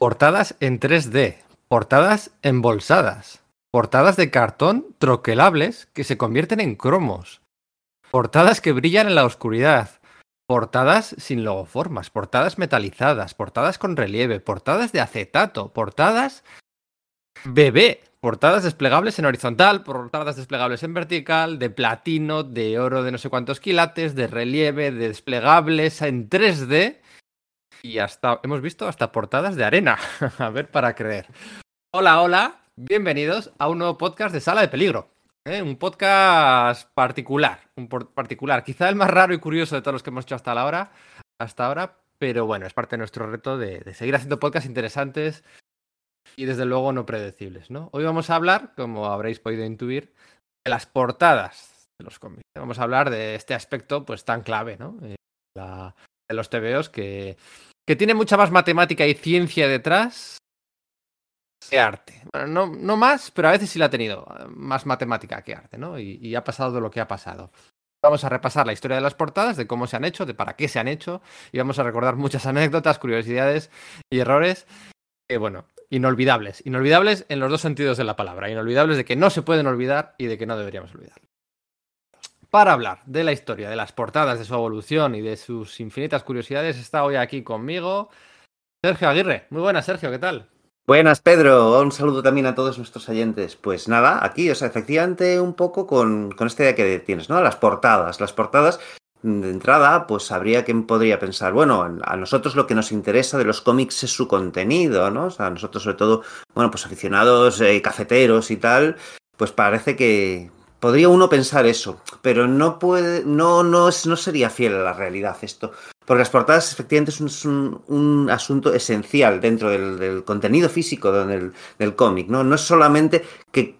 Portadas en 3D, portadas embolsadas, portadas de cartón troquelables que se convierten en cromos, portadas que brillan en la oscuridad, portadas sin logoformas, portadas metalizadas, portadas con relieve, portadas de acetato, portadas bebé, portadas desplegables en horizontal, portadas desplegables en vertical, de platino, de oro de no sé cuántos quilates, de relieve, de desplegables en 3D y hasta hemos visto hasta portadas de arena. a ver para creer. Hola, hola, bienvenidos a un nuevo podcast de Sala de Peligro. ¿eh? Un podcast particular, un particular, quizá el más raro y curioso de todos los que hemos hecho hasta ahora, hasta ahora, pero bueno, es parte de nuestro reto de, seguir haciendo podcasts interesantes y desde luego no predecibles, ¿no? Hoy vamos a hablar, como habréis podido intuir, de las portadas de los cómics. Vamos a hablar de este aspecto pues tan clave, ¿no? Eh, la, de los TVOs que que tiene mucha más matemática y ciencia detrás que arte. No, no más, pero a veces sí la ha tenido más matemática que arte, ¿no? Y, y, ha pasado de lo que ha pasado. Vamos a repasar la historia de las portadas, de cómo se han hecho, de para qué se han hecho, y vamos a recordar muchas anécdotas, curiosidades y errores que, bueno, inolvidables. Inolvidables en los dos sentidos de la palabra. Inolvidables de que no se pueden olvidar y de que no deberíamos olvidar para hablar de la historia, de las portadas, de su evolución y de sus infinitas curiosidades, está hoy aquí conmigo Sergio Aguirre. Muy buenas, Sergio, ¿qué tal? Buenas, Pedro. Un saludo también a todos nuestros oyentes. Pues nada, aquí, o sea, efectivamente, un poco con, con esta idea que tienes, ¿no? Las portadas. Las portadas, de entrada, pues habría quien podría pensar, bueno, a nosotros lo que nos interesa de los cómics es su contenido, ¿no? O sea, a nosotros, sobre todo, bueno, pues aficionados, eh, cafeteros y tal, pues parece que, Podría uno pensar eso, pero no puede, no, no, no sería fiel a la realidad esto. Porque las portadas efectivamente es un, un asunto esencial dentro del, del contenido físico del, del cómic, ¿no? No es solamente que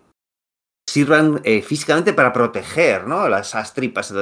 sirvan eh, físicamente para proteger ¿no? las, tripas,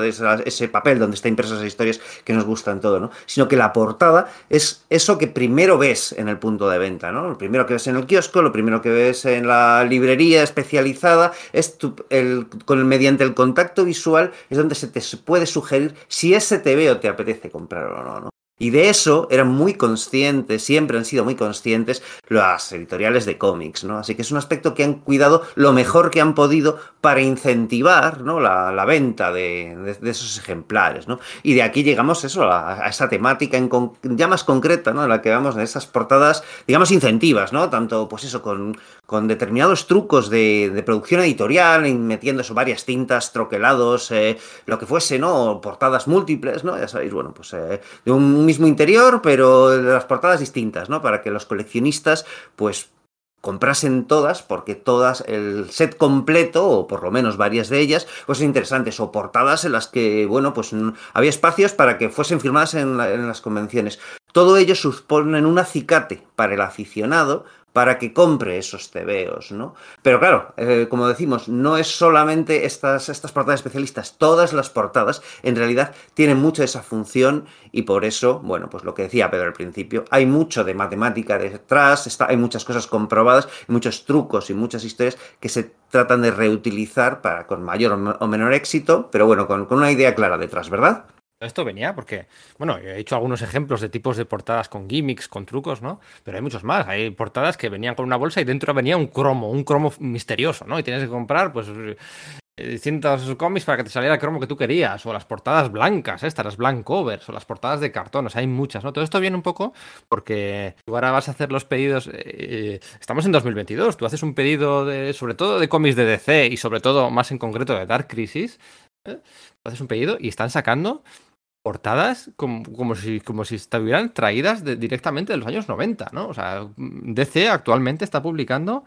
ese papel donde está impresas esas historias que nos gustan todo, ¿no? sino que la portada es eso que primero ves en el punto de venta, ¿no? lo primero que ves en el kiosco, lo primero que ves en la librería especializada, es tu, el, con el, mediante el contacto visual es donde se te puede sugerir si ese o te apetece comprar o no. ¿no? Y de eso eran muy conscientes, siempre han sido muy conscientes las editoriales de cómics, ¿no? Así que es un aspecto que han cuidado lo mejor que han podido para incentivar ¿no? la, la venta de, de, esos ejemplares, ¿no? Y de aquí llegamos eso, a, a esa temática ya más concreta, ¿no? En la que vamos de esas portadas, digamos, incentivas, ¿no? Tanto, pues eso, con, con determinados trucos de, de producción editorial, metiendo eso, varias tintas, troquelados, eh, lo que fuese, ¿no? Portadas múltiples, ¿no? Ya sabéis, bueno, pues eh, de un mismo interior, pero las portadas distintas, ¿no? Para que los coleccionistas, pues, comprasen todas, porque todas, el set completo, o por lo menos varias de ellas, pues interesantes, o portadas en las que, bueno, pues había espacios para que fuesen firmadas en, en las convenciones. Todo ello supone un acicate para el aficionado, para que compre esos tebeos, ¿no? Pero claro, eh, como decimos, no es solamente estas, estas portadas especialistas, todas las portadas en realidad tienen mucho esa función y por eso, bueno, pues lo que decía Pedro al principio, hay mucho de matemática detrás, está, hay muchas cosas comprobadas, muchos trucos y muchas historias que se tratan de reutilizar para con mayor o menor éxito, pero bueno, con, con una idea clara detrás, ¿verdad? Esto venía porque, bueno, he hecho algunos ejemplos de tipos de portadas con gimmicks, con trucos, ¿no? Pero hay muchos más. Hay portadas que venían con una bolsa y dentro venía un cromo, un cromo misterioso, ¿no? Y tienes que comprar, pues, distintos cómics para que te saliera el cromo que tú querías. O las portadas blancas, estas, las blank covers, o las portadas de cartón. O sea, hay muchas, ¿no? Todo esto viene un poco porque tú ahora vas a hacer los pedidos. Eh, estamos en 2022. Tú haces un pedido de, sobre todo de cómics de DC y sobre todo, más en concreto, de Dark Crisis. ¿eh? Haces un pedido y están sacando portadas como, como, si, como si estuvieran traídas directamente de los años 90, ¿no? O sea, DC actualmente está publicando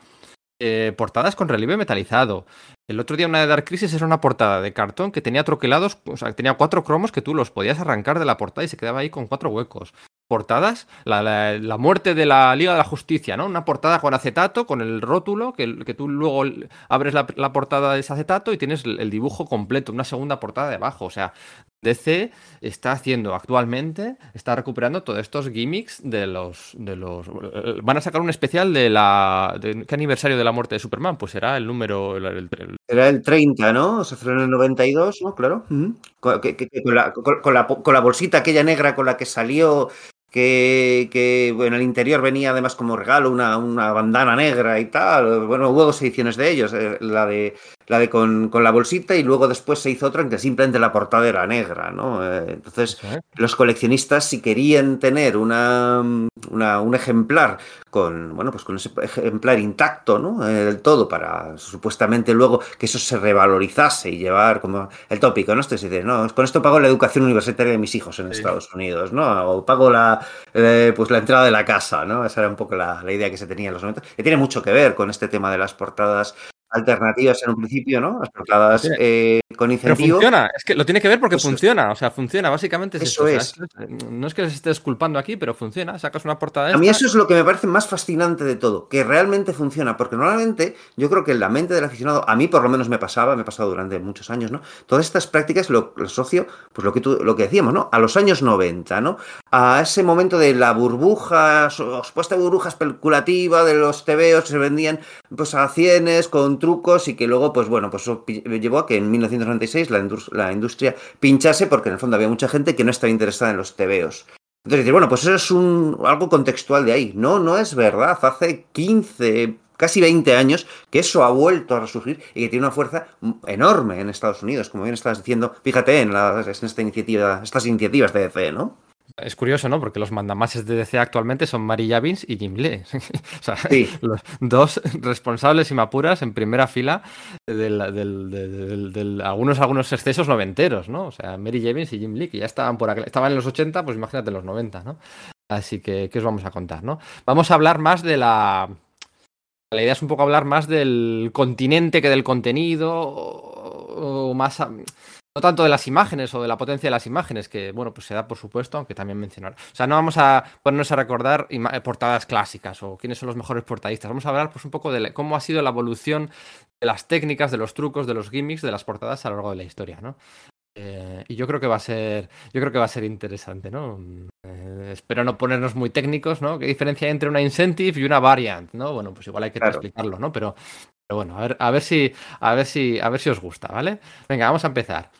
eh, portadas con relieve metalizado. El otro día una de Dark Crisis era una portada de cartón que tenía troquelados, o sea, tenía cuatro cromos que tú los podías arrancar de la portada y se quedaba ahí con cuatro huecos. Portadas, la, la, la muerte de la Liga de la Justicia, ¿no? Una portada con acetato, con el rótulo, que, que tú luego abres la, la, portada de ese acetato y tienes el, el dibujo completo, una segunda portada debajo. O sea, DC está haciendo actualmente, está recuperando todos estos gimmicks de los, de los. Van a sacar un especial de la. De, ¿Qué aniversario de la muerte de Superman? Pues será el número. El, el... Será el 30, ¿no? Se fue en el 92, ¿no? Claro. Uh -huh. con, que, que, con, la, con, con, la, con la bolsita aquella negra con la que salió que, que bueno, el interior venía además como regalo una, una bandana negra y tal. Bueno, hubo dos ediciones de ellos, eh, la de la de con, con, la bolsita y luego después se hizo otra en que simplemente la portada era negra, ¿no? Eh, entonces, los coleccionistas si querían tener una, una, un ejemplar con, bueno, pues con ese ejemplar intacto, ¿no? Eh, del todo para supuestamente luego que eso se revalorizase y llevar como el tópico, ¿no? Decir, no, con esto pago la educación universitaria de mis hijos en sí. Estados Unidos, ¿no? O pago la, eh, pues la entrada de la casa, ¿no? Esa era un poco la, la idea que se tenía en los 90, que tiene mucho que ver con este tema de las portadas alternativas en un principio, ¿no? Las portadas eh, con incentivo. Pero funciona, es que lo tiene que ver porque Eso funciona, es. o sea, funciona, básicamente es Eso esto, es. O sea, no es que se estés culpando aquí, pero funciona, sacas una portada A mí eso es lo que me parece más fascinante de todo, que realmente funciona, porque normalmente yo creo que en la mente del aficionado, a mí por lo menos me pasaba, me ha pasado durante muchos años, ¿no? Todas estas prácticas lo, lo asocio, pues lo que, tú, lo que decíamos, ¿no? A los años 90, ¿no? A ese momento de la burbuja, supuesta burbuja especulativa de los tebeos que se vendían pues a cienes con trucos y que luego, pues bueno, pues eso llevó a que en 1996 la, industria pinchase porque en el fondo había mucha gente que no estaba interesada en los tebeos. Entonces, bueno, pues eso es un, algo contextual de ahí. No, no es verdad. Hace 15, casi 20 años que eso ha vuelto a resurgir y que tiene una fuerza enorme en Estados Unidos, como bien estás diciendo, fíjate en, la, en esta iniciativa, estas iniciativas de DC, ¿no? Es curioso, ¿no? Porque los mandamases de DC actualmente son Mary Javins y Jim Lee. o sea, sí. los dos responsables y mapuras en primera fila del, algunos, algunos excesos noventeros, ¿no? O sea, Mary Javins y Jim Lee, que ya estaban por aquí, estaban en los 80, pues imagínate en los 90, ¿no? Así que, ¿qué os vamos a contar, no? Vamos a hablar más de la. La idea es un poco hablar más del continente que del contenido, o más. A no tanto de las imágenes o de la potencia de las imágenes, que bueno, pues se da por supuesto, aunque también mencionar. O sea, no vamos a ponernos a recordar portadas clásicas o quiénes son los mejores portadistas. Vamos a hablar pues un poco de cómo ha sido la evolución de las técnicas, de los trucos, de los gimmicks de las portadas a lo largo de la historia, ¿no? Eh, y yo creo que va a ser, yo creo que va a ser interesante, ¿no? Eh, espero no ponernos muy técnicos, ¿no? ¿Qué diferencia hay entre una incentive y una variant, ¿no? Bueno, pues igual hay que claro. explicarlo, ¿no? Pero, pero bueno, a ver, a ver si, a ver si, a ver si os gusta, ¿vale? Venga, vamos a empezar.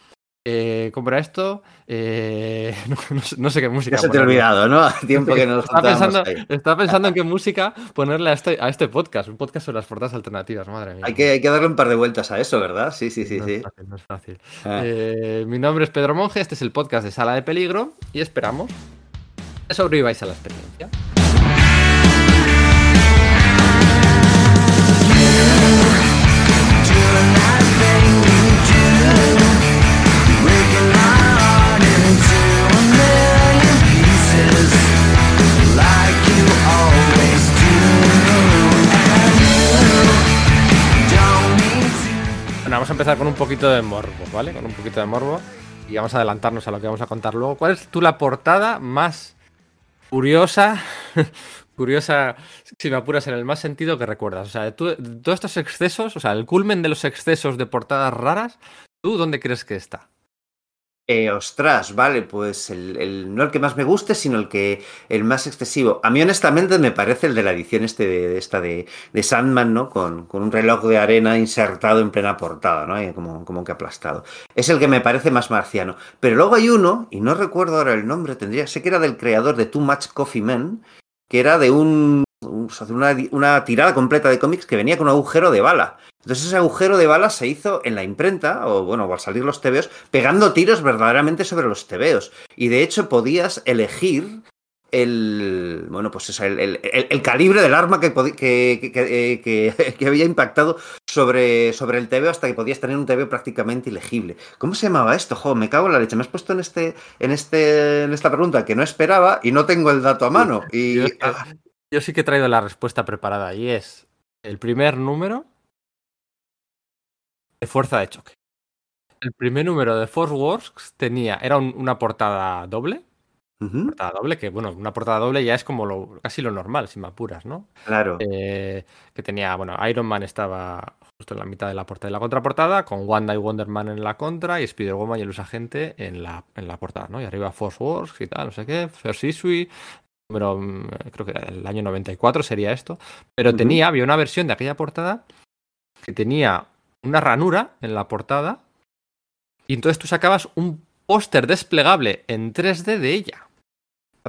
Eh, compra esto. Eh, no, no, no, sé qué música. Ya se te ha olvidado, ¿no? A tiempo que nos estaba pensando, estaba pensando en qué música ponerle a este, a este podcast, un podcast sobre las portadas alternativas, madre mía. Hay que, hay que darle un par de vueltas a eso, ¿verdad? Sí, sí, sí. No sí. es fácil, no es fácil. Ah. Eh, mi nombre es Pedro Monge, este es el podcast de Sala de Peligro y esperamos que sobreviváis a la experiencia. Vamos a empezar con un poquito de morbo, ¿vale? Con un poquito de morbo y vamos a adelantarnos a lo que vamos a contar luego. ¿Cuál es tú la portada más curiosa, curiosa, si me apuras en el más sentido que recuerdas? O sea, tú, todos estos excesos, o sea, el culmen de los excesos de portadas raras, ¿tú dónde crees que está? Eh, ostras, vale, pues el, el, no el que más me guste, sino el que el más excesivo. A mí honestamente me parece el de la edición este de, esta de, de, Sandman, ¿no? Con, con, un reloj de arena insertado en plena portada, ¿no? Como, como que aplastado. Es el que me parece más marciano. Pero luego hay uno, y no recuerdo ahora el nombre, tendría, sé que era del creador de Too Much Coffee Man, que era de un, una, una tirada completa de cómics que venía con un agujero de bala. Entonces ese agujero de bala se hizo en la imprenta, o bueno, al salir los tebeos, pegando tiros verdaderamente sobre los tebeos. Y de hecho podías elegir el bueno pues el, el, el, calibre del arma que, que, que, que, había impactado sobre, sobre el tebeo hasta que podías tener un tebeo prácticamente ilegible. ¿Cómo se llamaba esto? Jo, me cago en la leche. Me has puesto en este, en este, en esta pregunta que no esperaba y no tengo el dato a mano. Y... Yo, yo sí que he traído la respuesta preparada y es el primer número de fuerza de choque. El primer número de Force Works tenía, era un, una portada doble. Uh -huh. Portada doble, que bueno, una portada doble ya es como lo, casi lo normal, si me apuras, ¿no? Claro. Eh, que tenía, bueno, Iron Man estaba justo en la mitad de la portada y la contraportada, con Wanda y Wonder Man en la contra, y Spider-Woman y el Usagente en la, en la portada, ¿no? Y arriba Force Works y tal, no sé qué, First Issue, número, creo que el año 94 sería esto, pero uh -huh. tenía, había una versión de aquella portada que tenía una ranura en la portada y entonces tú sacabas un póster desplegable en 3D de ella.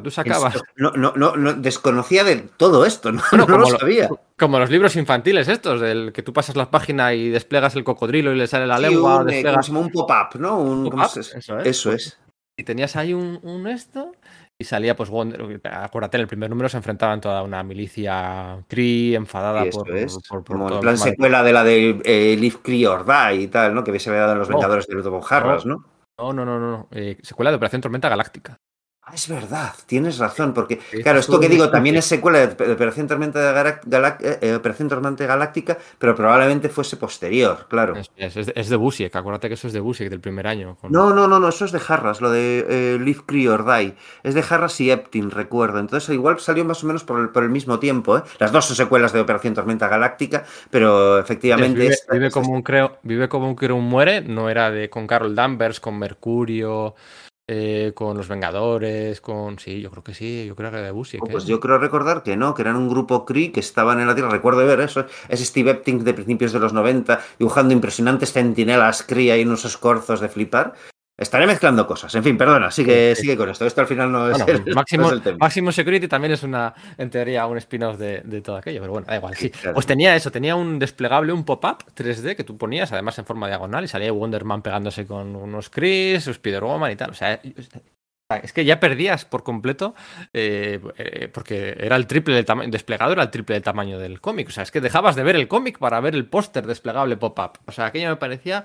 Tú sacabas. No, no, no, no, desconocía de todo esto, no, Bueno, no lo como, sabía. lo- como los libros infantiles estos, del que tú pasas la página y desplegas el cocodrilo y le sale la Sí, lengua, un, eh, ¿cómo desplegas... llama? un pop-up, ¿no? Un, ¿cómo Pop-up, se- eso es. Eso es. Y tenías ahí un, un esto y salía pues Wonder... Acuérdate, en el primer número se enfrentaban toda una milicia Kree enfadada por, es. por, por Como en plan secuela de la de eh, Live Cree or Die y tal, ¿no? Que se había dado en Los No. Vengadores de Luto Jarras, ¿no? No, no, no, no. no. Eh, secuela de Operación Tormenta Galáctica. Ah, es verdad, tienes razón, porque, claro, esto que digo también es secuela de Operación Tormenta, eh, eh, Operación Tormenta Galáctica, pero probablemente fuese posterior, claro. Es, es- es de- Busiek, acuérdate que eso es de Busiek del primer año. con- No, no, no, no, eso es de Jarras, lo de eh, Live Cree or Die. Es de Jarras y Eptin, recuerdo. Entonces, igual salió más o menos por el, por el mismo tiempo, ¿eh? Las dos son secuelas de Operación Tormenta Galáctica, pero efectivamente. vive, esta- vive esta- como un creo, vive como un creo un muere, no era de con Carol Danvers, con Mercurio, eh, con los Vengadores, con sí, yo creo que sí, yo creo que era de Busiek. Oh, Pues ¿eh? yo creo recordar que no, que eran un grupo Cree que estaban en la Tierra. Recuerdo ver eso. Es Steve Epting de principios de los 90 dibujando impresionantes centinelas Cree ahí en unos escorzos de flipar. Estaré mezclando cosas. En fin, perdona, sigue, Sí, sí. sigue con esto. Esto al final no es, Bueno, el, pues Máximo, no es el tema. Máximo Security también es una, en teoría, un spin-off de, de todo aquello, pero bueno, da igual, sí. claro. Pues tenía eso, tenía un desplegable, un pop-up 3D que tú ponías, además en forma diagonal, y salía Wonder Man pegándose con unos Chris, Spider-Woman y tal. O sea, es que ya perdías por completo, eh, eh, porque era el triple del tamaño, desplegado era el triple del tamaño del cómic. O sea, es que dejabas de ver el cómic para ver el póster desplegable pop-up. O sea, aquello me parecía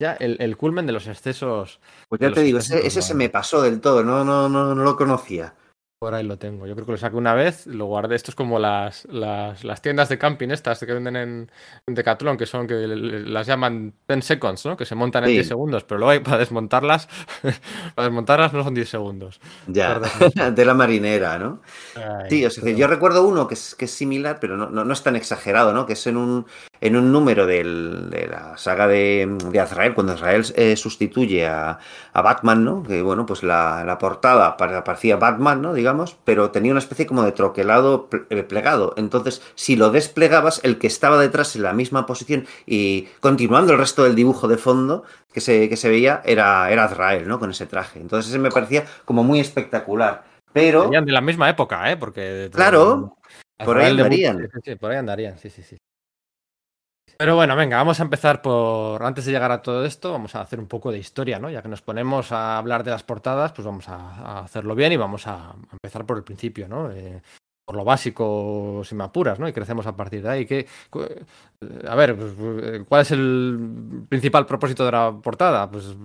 ya el, el culmen de los excesos. Pues ya te digo, ese, ese se me pasó del todo. No, no, no, no lo conocía. Por ahí lo tengo. Yo creo que lo saqué una vez, lo guardé. Esto es como las, las, las tiendas de camping estas que venden en, en Decathlon, que son que las llaman 10 seconds, ¿no? Que se montan en Sí. 10 segundos, pero luego hay- para desmontarlas, para desmontarlas no son 10 segundos. Ya, de la marinera, ¿no? Ay, Sí, o sea, pero- yo recuerdo uno que es, que es similar, pero no, no, no es tan exagerado, ¿no? Que es en un, en un número del- de la saga de, de Azrael, cuando Azrael eh, sustituye a, a Batman, ¿no? Que bueno, pues la, la portada pare- parecía Batman, ¿no? Digamos, pero tenía una especie como de troquelado eh, plegado. Entonces, si lo desplegabas, el que estaba detrás en la misma posición y continuando el resto del dibujo de fondo que se, que se veía, era, era Azrael, ¿no? Con ese traje. Entonces, ese me parecía como muy espectacular. Pero. Venían de la misma época, ¿eh? Porque. Claro, por ahí andarían. Por ahí andarían, sí, sí, sí. Pero bueno, venga, vamos a empezar por. Antes de llegar a todo esto, vamos a hacer un poco de historia, ¿no? Ya que nos ponemos a hablar de las portadas, pues vamos a, hacerlo bien y vamos a, empezar por el principio, ¿no? Eh, por lo básico, si me apuras, ¿no? Y crecemos a partir de ahí. ¿Qué, eh, a ver, pues, eh, ¿cuál es el principal propósito de la portada? Pues.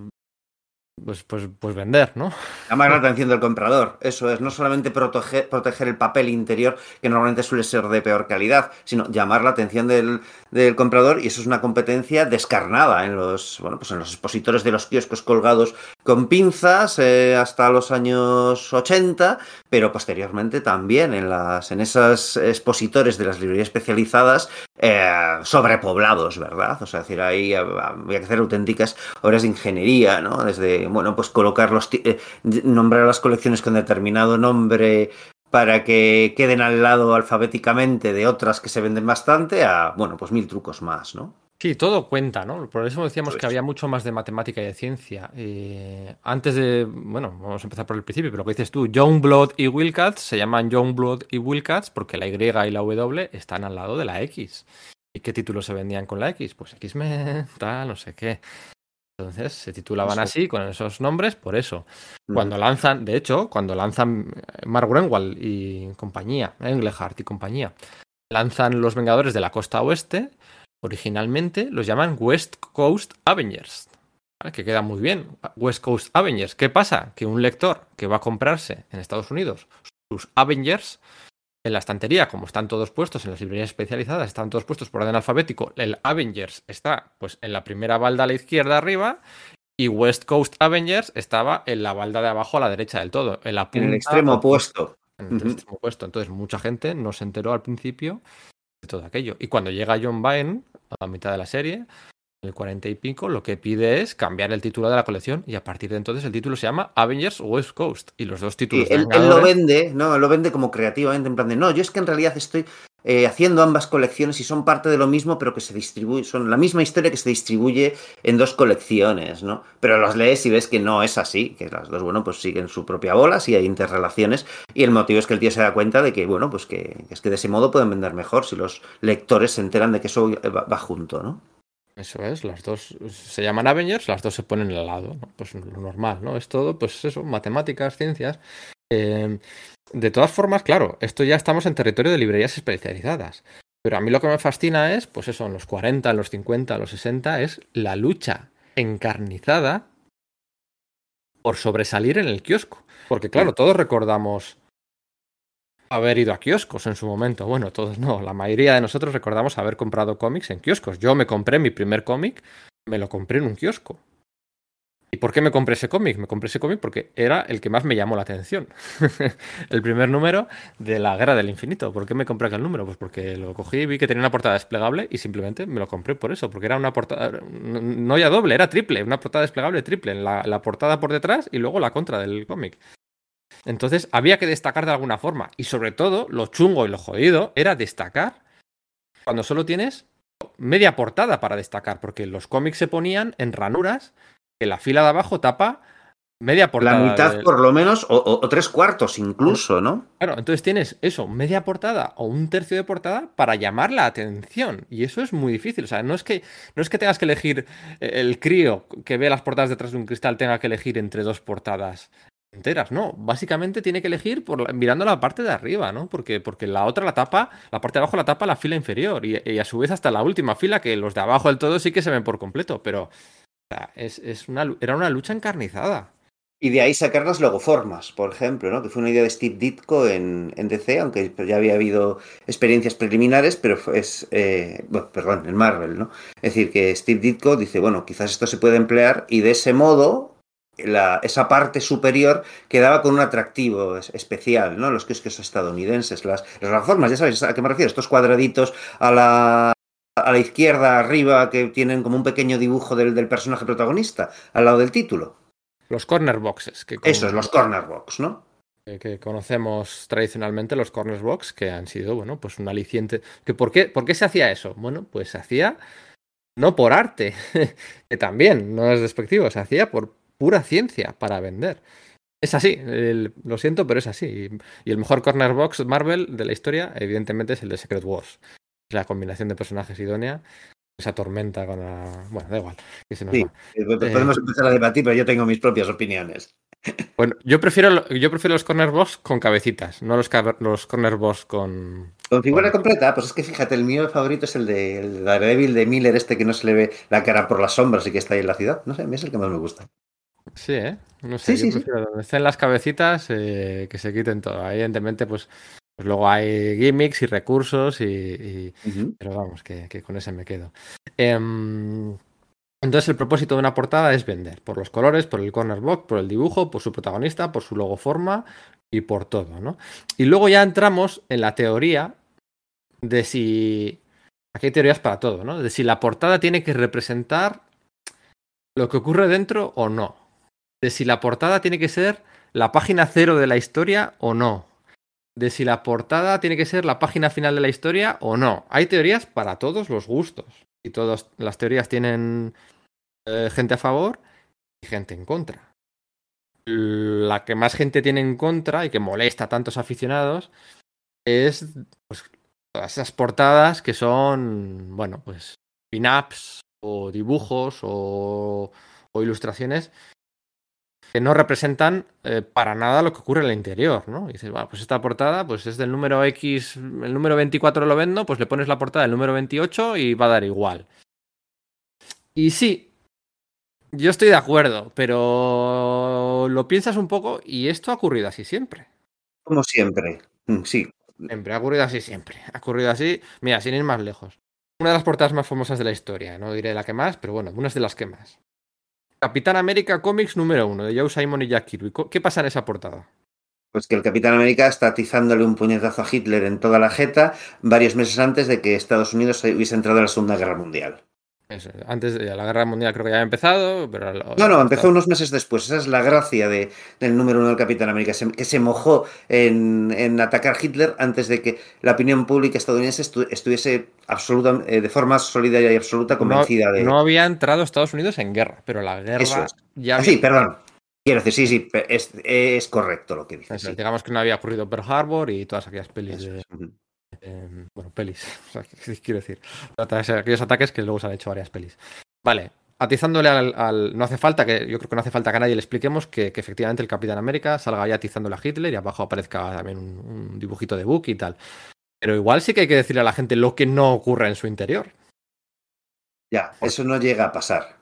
Pues, pues, pues vender, ¿no? Llamar la atención del comprador. Eso es, no solamente proteger, proteger el papel interior, que normalmente suele ser de peor calidad, sino llamar la atención del, del comprador, y eso es una competencia descarnada en los, bueno, pues en los expositores de los kioscos colgados con pinzas eh, hasta los años 80, pero posteriormente también en las en esos expositores de las librerías especializadas eh, sobrepoblados, ¿verdad? O sea, decir, ahí había que hacer auténticas obras de ingeniería, ¿no? Desde, bueno, pues colocar los, eh, nombrar las colecciones con determinado nombre para que queden al lado alfabéticamente de otras que se venden bastante a, bueno, pues mil trucos más, ¿no? Sí, todo cuenta, ¿no? Por eso decíamos que había mucho más de matemática y de ciencia. Eh, antes de, bueno, vamos a empezar por el principio, pero lo que dices tú, Youngblood y Wildcats se llaman Youngblood y Wildcats porque la Y y la W están al lado de la X. ¿Y qué títulos se vendían con la X? Pues X-Men, tal, no sé qué. Entonces se titulaban así, con esos nombres, por eso. Cuando lanzan, de hecho, cuando lanzan eh, Mark Grenwald y compañía, Englehart y compañía, lanzan los Vengadores de la costa oeste, originalmente los llaman West Coast Avengers. ¿vale? Que queda muy bien. West Coast Avengers. ¿Qué pasa? Que un lector que va a comprarse en Estados Unidos sus Avengers en la estantería, como están todos puestos en las librerías especializadas, están todos puestos por orden alfabético. El Avengers está pues en la primera balda a la izquierda arriba y West Coast Avengers estaba en la balda de abajo a la derecha del todo. En, la En el extremo opuesto. en el extremo opuesto. Entonces, mucha gente no se enteró al principio de todo aquello. Y cuando llega John Byrne, a la mitad de la serie, el 40 y pico, lo que pide es cambiar el título de la colección y a partir de entonces el título se llama Avengers West Coast. Y los dos títulos él, él lo vende, no, lo vende como creativamente, en plan de, no, yo es que en realidad estoy eh, haciendo ambas colecciones y son parte de lo mismo, pero que se distribuye, son la misma historia que se distribuye en dos colecciones, ¿no? Pero las lees y ves que no es así, que las dos, bueno, pues siguen su propia bola, sí hay interrelaciones, y el motivo es que el tío se da cuenta de que, bueno, pues que es que de ese modo pueden vender mejor si los lectores se enteran de que eso va junto, ¿no? Eso es, las dos se llaman Avengers, las dos se ponen al lado, ¿no? pues lo normal, ¿no? Es todo, pues eso, matemáticas, ciencias. Eh, de todas formas, claro, esto ya estamos en territorio de librerías especializadas. Pero a mí lo que me fascina es, pues eso, en los 40, en los 50, en los 60, es la lucha encarnizada por sobresalir en el kiosco. Porque claro, todos recordamos haber ido a kioscos en su momento. Bueno, todos no, la mayoría de nosotros recordamos haber comprado cómics en kioscos. Yo me compré mi primer cómic, me lo compré en un kiosco. ¿Y por qué me compré ese cómic? Me compré ese cómic porque era el que más me llamó la atención. el primer número de la Guerra del Infinito. ¿Por qué me compré aquel número? Pues porque lo cogí y vi que tenía una portada desplegable y simplemente me lo compré por eso, porque era una portada, no ya doble, era triple, una portada desplegable triple, la, la portada por detrás y luego la contra del cómic. Entonces había que destacar de alguna forma. Y sobre todo, lo chungo y lo jodido era destacar cuando solo tienes media portada para destacar, porque los cómics se ponían en ranuras que la fila de abajo tapa media portada. La mitad por lo menos, o, o, tres cuartos incluso, ¿no? Claro, entonces tienes eso, media portada o un tercio de portada para llamar la atención. Y eso es muy difícil. O sea, no es que, no es que tengas que elegir el crío que ve las portadas detrás de un cristal tenga que elegir entre dos portadas enteras, no. Básicamente tiene que elegir mirando la parte de arriba, ¿no? Porque, porque la otra la tapa, la parte de abajo la tapa la fila inferior. Y, a su vez hasta la última fila, que los de abajo del todo sí que se ven por completo. Pero es, es una, era una lucha encarnizada. Y de ahí sacar las logoformas, por ejemplo, ¿no? Que fue una idea de Steve Ditko en, DC, aunque ya había habido experiencias preliminares, pero es, eh, perdón, en Marvel, ¿no? Es decir, que Steve Ditko dice, bueno, quizás esto se puede emplear y de ese modo la, esa parte superior quedaba con un atractivo especial, ¿no? Los kioscos estadounidenses, las, las reformas, ya sabéis a qué me refiero, estos cuadraditos a la, a la izquierda arriba que tienen como un pequeño dibujo del, del personaje protagonista, al lado del título. Los corner boxes. Que como, Eso es, los corner box, ¿no? Que, que, conocemos tradicionalmente los corner box, que han sido, bueno, pues un aliciente. Que por, qué, ¿Por qué se hacía eso? Bueno, pues se hacía no por arte, que también no es despectivo, se hacía por pura ciencia para vender. Es así, el, lo siento, pero es así. Y, y, el mejor corner box Marvel de la historia, evidentemente, es el de Secret Wars. Es la combinación de personajes idónea. Esa tormenta con la. Bueno, da igual. Que se nos sí, va. podemos eh, empezar a debatir, pero yo tengo mis propias opiniones. Bueno, yo prefiero, yo prefiero los corner box con cabecitas, no los, los corner box con. Con figura con... completa, pues es que fíjate, el mío favorito es el de, el de Daredevil de Miller, este que no se le ve la cara por las sombras y que está ahí en la ciudad. No sé, a mí es el que más me gusta. Sí, ¿eh? No sé, sí, yo sí, donde estén las cabecitas eh, que se quiten todo. Evidentemente, pues, pues, luego hay gimmicks y recursos, y, y... Uh -huh. pero vamos, que, que, con ese me quedo. Eh, entonces, el propósito de una portada es vender por los colores, por el corner box, por el dibujo, por su protagonista, por su logo forma y por todo, ¿no? Y luego ya entramos en la teoría de si. Aquí hay teorías para todo, ¿no? De si la portada tiene que representar lo que ocurre dentro o no de si la portada tiene que ser la página cero de la historia o no. De si la portada tiene que ser la página final de la historia o no. Hay teorías para todos los gustos. Y todas las teorías tienen eh, gente a favor y gente en contra. La que más gente tiene en contra y que molesta a tantos aficionados es pues, todas esas portadas que son, bueno, pues pin-ups o dibujos o, o ilustraciones que no representan eh, para nada lo que ocurre en el interior, ¿no? Y dices, bueno, pues esta portada pues es del número X, el número 24 lo vendo, pues le pones la portada del número 28 y va a dar igual. Y sí, yo estoy de acuerdo, pero lo piensas un poco y esto ha ocurrido así siempre. Como siempre, mm, sí. Siempre, ha ocurrido así siempre. Ha ocurrido así, mira, sin ir más lejos. Una de las portadas más famosas de la historia, no diré la que más, pero bueno, una de las que más. Capitán América Comics número uno, de Joe Simon y Jack Kirby. ¿Qué pasa en esa portada? Pues que el Capitán América está atizándole un puñetazo a Hitler en toda la jeta varios meses antes de que Estados Unidos hubiese entrado en la Segunda Guerra Mundial. Antes de la guerra mundial creo que ya había empezado, pero... No, no, empezó unos meses después. Esa es la gracia de, del número uno del Capitán América, que se mojó en, atacar a Hitler antes de que la opinión pública estadounidense estuviese absoluta, eh, de forma solidaria y absoluta convencida de... No había entrado Estados Unidos en guerra, pero la guerra ya... Ah, sí, perdón. Quiero decir, sí, sí, es, correcto lo que dices. Digamos que no había ocurrido Pearl Harbor y todas aquellas pelis de... Em, bueno, pelis, quiero decir, aquellos ataques que luego se han hecho varias pelis. Vale, atizándole al, No hace falta, que yo creo que no hace falta que a nadie le expliquemos que, efectivamente el Capitán América salga ahí atizándole a Hitler y abajo aparezca también un, dibujito de Book y tal. Pero igual sí que hay que decirle a la gente lo que no ocurre en su interior. Ya, eso no llega a pasar.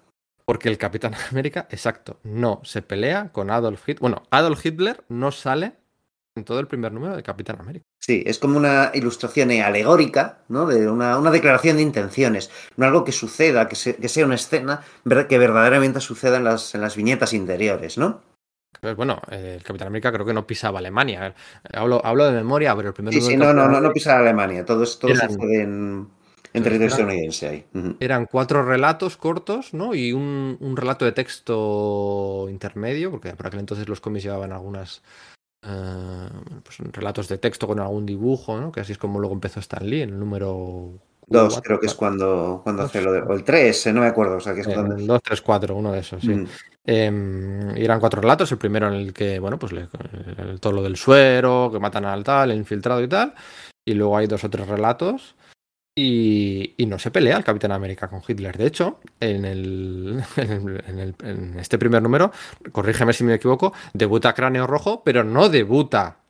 Porque el Capitán América, exacto, no se pelea con Adolf Hitler. Bueno, Adolf Hitler no sale en todo el primer número de Capitán América. Sí, es como una ilustración alegórica, ¿no? De una, declaración de intenciones, no algo que suceda, que, sea una escena que verdaderamente suceda en las, en las viñetas interiores, ¿no? Pues bueno, el Capitán América creo que no pisaba Alemania. Hablo, hablo de memoria, pero el primer Sí, sí, no, no, no, no pisaba Alemania. Todo, todo sucede en, territorio estadounidense ahí. Eran cuatro relatos cortos, ¿no? Y un, un, relato de texto intermedio, porque por aquel entonces los cómics llevaban algunas eh, pues, relatos de texto con algún dibujo, ¿no? que así es como luego empezó Stan Lee en el número 2, creo que es cuando, cuando hace lo de. O el 3, eh, no me acuerdo. O sea, que es cuando... El 2, 3, 4, uno de esos, sí. Mm. Em, eran cuatro relatos. El primero en el que, bueno, pues todo lo del suero, que matan al tal, el infiltrado y tal. Y luego hay dos o tres relatos y, no se pelea el Capitán América con Hitler. De hecho, en, el, en, este primer número, corrígeme si me equivoco, debuta Cráneo Rojo, pero no debuta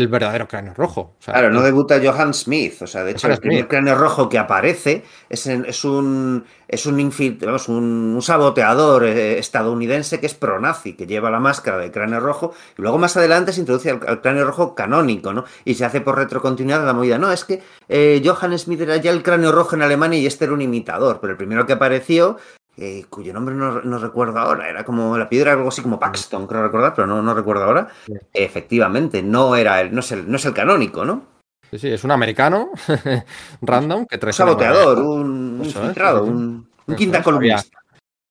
el verdadero cráneo rojo. claro, no debuta Johan Smith. O sea, de hecho, el primer cráneo rojo que aparece es, es un es un, un, saboteador eh, estadounidense que es pro-nazi, que lleva la máscara de cráneo rojo, y luego más adelante se introduce al, cráneo rojo canónico, ¿no? Y se hace por retrocontinuidad la movida. No, es que eh, Johann Smith era ya el cráneo rojo en Alemania y este era un imitador, pero el primero que apareció eh, cuyo nombre no, recuerdo ahora, era como la piedra, algo así como Paxton, creo recordar, pero no, no recuerdo ahora. Efectivamente, no era el, no es el, no es el canónico, ¿no? Sí, sí, es un americano random que trae. Un saboteador, un, infiltrado, un, quinta columnista.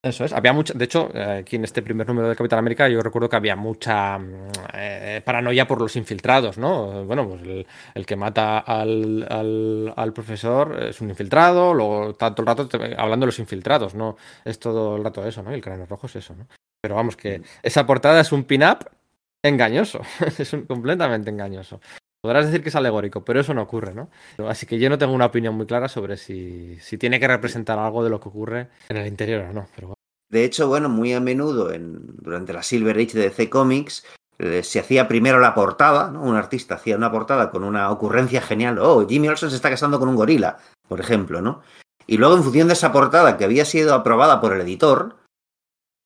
Eso es, había mucha, de hecho, eh, aquí en este primer número de Capitán América yo recuerdo que había mucha mm, eh, paranoia por los infiltrados, ¿no? Bueno, pues el, que mata al, al, profesor es un infiltrado, luego tanto el rato hablando de los infiltrados, ¿no? Es todo el rato eso, ¿no? Y el cráneo rojo es eso, ¿no? Pero vamos, que esa portada es un pin-up engañoso, es completamente engañoso. Podrás decir que es alegórico, pero eso no ocurre, ¿no? Así que yo no tengo una opinión muy clara sobre si, si tiene que representar algo de lo que ocurre en el interior o no. Pero De hecho, bueno, muy a menudo en, durante la Silver Age de DC Comics eh, se hacía primero la portada, ¿no? Un artista hacía una portada con una ocurrencia genial. Oh, Jimmy Olsen se está casando con un gorila, por ejemplo, ¿no? Y luego, en función de esa portada que había sido aprobada por el editor,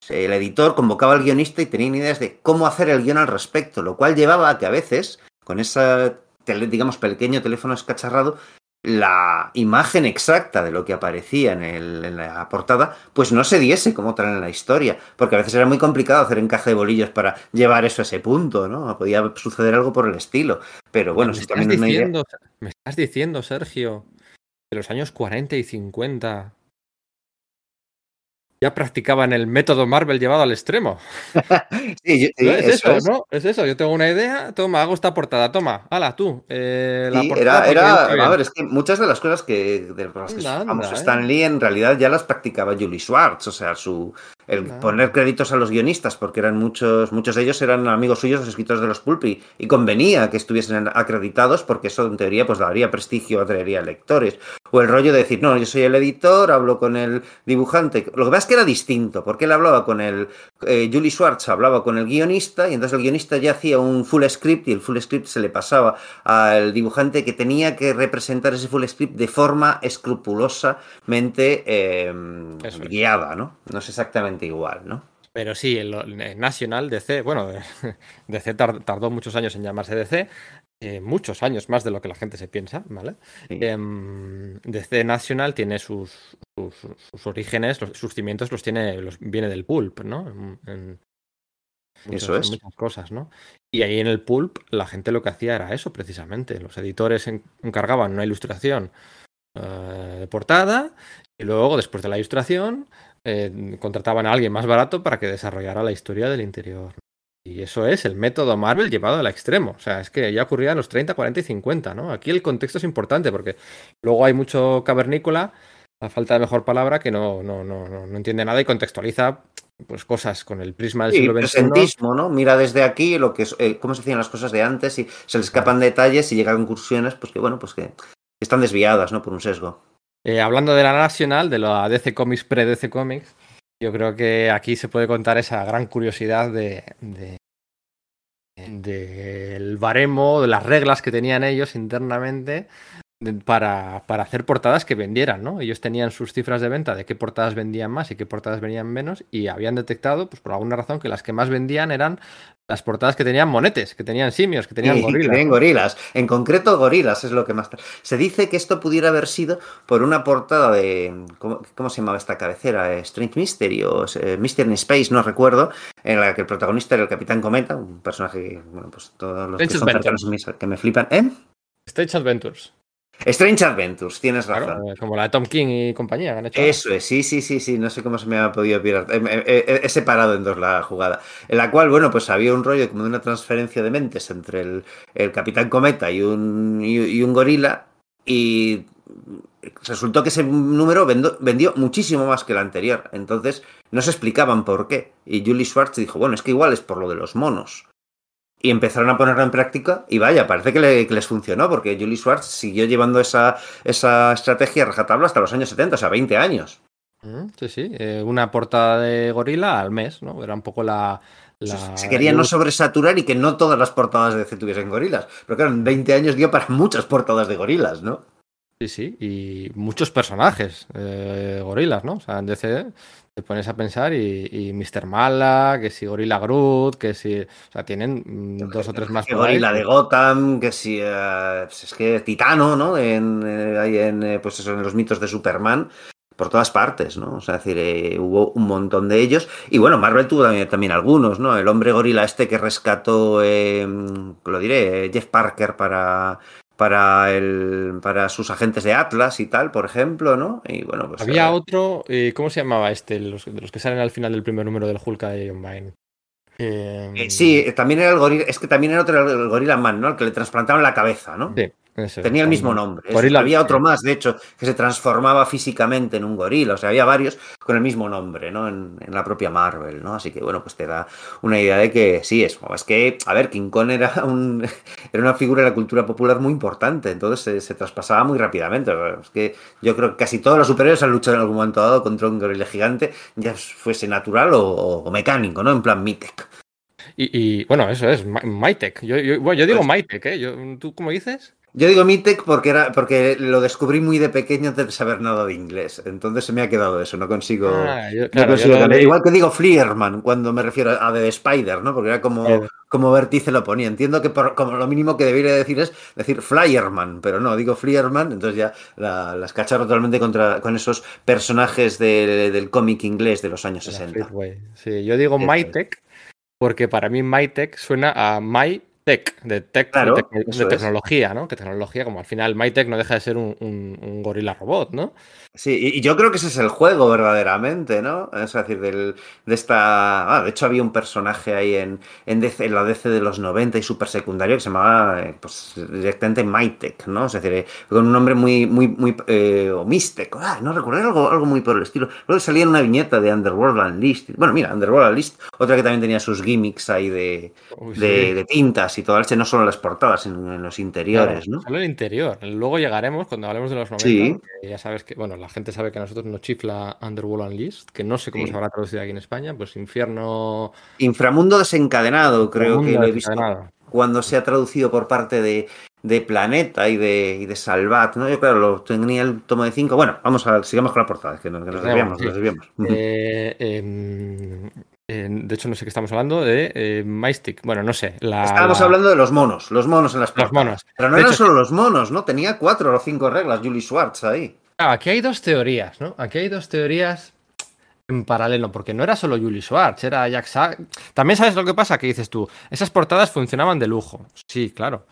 el editor convocaba al guionista y tenía ideas de cómo hacer el guion al respecto, lo cual llevaba a que a veces con ese, digamos, pequeño teléfono escacharrado, la imagen exacta de lo que aparecía en, el, en, la portada, pues no se diese como tal en la historia, porque a veces era muy complicado hacer encaje de bolillos para llevar eso a ese punto, ¿no? Podía suceder algo por el estilo, pero bueno, si también diciendo, Me estás diciendo, Sergio, de los años 40 y 50 ya practicaban el método Marvel llevado al extremo. sí, es eso, ¿no? Es eso, yo tengo una idea, toma, hago esta portada, toma, hala, tú. Eh, era, era a ver, es que muchas de las cosas que, de las que ¿eh? Stan Lee en realidad ya las practicaba Julie Schwartz, o sea, su, el poner créditos a los guionistas, porque eran muchos, muchos de ellos eran amigos suyos, los escritores de los Pulpi, y convenía que estuviesen acreditados porque eso en teoría pues daría prestigio, atraería lectores. O el rollo de decir, no, yo soy el editor, hablo con el dibujante. Lo que pasa es que era distinto, porque él hablaba con el, eh, Julie Schwartz hablaba con el guionista, y entonces el guionista ya hacía un full script, y el full script se le pasaba al dibujante que tenía que representar ese full script de forma escrupulosamente em, guiada, ¿no? No es exactamente igual, ¿no? Pero sí, el, National DC, bueno, DC tardó muchos años en llamarse DC, eh, muchos años más de lo que la gente se piensa, ¿vale? Em, DC National tiene sus, sus, orígenes, sus cimientos los tiene, los, viene del pulp, ¿no? eso es. muchas cosas, ¿no? Y ahí en el pulp la gente lo que hacía era eso, precisamente. Los editores encargaban una ilustración eh, de portada Y luego, después de la ilustración, eh, contrataban a alguien más barato para que desarrollara la historia del interior. Y eso es el método Marvel llevado al extremo. O sea, es que ya ocurría en los 30, 40 y 50, ¿no? Aquí el contexto es importante porque luego hay mucho cavernícola, a falta de mejor palabra, que no, no, no, no entiende nada y contextualiza pues cosas con el prisma del Sí, siglo XXI. presentismo, ¿no? Mira desde aquí lo que es, eh, cómo se hacían las cosas de antes y se le escapan detalles y llegan incursiones, pues que bueno, pues que están desviadas, ¿no? Por un sesgo. Eh, hablando de la nacional, de la DC Comics pre-DC Comics, yo creo que aquí se puede contar esa gran curiosidad de, de- del baremo, de las reglas que tenían ellos internamente para, para hacer portadas que vendieran, ¿no? Ellos tenían sus cifras de venta de qué portadas vendían más y qué portadas vendían menos y habían detectado, pues por alguna razón, que las que más vendían eran las portadas que tenían monetes, que tenían simios, que tenían que gorilas. tenían gorilas. En concreto, gorilas es lo que más. Se dice que esto pudiera haber sido por una portada de. ¿Cómo, cómo se llamaba esta cabecera? Strange Mystery o eh, Mystery in Space, no recuerdo. En la que el protagonista era el Capitán Cometa, un personaje que, bueno, pues todos los son cercanos que me flipan. ¿Eh? Stage Adventures, Strange Adventures, tienes razón. claro, eh, como la de Tom King y compañía que han hecho. Eso es, sí, sí, sí, sí, no sé cómo se me ha podido pirar. He, he- he- he separado en dos la jugada. En la cual, bueno, pues había un rollo como de una transferencia de mentes entre el, el Capitán Cometa y un, y, y un gorila. Y resultó que ese número vendo- vendió muchísimo más que el anterior. Entonces, no se explicaban por qué. Y Julie Schwartz dijo, bueno, es que igual es por lo de los monos. Y empezaron a ponerlo en práctica y vaya, parece que, le- que les funcionó porque Julie Schwartz siguió llevando esa, esa estrategia rajatabla hasta los años 70, o sea, 20 años. Mm, Sí, sí, eh, una portada de gorila al mes, ¿no? Era un poco la... la- Se quería no sobresaturar y que no todas las portadas de DC tuviesen gorilas. Pero claro, en 20 años dio para muchas portadas de gorilas, ¿no? Sí, sí, y muchos personajes eh, gorilas, ¿no? O sea, en DC te pones a pensar y, y Mr. Mala, que si Gorila Groot, que si... O sea, tienen mm, dos o tres más Que gorila de Gotham, que si. pues es que Titano, ¿no? En, eh, en, eh, pues eso, en los mitos de Superman. Por todas partes, ¿no? O sea, es decir, eh, hubo un montón de ellos. Y bueno, Marvel tuvo también, también algunos, ¿no? El hombre gorila este que rescató, eh, lo diré, Jeff Parker para, para, el, para sus agentes de Atlas y tal, por ejemplo, ¿no? Y bueno, pues. Había eh, otro, eh, ¿cómo se llamaba este? Los, los que salen al final del primer número del Hulk Man. Eh, sí, eh, también era el gorila, es que también era otro el gorila man, ¿no? El que le trasplantaban la cabeza, ¿no? sí, Tenía el mismo nombre. Gorila- había otro más, de hecho, que se transformaba físicamente en un gorila. O sea, había varios con el mismo nombre, ¿no? En, en la propia Marvel, ¿no? Así que, bueno, pues te da una idea de que sí, es, es que, a ver, King Kong era, un, era una figura de la cultura popular muy importante, entonces se, se traspasaba muy rápidamente. Es que yo creo que casi todos los superhéroes han luchado en algún momento dado contra un gorila gigante, ya fuese natural o, o mecánico, ¿no? En plan Mitek. Y, y, bueno, eso es, Mytech. Yo, yo, bueno, yo digo Pues- ¿eh? Yo- ¿Tú cómo dices? Yo digo Mitek porque era porque lo descubrí muy de pequeño antes de saber nada de inglés. Entonces se me ha quedado eso, no consigo. Ah, yo- no claro, consigo lo Igual que digo Fleerman cuando me refiero a The Spider, ¿no? Porque era como, Eh. como Vértice lo ponía. Entiendo que por- como lo mínimo que debería decir es decir Flyerman, pero no, digo Fleerman, entonces ya la- las cacharro totalmente contra, con esos personajes de- del cómic inglés de los años la 60. Fleetway. Sí, yo digo. Mytech porque para mí Mytech suena a MyTech, de, tech, Claro, de, tec- tecnología, ¿no? Que tecnología, como al final Mytech no deja de ser un, un- un gorila robot, ¿no? Sí, y yo creo que ese es el juego verdaderamente, ¿no? Es decir, del, de esta... Ah, de hecho había un personaje ahí en, en, DC en la DC de los 90 y super secundario que se llamaba eh, pues, directamente Mytech, ¿no? Es decir, eh, con un nombre muy, muy, muy... Eh, o Mistec, ah, no recuerdo, algo, algo muy por el estilo. Luego salía en una viñeta de Underworld Unleashed. Bueno, mira, Underworld Unleashed, otra que también tenía sus gimmicks ahí de, Uy, de, sí. de tintas y todo, ese no solo las portadas, sino en los interiores, Claro, ¿no? Solo el interior. Luego llegaremos cuando hablemos de los 90. Sí. Ya sabes que, bueno, la gente sabe que a nosotros nos chifla Underworld Unleashed, que no sé cómo Sí. se habrá traducido aquí en España, pues infierno. Inframundo desencadenado, creo que lo he visto. cuando se ha traducido por parte de, de Planeta y de, y de Salvat, ¿no? Yo, claro, lo tenía el tomo de 5. Bueno, vamos a sigamos con la portada, que, no- que nos Sigamos, desviamos, sí. nos desviamos. Eh, em, em, de hecho, no sé qué estamos hablando de eh, Mystic. Bueno, no sé. La, Estábamos la- hablando de los monos, los monos en las Los portadas. monos. Pero no De eran hecho, solo los monos, ¿no? Tenía cuatro o cinco reglas Julie Schwartz ahí. Ah, aquí hay dos teorías, ¿no? Aquí hay dos teorías en paralelo, porque no era solo Julie Schwartz, era Jack Sa- También sabes lo que pasa, que dices tú, esas portadas funcionaban de lujo. Sí, claro.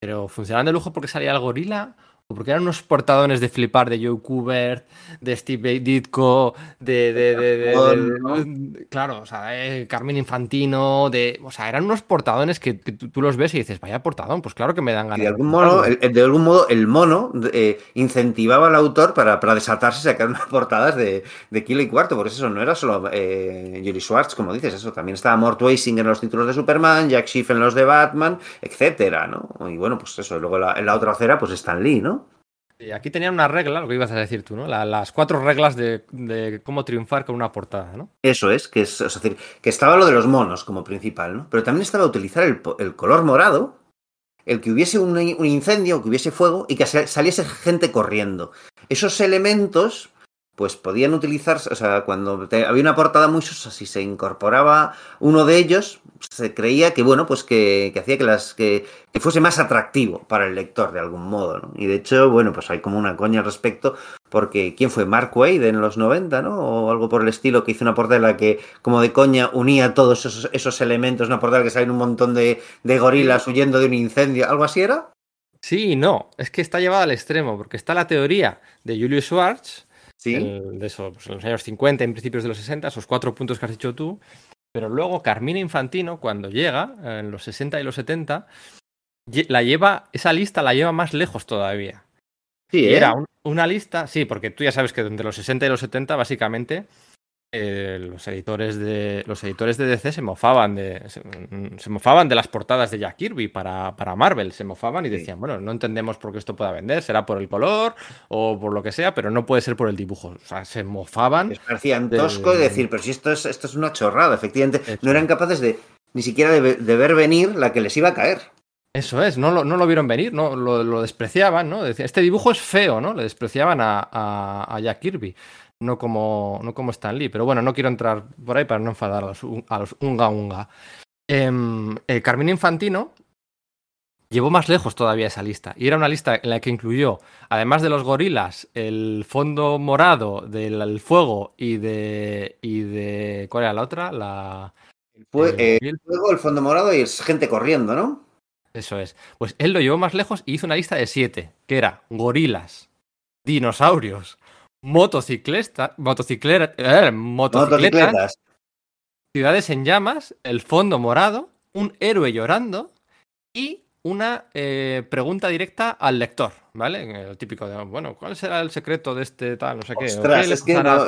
Pero funcionaban de lujo porque salía el gorila porque eran unos portadones de flipar de Joe Kubert, de Steve Ditko, de, de, de, de claro, o sea, de Carmen Infantino, de, o sea, eran unos portadones que, que tú, tú, los ves y dices, vaya portadón, pues claro que me dan ganas. De algún modo, el, de algún modo, el mono eh, incentivaba al autor para, para desatarse y sacar unas portadas de, de kilo y cuarto, por eso no era solo eh, Julie Schwartz, como dices, eso también estaba Mort Weising en los títulos de Superman, Jack Schiff en los de Batman, etcétera, ¿no? Y bueno, pues eso, luego la, en la otra acera, pues Stan Lee, ¿no? Y aquí tenían una regla, lo que ibas a decir tú, ¿no? La, las cuatro reglas de, de, cómo triunfar con una portada, ¿no? Eso es, que es, es decir, que estaba lo de los monos como principal, ¿no? Pero también estaba utilizar el, el color morado, el que hubiese un, un, incendio, que hubiese fuego y que saliese gente corriendo. Esos elementos, pues podían utilizarse, o sea, cuando te, había una portada muy sosa, si se incorporaba uno de ellos, se creía que, bueno, pues que, que hacía que, las, que, que, fuese más atractivo para el lector de algún modo, ¿no? Y de hecho, bueno, pues hay como una coña al respecto, porque ¿quién fue? Mark Wade en los 90, ¿no? O algo por el estilo, que hizo una portada en la que, como de coña, unía todos esos, esos elementos, una portada que salen un montón de, de gorilas huyendo de un incendio, ¿algo así era? Sí no, es que está llevado al extremo, porque está la teoría de Julius Schwartz, ¿Sí? el, de eso, pues en los años 50, en principios de los 60, esos cuatro puntos que has dicho tú, pero luego Carmina Infantino, cuando llega, en los 60 y los 70, la lleva, esa lista la lleva más lejos todavía. Sí, ¿eh? Era un, una lista, sí, porque tú ya sabes que entre los 60 y los 70, básicamente, eh, los editores de los editores de DC se mofaban de se, se, mofaban de las portadas de Jack Kirby para, para Marvel, se mofaban y decían, bueno, no entendemos por qué esto pueda vender, será por el color o por lo que sea, pero no puede ser por el dibujo. O sea, se mofaban. Les parecían tosco de... y decir, pero si esto es, esto es una chorrada, efectivamente, no eran capaces de ni siquiera de, de, ver venir la que les iba a caer. Eso es, no lo, no lo vieron venir, no lo, lo despreciaban, ¿no? Decían, este dibujo es feo, ¿no? Le despreciaban a, a, a Jack Kirby no como, no como Stan Lee. Pero bueno, no quiero entrar por ahí para no enfadar a los, a los unga unga. Eh, eh, Carmine Infantino llevó más lejos todavía esa lista. Y era una lista en la que incluyó, además de los gorilas, el fondo morado del fuego y de. y de. ¿Cuál era la otra? La. El, fue, eh, el fuego, el fondo morado y es gente corriendo, ¿no? Eso es. Pues él lo llevó más lejos y hizo una lista de siete, que era gorilas, dinosaurios, motocicleta, motocicleta, eh, motocicletas, motocicletas, ciudades en llamas, el fondo morado, un héroe llorando y una eh, pregunta directa al lector, ¿vale? El típico de, bueno, ¿cuál será el secreto de este tal, no sé qué? Ostras, es, que no,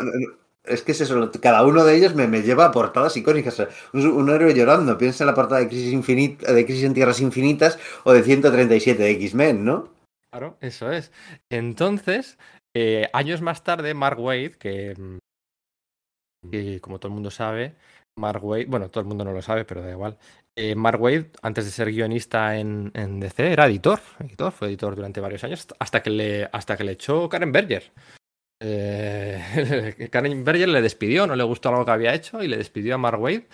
es que es eso, cada uno de ellos me, me lleva a portadas icónicas. Un, un, héroe llorando, piensa en la portada de Crisis, Infinita, de Crisis en Tierras Infinitas o de 137 de X-Men, ¿no? Claro, eso es. Entonces, eh, años más tarde, Mark Wade, que, que, como todo el mundo sabe, Mark Wade, bueno, todo el mundo no lo sabe, pero da igual. Eh, Mark Wade, antes de ser guionista en, en, DC, era editor, editor, fue editor durante varios años, hasta que le, hasta que le echó Karen Berger. Eh, Karen Berger le despidió, no le gustó algo que había hecho y le despidió a Mark Wade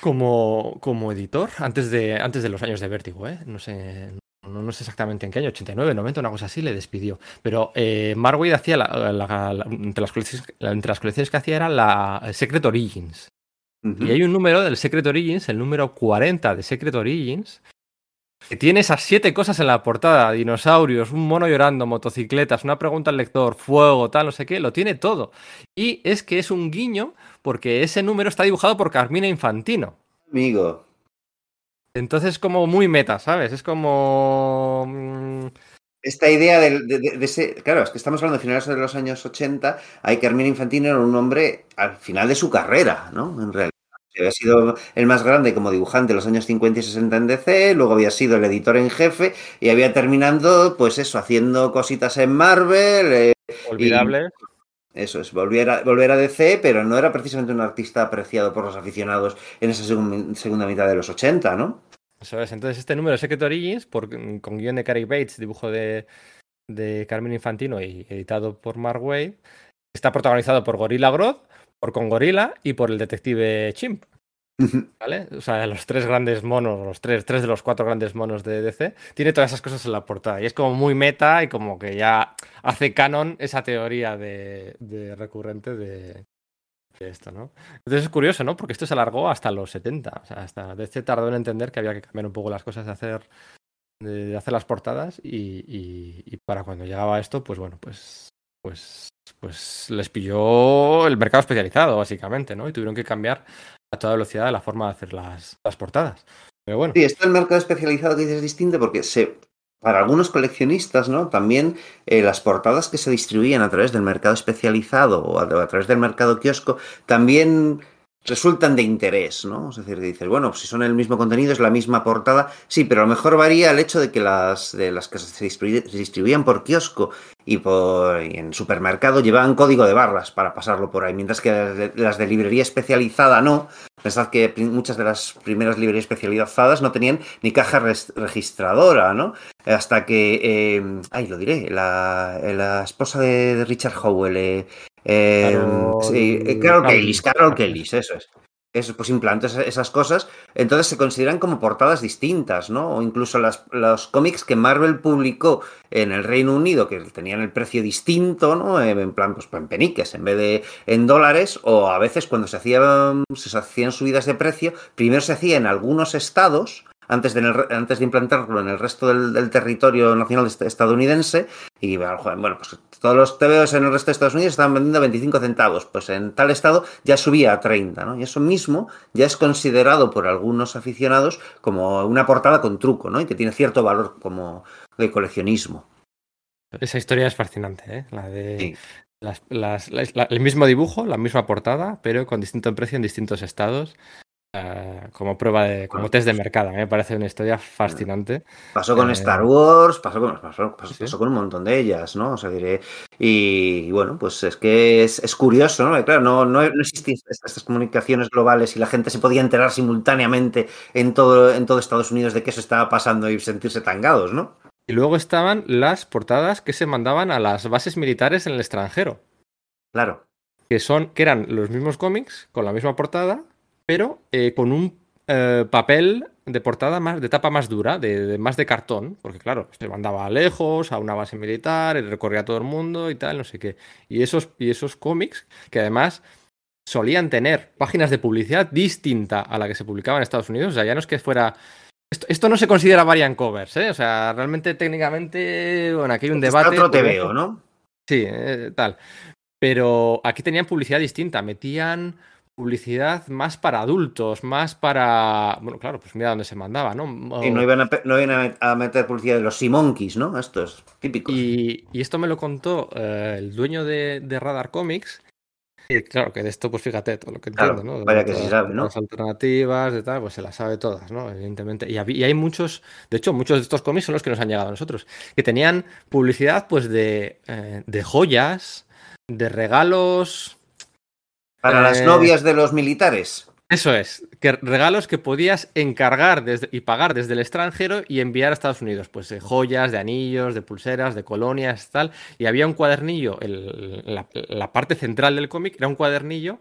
como, como editor antes de, antes de los años de Vértigo, ¿eh? No sé, no, no, sé exactamente en qué año, 89, 90, una cosa así, le despidió. Pero eh, hacía, la, la, la, entre, las colecciones, entre las colecciones que hacía era la Secret Origins. Uh -huh. Y hay un número del Secret Origins, el número 40 de Secret Origins, que tiene esas siete cosas en la portada: dinosaurios, un mono llorando, motocicletas, una pregunta al lector, fuego, tal, no sé qué, lo tiene todo. Y es que es un guiño porque ese número está dibujado por Carmina Infantino. Amigo. Entonces es como muy meta, ¿sabes? Es como. mm, Esta idea de, de, de, ese. Claro, es que estamos hablando de finales de los años 80. Hay Carmina Infantino era un hombre al final de su carrera, ¿no? En realidad. Había sido el más grande como dibujante en los años 50 y 60 en DC, luego había sido el editor en jefe y había terminando, pues eso, haciendo cositas en Marvel. Eh, Olvidable. Y, eso es, volver a, volver a DC, pero no era precisamente un artista apreciado por los aficionados en esa segun, segunda mitad de los 80, ¿no? Eso es, entonces este número de Secret Origins, por, con guion de Cary Bates, dibujo de, de Carmen Infantino y editado por Mark Wade, está protagonizado por Gorilla Grodd, por Congorilla y por el detective Chimp. ¿Vale? O sea, los tres grandes monos, los tres, tres de los cuatro grandes monos de DC, tiene todas esas cosas en la portada. Y es como muy meta y como que ya hace canon esa teoría de, de recurrente de, esto, ¿no? Entonces es curioso, ¿no? Porque esto se alargó hasta los 70. O sea, hasta DC tardó en entender que había que cambiar un poco las cosas de hacer de hacer las portadas y, para cuando llegaba esto, pues bueno, pues, pues, pues les pilló el mercado especializado, básicamente, ¿no? Y tuvieron que cambiar a toda velocidad la forma de hacer las, las portadas. Pero bueno. Sí, esto el mercado especializado que dices es distinto porque se, para algunos coleccionistas, ¿no? También eh, las portadas que se distribuían a través del mercado especializado o a, través del mercado kiosco también resultan de interés, ¿no? Es decir, dices, bueno, pues si son el mismo contenido, es la misma portada, sí, pero a lo mejor varía el hecho de que las, de las que se, distribuían por kiosco y, por, en supermercado llevaban código de barras para pasarlo por ahí, mientras que las de, librería especializada no. Pensad que muchas de las primeras librerías especializadas no tenían ni caja registradora, ¿no? Hasta que, eh, ay, lo diré, la, la esposa de, Richard Howell, eh, eh, sí, eh, Carol Kelly, Carol Kelly, eso es. Eso, pues implantes esas cosas, entonces se consideran como portadas distintas, ¿no? O incluso las, los cómics que Marvel publicó en el Reino Unido, que tenían el precio distinto, ¿no? Eh, en plan, pues en peniques en vez de en dólares, o a veces cuando se hacían, se hacían subidas de precio, primero se hacía en algunos estados, antes de, antes de implantarlo en el resto del, territorio nacional estadounidense. Y bueno, pues todos los TVOs en el resto de Estados Unidos estaban vendiendo 25 centavos. Pues en tal estado ya subía a 30, ¿no? Y eso mismo ya es considerado por algunos aficionados como una portada con truco, ¿no? Y que tiene cierto valor como de coleccionismo. Esa historia es fascinante, ¿eh? La de el mismo dibujo, la misma portada, pero con distinto precio en distintos estados. Eh, como prueba de, como test de mercado. me parece una historia fascinante. Pasó con Star eh, Wars, pasó con, pasó, con un montón de ellas, ¿no? O sea, diré. Y, bueno, pues es que es, curioso, ¿no? Claro, no, no, existían estas comunicaciones globales y la gente se podía enterar simultáneamente en todo, en todo Estados Unidos de qué se estaba pasando y sentirse tangados, ¿no? Y luego estaban las portadas que se mandaban a las bases militares en el extranjero. Claro. Que son, que eran los mismos cómics, con la misma portada, pero eh, con un eh, papel de portada más, de tapa más dura, de, más de cartón, porque claro, se mandaba lejos, a una base militar, recorría a todo el mundo y tal, no sé qué. Y esos, y esos cómics, que además solían tener páginas de publicidad distinta a la que se publicaba en Estados Unidos, o sea, ya no es que fuera... Esto, no se considera variant covers, ¿eh? O sea, realmente técnicamente, bueno, aquí hay un debate... Está otro veo, ¿no? Sí, eh, tal. Pero aquí tenían publicidad distinta, metían publicidad más para adultos, más para. Bueno, claro, pues mira dónde se mandaba, ¿no? Y no iban a, no iban a meter publicidad de los Simonkeys, ¿no? Esto es típico. Y, esto me lo contó eh, el dueño de, Radar Comics. Y claro, que de esto, pues fíjate, todo lo que entiendo, ¿no? vaya que se sabe, ¿no? Las alternativas, de tal, pues se las sabe todas, ¿no? Evidentemente. Y, hay muchos, de hecho, muchos de estos cómics son los que nos han llegado a nosotros, que tenían publicidad, pues, de, eh, de joyas, de regalos para las eh, novias de los militares. Eso es, que regalos que podías encargar y pagar desde el extranjero y enviar a Estados Unidos, pues de joyas, de anillos, de pulseras, de colonias, tal. Y había un cuadernillo, la, parte central del cómic era un cuadernillo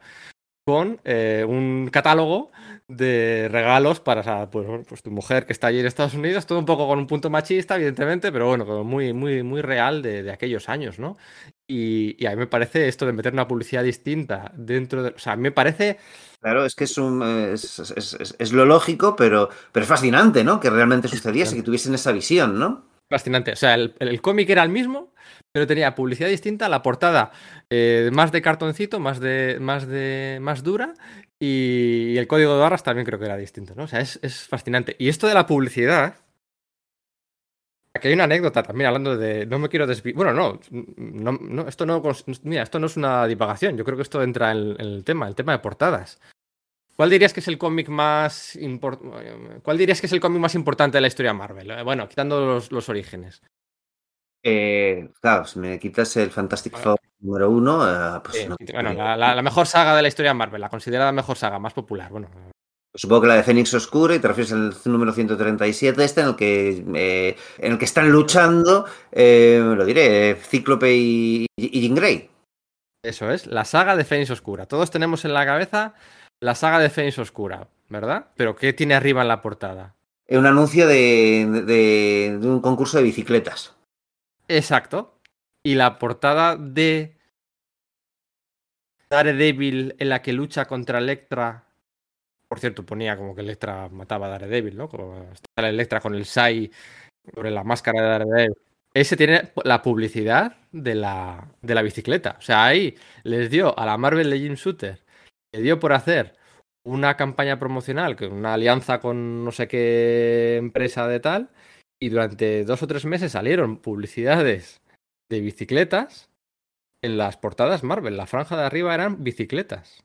con eh, un catálogo de regalos para pues, pues, tu mujer que está allí en Estados Unidos, todo un poco con un punto machista, evidentemente, pero bueno, muy, muy, muy real de, de aquellos años, ¿no? Y, a mí me parece esto de meter una publicidad distinta dentro de. O sea, a mí me parece. Claro, es que es, un, es, lo lógico, pero, pero es fascinante, ¿no? Que realmente sucediese, que tuviesen esa visión, ¿no? Fascinante. O sea, el, cómic era el mismo, pero tenía publicidad distinta, la portada eh, más de cartoncito, más de, más de. más dura. Y, el código de barras también creo que era distinto, ¿no? O sea, es, es fascinante. Y esto de la publicidad Aquí hay una anécdota también hablando de. No me quiero desviar. Bueno, no, no, Esto no. Mira, esto no es una divagación. Yo creo que esto entra en, el tema, el tema de portadas. ¿Cuál dirías que es el cómic más ¿Cuál dirías que es el cómic más importante de la historia Marvel? Eh, bueno, quitando los, orígenes. Eh, claro, si me quitas el Fantastic Four número uno, eh, pues Bueno, la, la, mejor saga de la historia Marvel, la considerada mejor saga, más popular. Bueno, Supongo que la de Fénix Oscura, y te refieres al número 137, este en el que, eh, en el que están luchando, eh, lo diré, Cíclope y, y Grey. Eso es, la saga de Fénix Oscura. Todos tenemos en la cabeza la saga de Fénix Oscura, ¿verdad? Pero ¿qué tiene arriba en la portada? Un anuncio de, de un concurso de bicicletas. Exacto. Y la portada de Daredevil en la que lucha contra Electra por cierto, ponía como que Electra mataba a Daredevil, ¿no? Como está la Electra con el Sai sobre la máscara de Daredevil. Ese tiene la publicidad de la, de la bicicleta. O sea, ahí les dio a la Marvel de Jim Shooter, le dio por hacer una campaña promocional, una alianza con no sé qué empresa de tal, y durante dos o tres meses salieron publicidades de bicicletas en las portadas Marvel. La franja de arriba eran bicicletas.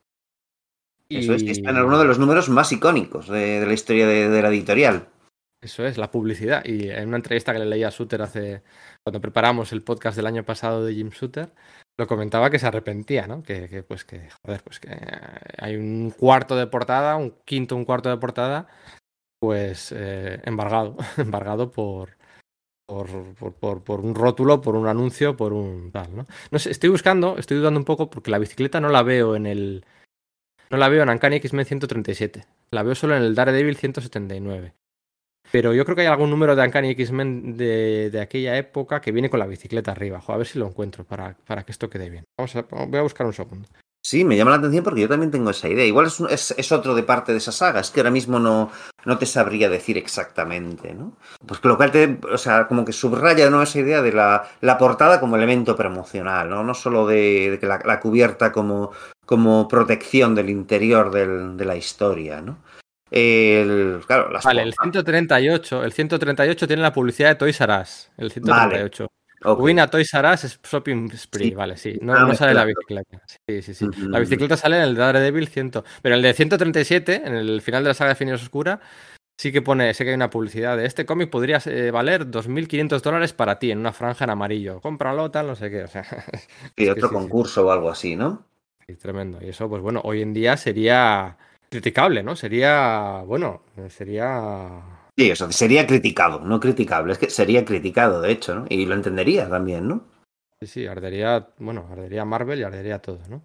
Eso es que está en uno de los números más icónicos de, la historia de, la editorial. Eso es, la publicidad. Y en una entrevista que le leía a Suter hace. cuando preparamos el podcast del año pasado de Jim Suter, lo comentaba que se arrepentía, ¿no? Que, pues que, joder, pues que hay un cuarto de portada, un quinto, un cuarto de portada, pues eh, embargado, embargado por, por, por, por, un rótulo, por un anuncio, por un tal, ¿no? No sé, estoy buscando, estoy dudando un poco porque la bicicleta no la veo en el. No la veo en Uncanny X-Men 137. La veo solo en el Daredevil 179. Pero yo creo que hay algún número de Uncanny X-Men de, de, aquella época que viene con la bicicleta arriba. a ver si lo encuentro para, para que esto quede bien. Vamos a, voy a buscar un segundo. Sí, me llama la atención porque yo también tengo esa idea. Igual es, es, otro de parte de esa saga, es que ahora mismo no, no te sabría decir exactamente, ¿no? Pues lo cual te, o sea, como que subraya ¿no? esa idea de la, la portada como elemento promocional, ¿no? No solo de, que la, cubierta como, como protección del interior del, de la historia, ¿no? El, claro, las vale, el 138, el 138 tiene la publicidad de Toys R Us, el 138. Okay. Win a Toys R Us Shopping Spree, vale, sí. No, ah, sale la bicicleta. Sí, sí, sí. La bicicleta sale en el Daredevil 100. Pero el de 137, en el final de la saga de Finios Oscura, sí que pone, sé que hay una publicidad de este cómic podría eh, valer 2.500 dólares para ti en una franja en amarillo. Cómpralo, tal, no sé qué. O sea, sí, otro concurso o algo así, ¿no? Sí, tremendo. Y eso, pues bueno, hoy en día sería criticable, ¿no? Sería, bueno, sería Sí, eso sería criticado, no criticable, es que sería criticado, de hecho, ¿no? Y lo entendería también, ¿no? Sí, sí, ardería, bueno, ardería Marvel y ardería todo, ¿no?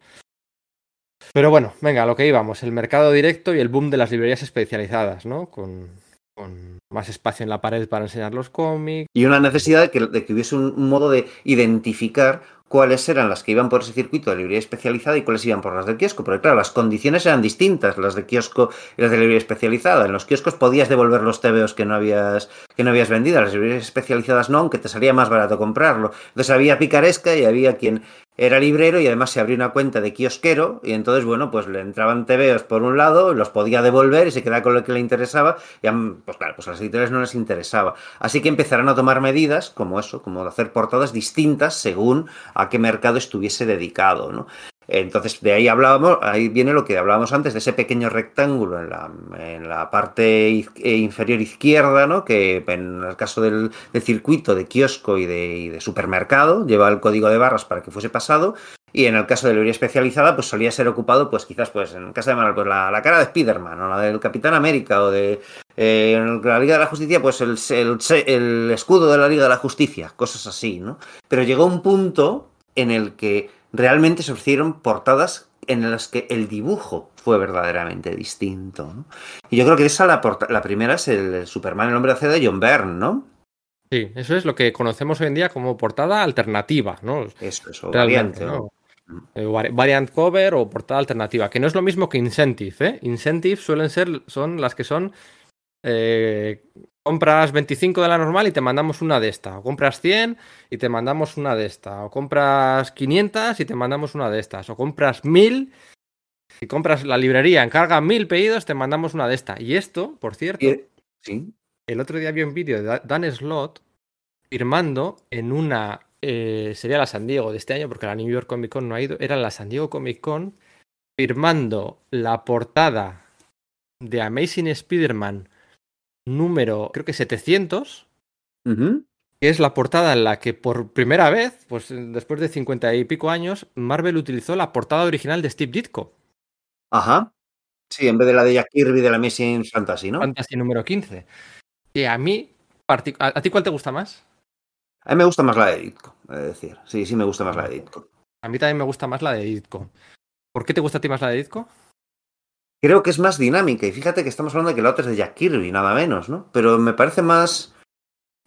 Pero bueno, venga, a lo que íbamos, el mercado directo y el boom de las librerías especializadas, ¿no? Con, con más espacio en la pared para enseñar los cómics. Y una necesidad de que, de que hubiese un modo de identificar cuáles eran las que iban por ese circuito de librería especializada y cuáles iban por las del kiosco. Porque claro, las condiciones eran distintas, las de kiosco y las de librería especializada. En los kioscos podías devolver los TVOs que no habías, que no habías vendido, las librerías especializadas no, aunque te salía más barato comprarlo. Entonces había picaresca y había quien era librero y además se abrió una cuenta de kiosquero y entonces, bueno, pues le entraban TVOs por un lado, los podía devolver y se quedaba con lo que le interesaba y, pues claro, pues a las editoriales no les interesaba. Así que empezaron a tomar medidas como eso, como hacer portadas distintas según a qué mercado estuviese dedicado, ¿no? Entonces, de ahí hablábamos, ahí viene lo que hablábamos antes, de ese pequeño rectángulo en la, en la parte eh, inferior izquierda, ¿no? que en el caso del, circuito de kiosco y de, supermercado lleva el código de barras para que fuese pasado, y en el caso de librería especializada, pues solía ser ocupado, pues quizás, pues en el caso de Manuel, pues la, cara de Spiderman, o la del Capitán América, o de eh, la Liga de la Justicia, pues el, el escudo de la Liga de la Justicia, cosas así, ¿no? Pero llegó un punto en el que realmente se ofrecieron portadas en las que el dibujo fue verdaderamente distinto. ¿no? Y yo creo que esa la, la primera es el Superman, el hombre de acero de John Byrne, ¿no? Sí, eso es lo que conocemos hoy en día como portada alternativa, ¿no? Eso, eso, variante, ¿no? Eh, variant cover o portada alternativa, que no es lo mismo que incentive, ¿eh? Incentive suelen ser, son las que son eh, compras 25 de la normal y te mandamos una de esta, o compras 100 y te mandamos una de esta, o compras 500 y te mandamos una de estas, o compras 1000 y compras la librería, encarga 1000 pedidos, te mandamos una de esta. Y esto, por cierto, ¿Sí? el otro día vi un vídeo de Dan Slot firmando en una, eh, sería la San Diego de este año, porque la New York Comic Con no ha ido, era la San Diego Comic Con, firmando la portada de Amazing Spider-Man número, creo que 700, que es la portada en la que por primera vez, pues después de 50 y pico años, Marvel utilizó la portada original de Steve Ditko. Ajá. Sí, en vez de la de Jack Kirby de la Missing Fantasy, ¿no? Fantasy número 15. Y a mí, ¿a, ti cuál te gusta más? A mí me gusta más la de Ditko, es decir. Sí, sí me gusta más la de Ditko. A mí también me gusta más la de Ditko. ¿Por qué te gusta a ti más la de Ditko? Creo que es más dinámica. Y fíjate que estamos hablando de que la otra es de Jack Kirby, nada menos, ¿no? Pero me parece más.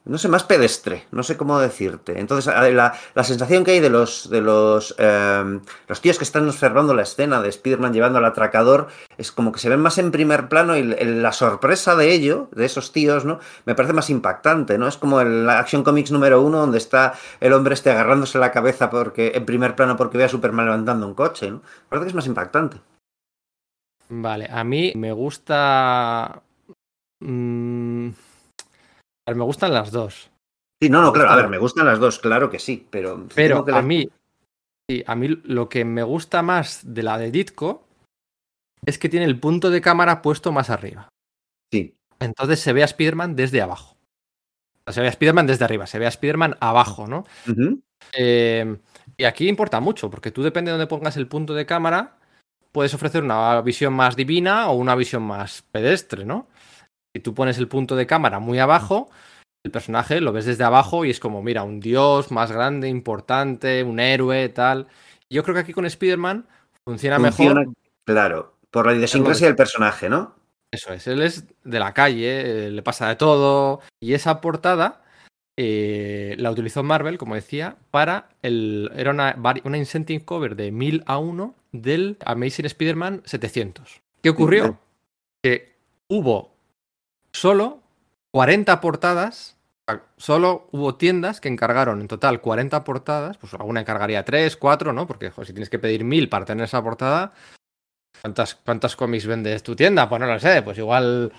no sé, más pedestre, no sé cómo decirte. Entonces, la, la sensación que hay de los de los, eh, los tíos que están observando la escena de Spider-Man llevando al atracador es como que se ven más en primer plano y la sorpresa de ello, de esos tíos, ¿no? Me parece más impactante, ¿no? Es como el Action Comics número uno donde está el hombre este agarrándose la cabeza porque en primer plano porque ve a Superman levantando un coche, ¿no? Me parece que es más impactante. Vale, a mí me gusta... Mmm me gustan las dos. Sí, no, no, claro, a ver, me gustan las dos, claro que sí, pero... Pero a mí, sí, a mí lo que me gusta más de la de Ditko es que tiene el punto de cámara puesto más arriba. Sí. Entonces se ve a Spider-Man desde abajo. se ve a Spider-Man desde arriba, se ve a Spider-Man abajo, ¿no? Eh, y aquí importa mucho, porque tú depende de dónde pongas el punto de cámara, puedes ofrecer una visión más divina o una visión más pedestre, ¿no? Si tú pones el punto de cámara muy abajo, el personaje lo ves desde abajo y es como, mira, un dios más grande, importante, un héroe, tal. Yo creo que aquí con Spider-Man funciona, mejor. Claro, por la idiosincrasia del personaje, ¿no? Eso es, él es de la calle, eh, le pasa de todo. Y esa portada eh, la utilizó Marvel, como decía, para el. Era una, una incentive cover de 1000 a 1 del Amazing Spider-Man 700. ¿Qué ocurrió? Que hubo solo 40 portadas, solo hubo tiendas que encargaron en total 40 portadas, pues alguna encargaría 3, 4, ¿no? Porque si tienes que pedir 1000 para tener esa portada, ¿cuántas, ¿cuántas cómics vendes tu tienda? Pues no lo sé, pues igual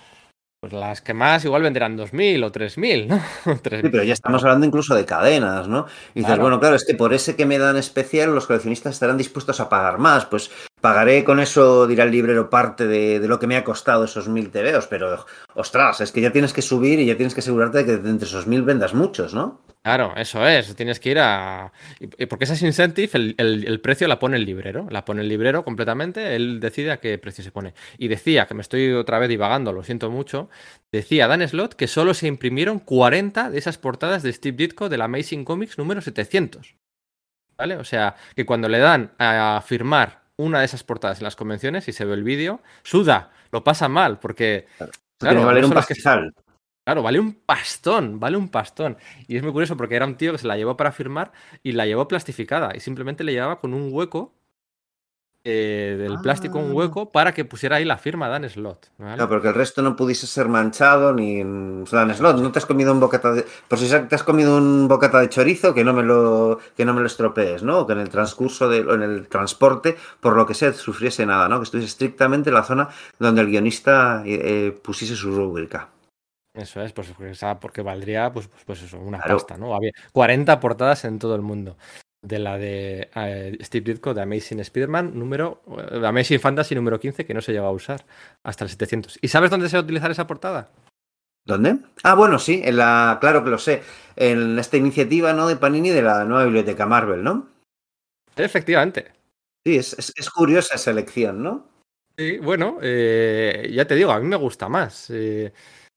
pues las que más igual venderán 2.000 o 3.000, ¿no? Sí, pero ya estamos hablando incluso de cadenas, ¿no? Y dices, bueno, claro, es que por ese que me dan especial los coleccionistas estarán dispuestos a pagar más. Pues pagaré con eso, dirá el librero, parte de, lo que me ha costado esos mil tebeos, pero ostras, es que ya tienes que subir y ya tienes que asegurarte de que entre esos mil vendas muchos, ¿no? Claro, eso es, tienes que ir a... Porque esa incentive, el, el, precio la pone el librero, la pone el librero completamente, él decide a qué precio se pone. Y decía, que me estoy otra vez divagando, lo siento mucho, decía Dan Slot que solo se imprimieron 40 de esas portadas de Steve Ditko de la Amazing Comics número 700. ¿Vale? O sea, que cuando le dan a firmar una de esas portadas en las convenciones y se ve el vídeo, suda, lo pasa mal, porque. Claro, valer un Claro, vale un pastón, vale un pastón. Y es muy curioso porque era un tío que se la llevó para firmar y la llevó plastificada y simplemente le llevaba con un hueco eh, del plástico un ah. hueco para que pusiera ahí la firma Dan Slot. Claro, porque el resto no pudiese ser manchado ni Dan Slot. No te has comido un bocata de. Por si te has comido un bocata de chorizo, que no me lo, que no me lo estropees, ¿no? que en el transcurso de, en el transporte, por lo que sea, sufriese nada, ¿no? Que estuviese estrictamente en la zona donde el guionista eh, eh, pusiese su rúbrica. Eso es, pues porque valdría, pues, pues, pues eso, una pasta, ¿no? Había 40 portadas en todo el mundo de la de eh, Steve Ditko de Amazing Spider-Man número uh, Amazing Fantasy número 15 que no se llegó a usar hasta el 700. ¿Y sabes dónde se va a utilizar esa portada? ¿Dónde? Ah, bueno, sí, en la, claro que lo sé, en esta iniciativa ¿no? de Panini de la nueva biblioteca Marvel, ¿no? Efectivamente. Sí, es, es, curiosa esa elección, ¿no? Sí, bueno, eh, ya te digo, a mí me gusta más. Eh,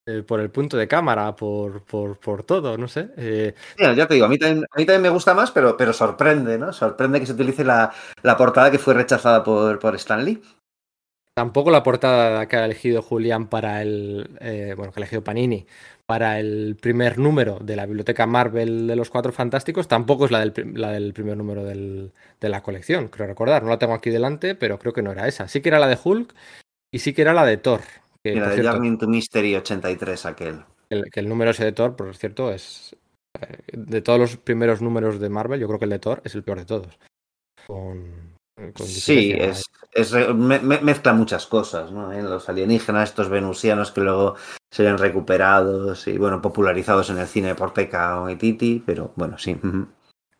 eh, por el punto de cámara, por, por, por todo, no sé. Eh... ya te digo, a mí, también, a mí también me gusta más, pero, pero sorprende, ¿no? Sorprende que se utilice la, la portada que fue rechazada por, por Stanley. Tampoco la portada que ha elegido Julián para el. Eh, bueno, que ha elegido Panini para el primer número de la biblioteca Marvel de los Cuatro Fantásticos, tampoco es la del, la del primer número del, de la colección, creo recordar. No la tengo aquí delante, pero creo que no era esa. Sí que era la de Hulk y sí que era la de Thor. Que, Mira, de to Mystery 83 aquel. El, que el número ese de Thor, por cierto, es... Eh, de todos los primeros números de Marvel, yo creo que el de Thor es el peor de todos. sí, es, mezcla muchas cosas, ¿no? ¿Eh? Los alienígenas, estos venusianos que luego serían recuperados y, bueno, popularizados en el cine por Teca o Titi, pero bueno, sí.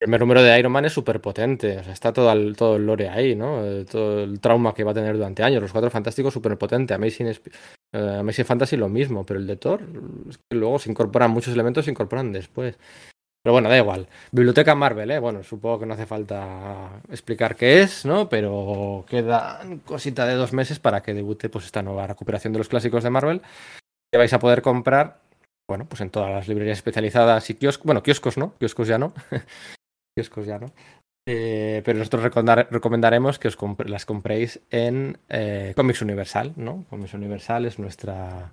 Primer número de Iron Man es súper potente. O sea, está todo el, todo el lore ahí, ¿no? Eh, todo el trauma que va a tener durante años. Los cuatro fantásticos súper potente. Amazing, uh, Amazing Fantasy lo mismo. Pero el de Thor, es que luego se incorporan muchos elementos, se incorporan después. Pero bueno, da igual. Biblioteca Marvel, ¿eh? Bueno, supongo que no hace falta explicar qué es, ¿no? Pero queda cosita de dos meses para que debute pues esta nueva recuperación de los clásicos de Marvel que vais a poder comprar, bueno, pues en todas las librerías especializadas y kioscos, bueno, kioscos no, kioscos ya no, kioscos ya, ¿no? Eh, pero nosotros recomendaremos que os las compréis en eh, Comics Universal, ¿no? Comics Universal es nuestra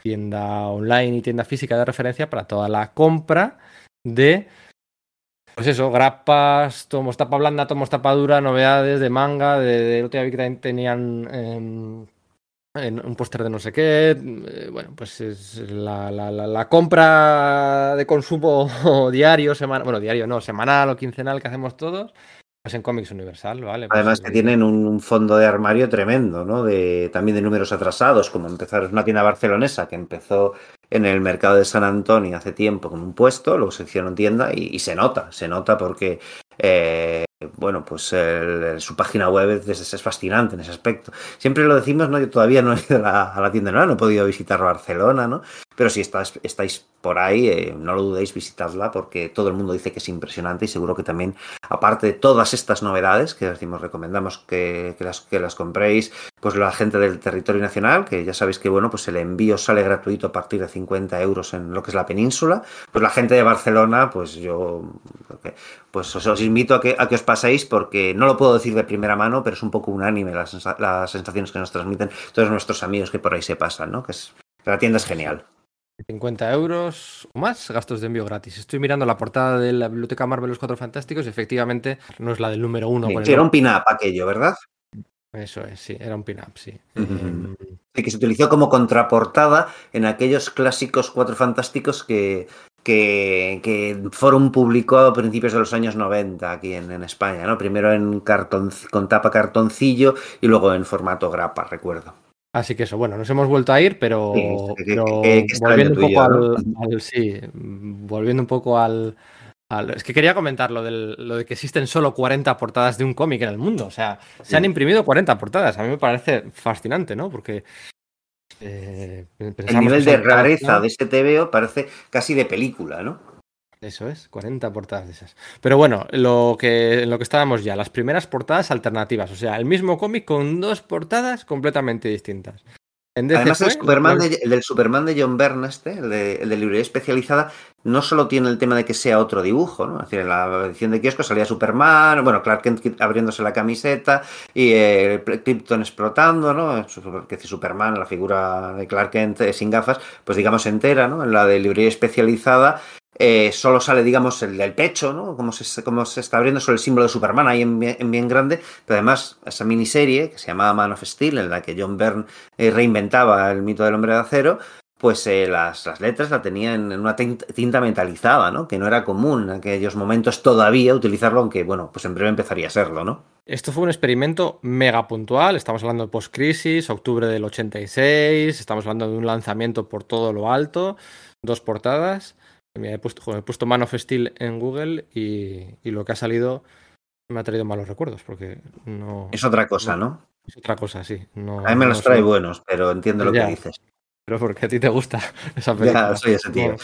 tienda online y tienda física de referencia para toda la compra de pues eso, grapas, tomos tapa blanda, tomos tapa dura, novedades de manga, de, de que tenían em, en un póster de no sé qué. Eh, bueno, pues es la, la, la, compra de consumo diario, semanal, bueno, diario no, semanal o quincenal que hacemos todos. Pues en Comics Universal, ¿vale? Pues Además que tienen un fondo de armario tremendo, ¿no? De, también de números atrasados, como empezar, es una tienda barcelonesa que empezó en el mercado de San Antonio hace tiempo con un puesto, luego se hicieron tienda y, y se nota, se nota porque eh, bueno, pues el, su página web es, es, fascinante en ese aspecto. Siempre lo decimos, ¿no? Yo todavía no he ido a la, a la tienda, no, no he podido visitar Barcelona, ¿no? Pero si estás, estáis por ahí, eh, no lo dudéis, visitadla porque todo el mundo dice que es impresionante y seguro que también, aparte de todas estas novedades que decimos, recomendamos que, que, las, que las compréis, pues la gente del territorio nacional, que ya sabéis que, bueno, pues el envío sale gratuito a partir de 50 euros en lo que es la península, pues la gente de Barcelona, pues yo, pues os, invito a que, a que os paséis porque no lo puedo decir de primera mano, pero es un poco unánime las, las sensaciones que nos transmiten todos nuestros amigos que por ahí se pasan, ¿no? Que es, la tienda es genial. 50 euros o más gastos de envío gratis. Estoy mirando la portada de la biblioteca Marvel Los Cuatro Fantásticos y efectivamente no es la del número uno. Sí, era un pin-up aquello, ¿verdad? Eso es, sí, era un pin-up, sí. Uh -huh. Que se utilizó como contraportada en aquellos clásicos Cuatro Fantásticos que, que, que Forum publicó a principios de los años 90 aquí en, en España, ¿no? Primero en cartón, con tapa cartoncillo y luego en formato grapa, recuerdo. Así que eso, bueno, nos hemos vuelto a ir, pero, sí, que, pero que, que volviendo un poco al, al, sí, volviendo un poco al, al, es que quería comentar lo, del, lo de que existen solo 40 portadas de un cómic en el mundo. O sea, sí. se han imprimido 40 portadas. A mí me parece fascinante, ¿no? Porque eh, el nivel de rareza de este TVO parece casi de película, ¿no? Eso es, 40 portadas de esas. Pero bueno, lo que, en lo que estábamos ya, las primeras portadas alternativas. O sea, el mismo cómic con dos portadas completamente distintas. Además, el, Superman de, el, del Superman de John Byrne, este, el de, el de, librería especializada, no solo tiene el tema de que sea otro dibujo, ¿no? Es decir, en la edición de kiosco salía Superman, bueno, Clark Kent abriéndose la camiseta y eh, Krypton explotando, ¿no? Que Superman, la figura de Clark Kent eh, sin gafas, pues digamos entera, ¿no? En la de librería especializada eh, solo sale, digamos, el del pecho, ¿no? Como se, como se está abriendo sobre el símbolo de Superman ahí en, en, bien grande, pero además esa miniserie que se llamaba Man of Steel, en la que John Byrne eh, reinventaba el mito del hombre de acero, pues eh, las, las, letras la tenía en, una tinta metalizada, ¿no? Que no era común en aquellos momentos todavía utilizarlo, aunque, bueno, pues en breve empezaría a serlo, ¿no? Esto fue un experimento mega puntual, estamos hablando de post-crisis, octubre del 86, estamos hablando de un lanzamiento por todo lo alto, dos portadas, Mira, he, puesto, joder, he puesto Man of Steel en Google y, y, lo que ha salido me ha traído malos recuerdos porque no. Es otra cosa, ¿no? ¿no? Es otra cosa, sí. No, a mí me los no trae soy... buenos, pero entiendo lo ya, que dices. Pero porque a ti te gusta esa película. Ya, soy ese tío.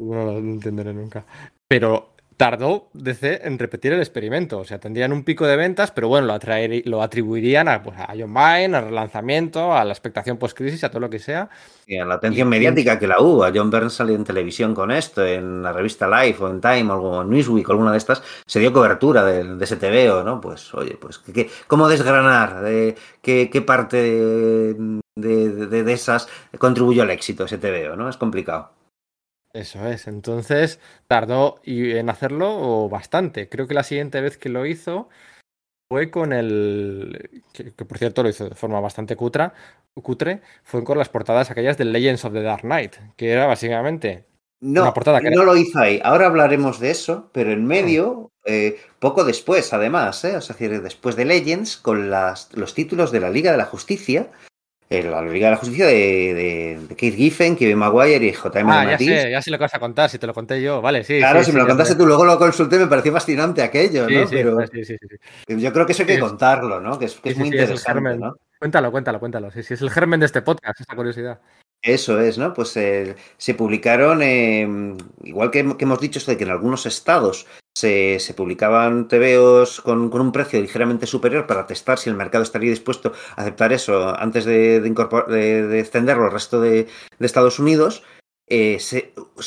No, no lo entenderé nunca. Pero tardó DC en repetir el experimento. O sea, tendrían un pico de ventas, pero bueno, lo, atraer, lo atribuirían a, pues, a John Byrne, al relanzamiento, a la expectación post-crisis, a todo lo que sea. Y a la atención y, mediática que la hubo. A John Byrne salió en televisión con esto, en la revista Life o en Time o en Newsweek o alguna de estas, se dio cobertura de, de ese TVO, ¿no? Pues, oye, pues, ¿qué, ¿cómo desgranar? De, ¿qué, ¿Qué parte de, de, de esas contribuyó al éxito ese TVO, no? Es complicado. Eso es, entonces tardó en hacerlo bastante. Creo que la siguiente vez que lo hizo fue con el. que, que por cierto lo hizo de forma bastante cutra, cutre, fue con las portadas aquellas de Legends of the Dark Knight, que era básicamente. No, una portada que no era... lo hizo ahí. Ahora hablaremos de eso, pero en medio, eh, poco después, además, ¿eh? o sea, después de Legends, con las, los títulos de la Liga de la Justicia, la Liga de la Justicia de, de, de Keith Giffen, Kevin Maguire y J.M. Ah, ya sé, ya sé lo que vas a contar, si te lo conté yo, vale, sí. Claro, sí, si sí, me lo contaste sé. tú, luego lo consulté, me pareció fascinante aquello, ¿no? Pero yo creo que eso hay que contarlo, ¿no? Que es, que es muy interesante, es ¿no? Cuéntalo, cuéntalo, cuéntalo. Sí, sí, es el germen de este podcast, esta curiosidad. Eso es, ¿no? Pues eh, se publicaron, eh, igual que, que, hemos dicho esto de que en algunos estados se, publicaban TVOs con, un precio ligeramente superior para testar si el mercado estaría dispuesto a aceptar eso antes de, de, de, de extenderlo al resto de, Estados Unidos. Eh,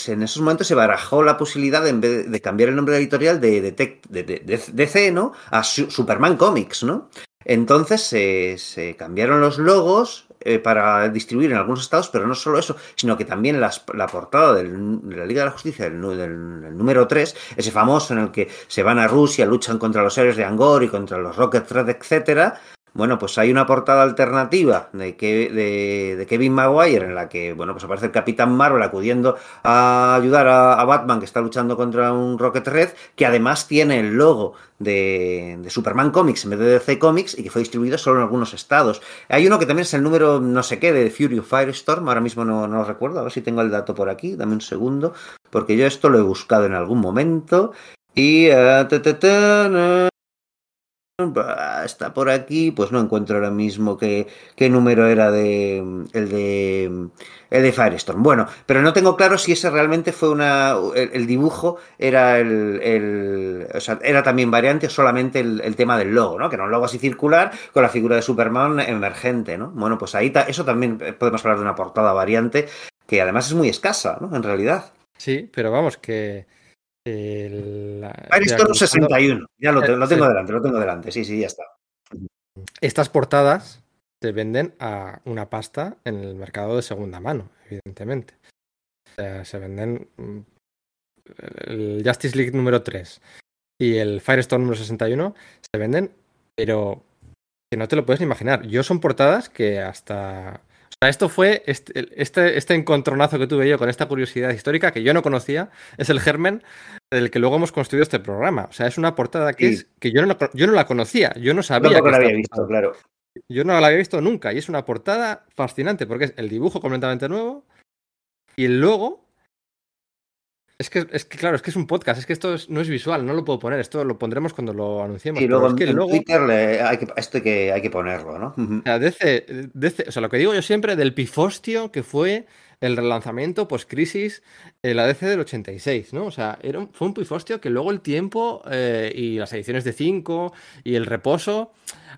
en esos momentos se barajó la posibilidad de, de cambiar el nombre editorial de, de, DC, ¿no? A Superman Comics, ¿no? Entonces se cambiaron los logos eh, para distribuir en algunos estados, pero no solo eso, sino que también las, la portada del, de la Liga de la Justicia, del, del, número 3, ese famoso en el que se van a Rusia, luchan contra los héroes de Angor y contra los Rocket Thread, etcétera, bueno, pues hay una portada alternativa de, de, Kevin Maguire en la que, bueno, pues aparece el Capitán Marvel acudiendo a ayudar a, Batman que está luchando contra un Rocket Red, que además tiene el logo de, de, Superman Comics en vez de DC Comics y que fue distribuido solo en algunos estados. Hay uno que también es el número no sé qué de Fury Firestorm, ahora mismo no, lo recuerdo, a ver si tengo el dato por aquí, dame un segundo, porque yo esto lo he buscado en algún momento. Y ta, está por aquí, pues no encuentro ahora mismo qué, qué número era de el de el de Firestorm. Bueno, pero no tengo claro si ese realmente fue una el, dibujo era el, el, o sea, era también variante o solamente el, tema del logo, ¿no? Que era un logo así circular con la figura de Superman emergente, ¿no? Bueno, pues ahí eso también podemos hablar de una portada variante que además es muy escasa, ¿no? En realidad. Sí, pero vamos que el, Firestorm 61, ya lo, lo tengo delante, lo tengo delante, sí, sí, ya está. Estas portadas se venden a una pasta en el mercado de segunda mano, evidentemente. O sea, se venden mm, el Justice League número 3 y el Firestorm número 61 se venden, pero que no te lo puedes ni imaginar. Yo son portadas que hasta esto fue este, este, este, encontronazo que tuve yo con esta curiosidad histórica que yo no conocía, es el germen del que luego hemos construido este programa. O sea, es una portada que, sí. es, que yo, no, yo no la conocía, yo no sabía. No, que la había visto, claro. Yo no la había visto nunca y es una portada fascinante porque es el dibujo completamente nuevo y el logo es que, es que, claro, es que es un podcast, es que esto es, no es visual, no lo puedo poner, esto lo pondremos cuando lo anunciemos. Y luego es que en luego, Twitter le, hay que, esto hay que, hay que ponerlo, ¿no? Uh -huh. o, sea, DC, DC, o sea, lo que digo yo siempre del pifostio que fue el relanzamiento post-crisis, eh, la DC del 86, ¿no? O sea, era un, fue un pifostio que luego el tiempo eh, y las ediciones de 5 y el reposo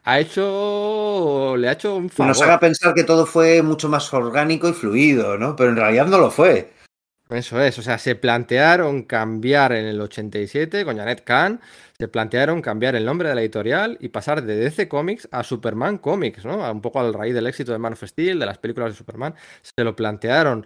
ha hecho, le ha hecho un favor. Nos haga pensar que todo fue mucho más orgánico y fluido, ¿no? Pero en realidad no lo fue. Eso es, o sea, se plantearon cambiar en el 87 con Janet Kahn, se plantearon cambiar el nombre de la editorial y pasar de DC Comics a Superman Comics, ¿no? Un poco al raíz del éxito de Man of Steel, de las películas de Superman. Se lo plantearon,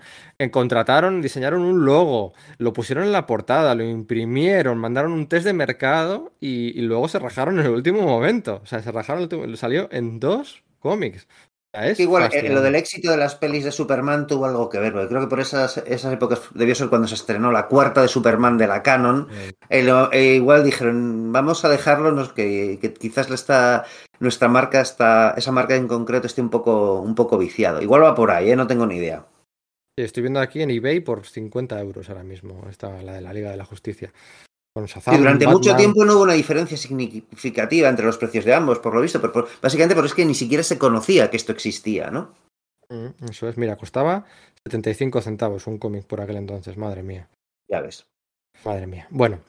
contrataron, diseñaron un logo, lo pusieron en la portada, lo imprimieron, mandaron un test de mercado y, y luego se rajaron en el último momento. O sea, se rajaron, salió en dos cómics. Es igual, eh, lo del éxito de las pelis de Superman tuvo algo que ver, porque creo que por esas, esas épocas debió ser cuando se estrenó la cuarta de Superman de la Canon. Eh, eh, igual dijeron, vamos a dejarlo, que, que quizás está, nuestra marca está, esa marca en concreto esté un poco, un poco viciado. Igual va por ahí, no tengo ni idea. Sí, estoy viendo aquí en eBay por 50 euros ahora mismo, esta, la de la Liga de la Justicia. Shazam, y durante Batman. mucho tiempo no hubo una diferencia significativa entre los precios de ambos, por lo visto, pero por, básicamente porque es que ni siquiera se conocía que esto existía, ¿no? Mm, eso es, mira, costaba 75 centavos un cómic por aquel entonces, madre mía. Ya ves. Madre mía. Bueno,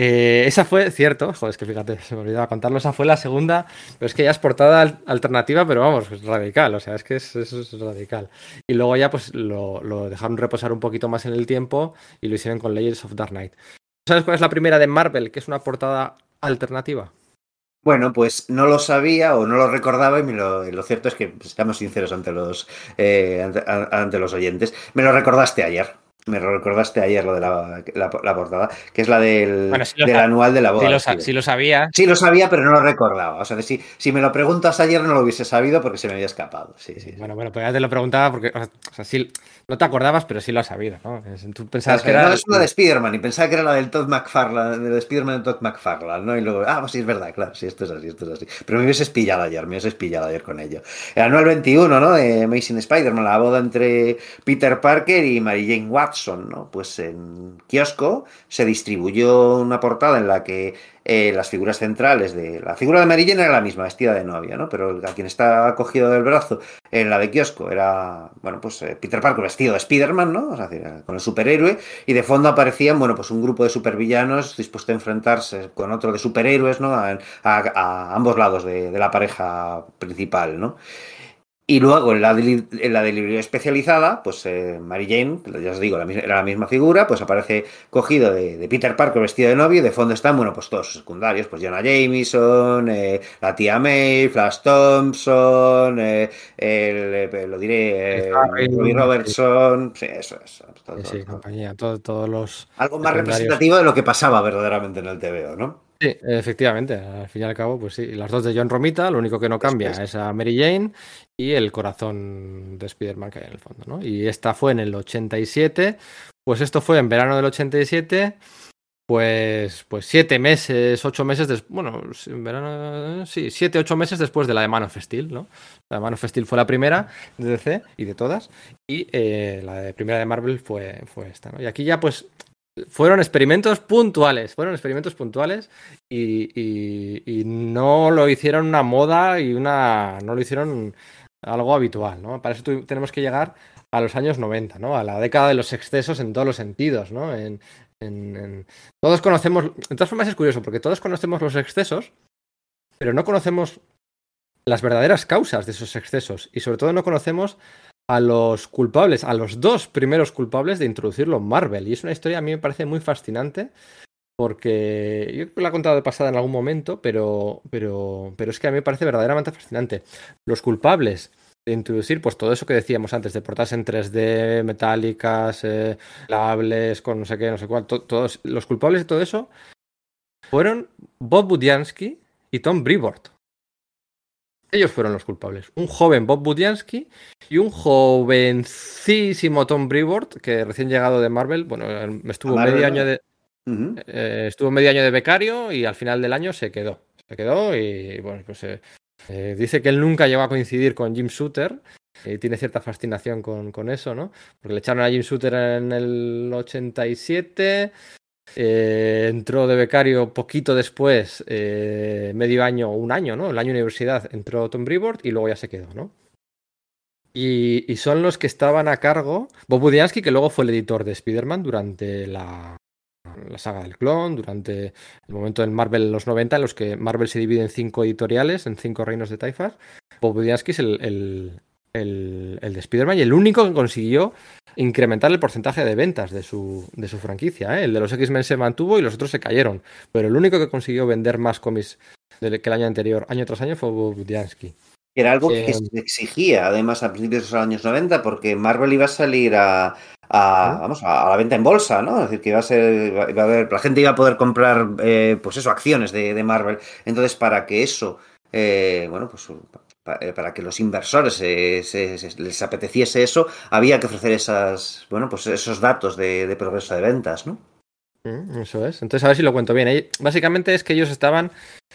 eh, esa fue, cierto, joder, es que fíjate, se me olvidaba contarlo, esa fue la segunda, pero es que ya es portada alternativa, pero vamos, es radical, o sea, es que es, es, es radical. Y luego ya pues lo, lo, dejaron reposar un poquito más en el tiempo y lo hicieron con Legends of Dark Knight. ¿Sabes cuál es la primera de Marvel, que es una portada alternativa? Bueno, pues no lo sabía o no lo recordaba y, me lo, cierto es que pues, estamos sinceros ante los, eh, ante, ante los oyentes. Me lo recordaste ayer. Me lo recordaste ayer lo de la, la, la portada, que es la del, bueno, si del anual de la boda. Si lo, si lo, sabía. Sí, lo sabía, pero no lo recordaba. O sea, si, si me lo preguntas ayer no lo hubiese sabido porque se me había escapado. Sí, sí. Bueno, bueno, pues ya te lo preguntaba porque, o sea, sí, no te acordabas, pero sí lo has sabido, ¿no? Tú pensabas que era... No, es una de Spider-Man y pensaba que era la del Todd McFarlane, de Spider-Man de Todd McFarlane, ¿no? Y luego, ah, pues sí, es verdad, claro, sí, esto es así, esto es así. Pero me hubieses pillado ayer, me hubieses pillado ayer con ello. El anual 21, ¿no? De Amazing Spider-Man, la boda entre Peter Parker y Mary Jane Watson, ¿no? Pues en kiosco se distribuyó una portada en la que eh, las figuras centrales de la figura de Mary Jane era la misma, vestida de novia, ¿no? Pero a quien está cogido del brazo en la de kiosco era, bueno, pues eh, Peter Parker vestido de Spider-Man, ¿no? O sea, con el superhéroe y de fondo aparecían, bueno, pues un grupo de supervillanos dispuesto a enfrentarse con otro de superhéroes, ¿no? A, a, a ambos lados de, de, la pareja principal, ¿no? Y luego en la, en la librería especializada, pues eh, Mary Jane, ya os digo, la, era la misma figura, pues aparece cogido de, Peter Parker vestido de novio y de fondo están, bueno, pues todos sus secundarios, pues Jonah Jameson, eh, la tía May, Flash Thompson, eh, el, lo diré, Robbie Robertson, sí, eso es. sí, compañía, todos los... Algo más representativo de lo que pasaba verdaderamente en el TVO, ¿no? Sí, efectivamente, al fin y al cabo, pues sí, las dos de John Romita, lo único que no cambia es a Mary Jane y el corazón de Spider-Man que hay en el fondo, ¿no? Y esta fue en el 87, pues esto fue en verano del 87, pues, pues siete meses, ocho meses después, bueno, en verano, sí, siete, ocho meses después de la de Man of Steel, ¿no? La de Man of Steel fue la primera de DC y de todas, y eh, la de primera de Marvel fue, fue esta, ¿no? Y aquí ya pues fueron experimentos puntuales, fueron experimentos puntuales y, no lo hicieron una moda y una. no lo hicieron algo habitual, ¿no? Para eso tenemos que llegar a los años 90, ¿no? A la década de los excesos en todos los sentidos, ¿no? En, Todos conocemos. De todas formas es curioso, porque todos conocemos los excesos, pero no conocemos las verdaderas causas de esos excesos. Y sobre todo no conocemos a los culpables, a los dos primeros culpables de introducirlo en Marvel. Y es una historia a mí me parece muy fascinante porque yo la he contado de pasada en algún momento, pero, pero, pero es que a mí me parece verdaderamente fascinante. Los culpables de introducir pues todo eso que decíamos antes, de portarse en 3D, metálicas, eh, lavables, con no sé qué, no sé cuál, todos los culpables de todo eso fueron Bob Budiansky y Tom Brevoort. Ellos fueron los culpables. Un joven Bob Budiansky y un jovencísimo Tom Brevoort, que recién llegado de Marvel, bueno, estuvo medio año de. Eh, estuvo medio año de becario y al final del año se quedó. Se quedó y bueno, pues eh, eh, dice que él nunca llegó a coincidir con Jim Shooter. tiene cierta fascinación con, con, eso, ¿no? Porque le echaron a Jim Shooter en el 87, eh, entró de becario poquito después, medio año, un año, ¿no? El año universidad entró Tom Brevoort y luego ya se quedó, ¿no? Y, son los que estaban a cargo, Bob Budiansky, que luego fue el editor de Spider-Man durante la, la, saga del clon, durante el momento en Marvel en los 90, en los que Marvel se divide en cinco editoriales, en cinco reinos de taifas. Bob Budiansky es el, el, el de Spider-Man y el único que consiguió incrementar el porcentaje de ventas de su, de su franquicia. ¿eh? El de los X-Men se mantuvo y los otros se cayeron. Pero el único que consiguió vender más cómics que el año anterior, año tras año, fue Budiansky. Era algo que eh, se exigía, además, a principios de los años 90, porque Marvel iba a salir a, vamos, a, la venta en bolsa, ¿no? Es decir, que iba a ser, iba a haber, la gente iba a poder comprar, eh, pues eso, acciones de, de, Marvel. Entonces, para que eso, bueno, pues eh, para que los inversores les apeteciese eso, había que ofrecer esas, bueno, pues esos datos de, progreso de ventas, ¿no? Mm, eso es. Entonces, a ver si lo cuento bien. Básicamente es que ellos estaban,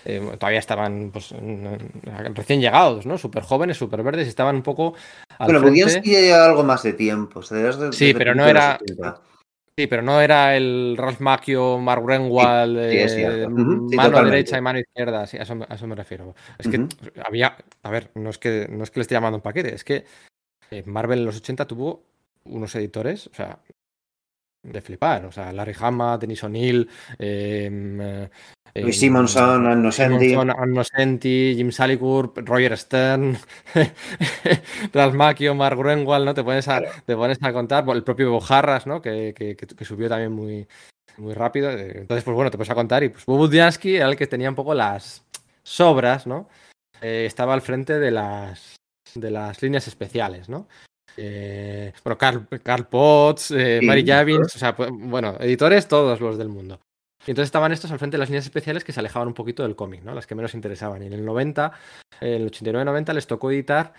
eh, todavía estaban pues, recién llegados, ¿no? Súper jóvenes, súper verdes, estaban un poco. Al bueno, podían seguir algo más de tiempo. sí, pero no era. Sí, pero no era el Ralph Macchio, Mark Renwald, eh, mano derecha y mano izquierda, sí, a, eso, me refiero. Es que había, a ver, no es que, no es que le esté llamando un paquete, es que eh, Marvel en los 80 tuvo unos editores, o sea, de flipar. O sea, Larry Hama, Denis O'Neill, em, eh, Luis Simonson, Anno Senti, Jim Salicourt, Roger Stern, Ralph Macchio, Mark Greenwald, ¿no? Te pones a, te pones a contar, el propio Bojarras, ¿no? Que, que, que, subió también muy, muy rápido. Entonces, pues bueno, te pones a contar. Y pues Bob Diansky era el que tenía un poco las sobras, ¿no? Eh, estaba al frente de las, de las líneas especiales, ¿no? Eh, bueno, Carl, Carl Potts, eh, Mary Javins, o sea, pues, bueno, editores todos los del mundo. Y entonces estaban estos al frente de las líneas especiales que se alejaban un poquito del cómic, ¿no? Las que menos interesaban. Y en el 90, en el 89-90 les tocó editar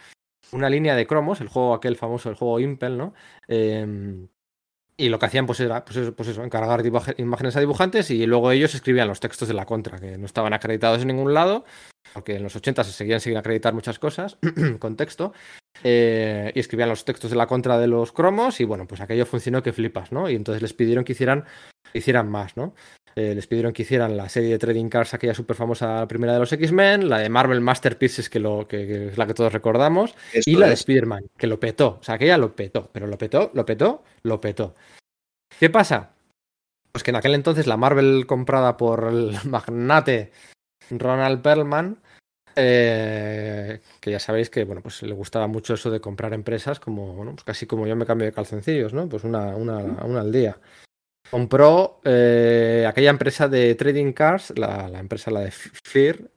una línea de cromos, el juego aquel famoso, el juego Impel, ¿no? Em, y lo que hacían pues era pues eso, pues eso, encargar imágenes a dibujantes y luego ellos escribían los textos de la contra, que no estaban acreditados en ningún lado, porque en los 80 se seguían sin acreditar muchas cosas con texto, eh, y escribían los textos de la contra de los cromos y bueno, pues aquello funcionó que flipas, ¿no? Y entonces les pidieron que hicieran, hicieran más, ¿no? Eh, les pidieron que hicieran la serie de Trading Cards, aquella súper famosa primera de los X-Men, la de Marvel Masterpieces, que, lo, que, es la que todos recordamos, y la de Spider-Man, que lo petó. O sea, aquella lo petó, pero lo petó, lo petó, lo petó. ¿Qué pasa? Pues que en aquel entonces la Marvel comprada por el magnate Ronald Perlman Eh, que ya sabéis que bueno, pues le gustaba mucho eso de comprar empresas como, bueno, pues casi como yo me cambio de calzoncillos, ¿no? Pues una, una, una al día. Compró eh, aquella empresa de trading cars, la, la empresa la de Fear.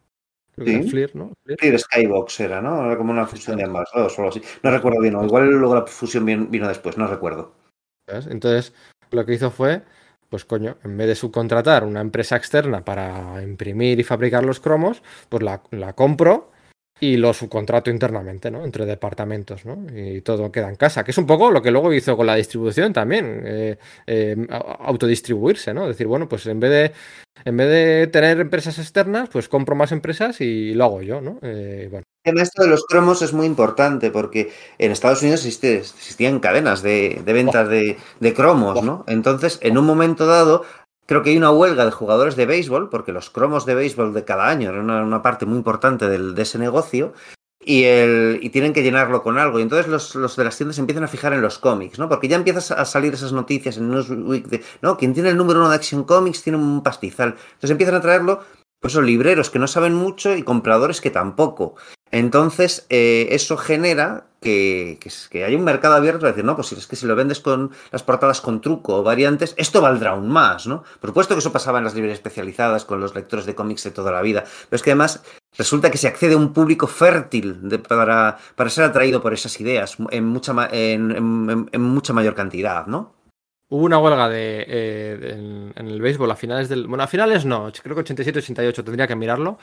Sí. Fleer, ¿no? Fear Skybox era, ¿no? Era como una fusión de ambas dos o algo así. No recuerdo bien, o igual luego la fusión vin- vino después, no recuerdo. Entonces, lo que hizo fue, pues coño, en vez de subcontratar una empresa externa para imprimir y fabricar los cromos, pues la, la compro y lo subcontrato internamente, ¿no? Entre departamentos, ¿no? Y todo queda en casa, que es un poco lo que luego hizo con la distribución también, eh, a- autodistribuirse, ¿no? Decir, bueno, pues en vez de en vez de tener empresas externas, pues compro más empresas y lo hago yo, ¿no? Eh, bueno, tema esto de los cromos es muy importante porque en Estados Unidos existían cadenas de, de ventas de, de cromos, ¿no? Entonces, en un momento dado, creo que hay una huelga de jugadores de béisbol, porque los cromos de béisbol de cada año eran una, parte muy importante del- de ese negocio, y, el, y tienen que llenarlo con algo. Y entonces los, los de las tiendas empiezan a fijar en los cómics, ¿no? Porque ya empiezas a salir esas noticias en Newsweek de, no, quien tiene el número uno de Action Comics tiene un pastizal. Entonces empiezan a traerlo, pues son libreros que no saben mucho y compradores que tampoco. Entonces, eh, eso genera que, que, haya un mercado abierto a decir, no, pues es que si lo vendes con las portadas con truco o variantes, esto valdrá aún más, ¿no? Por supuesto que eso pasaba en las librerías especializadas con los lectores de cómics de toda la vida, pero es que además resulta que se accede a un público fértil para, para, ser atraído por esas ideas en mucha, en mucha mayor cantidad, ¿no? Hubo una huelga de, eh, en, el béisbol a finales del. Bueno, a finales no, creo que 87-88, tendría que mirarlo.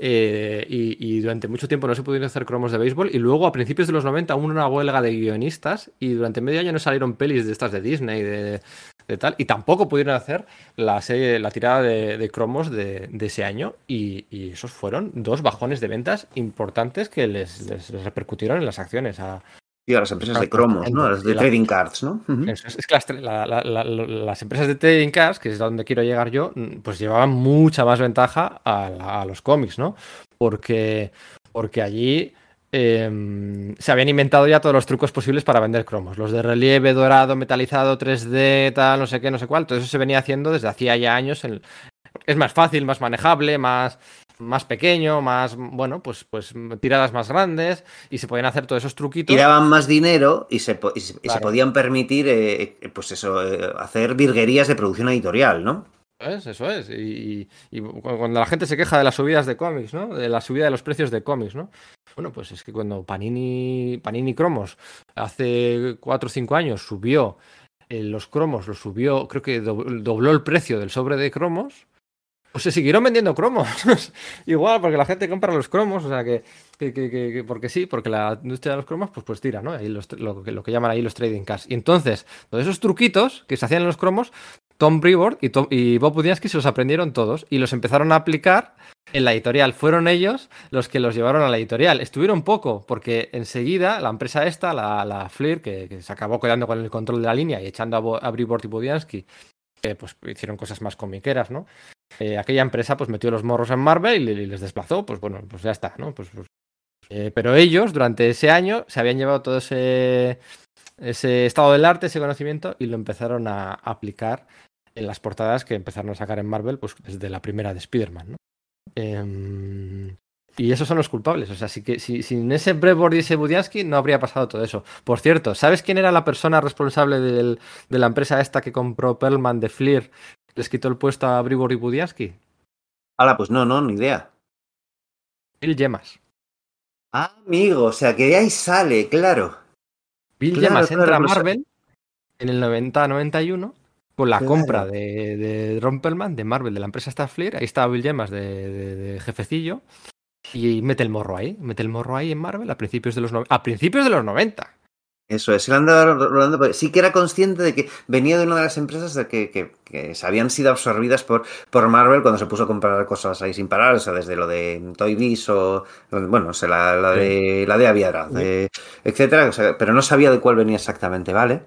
Eh, y, durante mucho tiempo no se pudieron hacer cromos de béisbol. Y luego a principios de los 90 hubo una huelga de guionistas. Y durante medio año no salieron pelis de estas de Disney, de, de tal. Y tampoco pudieron hacer la, serie, la tirada de, cromos de, de, ese año. Y, esos fueron dos bajones de ventas importantes que les, les, repercutieron en las acciones y a las empresas de cromos, ¿no? Las de trading cards, ¿no? Uh -huh. Eso es, es, que las, la, la, la, las, empresas de trading cards, que es donde quiero llegar yo, pues llevaban mucha más ventaja a, a los cómics, ¿no? Porque, porque allí eh, se habían inventado ya todos los trucos posibles para vender cromos. Los de relieve, dorado, metalizado, 3D, tal, no sé qué, no sé cuál. Todo eso se venía haciendo desde hacía ya años. En, es más fácil, más manejable, más, más pequeño, más, bueno, pues, pues tiradas más grandes y se podían hacer todos esos truquitos. Y daban más dinero y se, y se, claro. y se podían permitir, eh, pues eso, eh, hacer virguerías de producción editorial, ¿no? Es, eso es. Y, y, cuando la gente se queja de las subidas de cómics, ¿no? De la subida de los precios de cómics, ¿no? Bueno, pues es que cuando Panini, Panini Cromos hace 4 o 5 años subió eh, los cromos, lo subió, creo que dobló el precio del sobre de cromos, pues se siguieron vendiendo cromos. Igual, porque la gente compra los cromos, o sea que, que, que, que, porque sí, porque la industria de los cromos, pues, pues tira, ¿no? Ahí los, lo, lo, que llaman ahí los trading cards. Y entonces, todos esos truquitos que se hacían en los cromos, Tom Brevoort y, y Bob Budiansky se los aprendieron todos y los empezaron a aplicar en la editorial. Fueron ellos los que los llevaron a la editorial. Estuvieron poco, porque enseguida la empresa esta, la, la Fleer, que, se acabó quedando con el control de la línea y echando a, Bo, Brevoort y Budiansky, eh, pues hicieron cosas más comiqueras, ¿no? Eh, aquella empresa pues metió los morros en Marvel y, les desplazó, pues bueno, pues ya está, ¿no? Pues, pues eh, pero ellos durante ese año se habían llevado todo ese, ese estado del arte, ese conocimiento y lo empezaron a aplicar en las portadas que empezaron a sacar en Marvel pues desde la primera de Spider-Man, ¿no? Eh, y esos son los culpables. O sea, si que, si, sin ese Brevoort y ese Budiansky no habría pasado todo eso. Por cierto, ¿sabes quién era la persona responsable de la empresa esta que compró Perlman de Fleer? ¿Les quitó el puesto a Brevoort y Budiansky? Ahora, pues no, no, ni idea. Bill Gemas. Ah, amigo, o sea, que de ahí sale, claro. Bill claro, claro, entra a Marvel en el 90-91 con la compra de, de Ron Perlman, de Marvel, de la empresa Starfleet. Ahí estaba Bill Gemas de, de- de jefecillo. Y mete el morro ahí. Mete el morro ahí en Marvel a principios de los, no- a principios de los 90. Eso es, rolando por- Sí que era consciente de que venía de una de las empresas de que, que, que se habían sido absorbidas por, por Marvel cuando se puso a comprar cosas ahí sin parar, o sea, desde lo de Toy Biz o, bueno, o sea, la, la de, la de Aviara, de- etcétera, o sea, pero no sabía de cuál venía exactamente, ¿vale?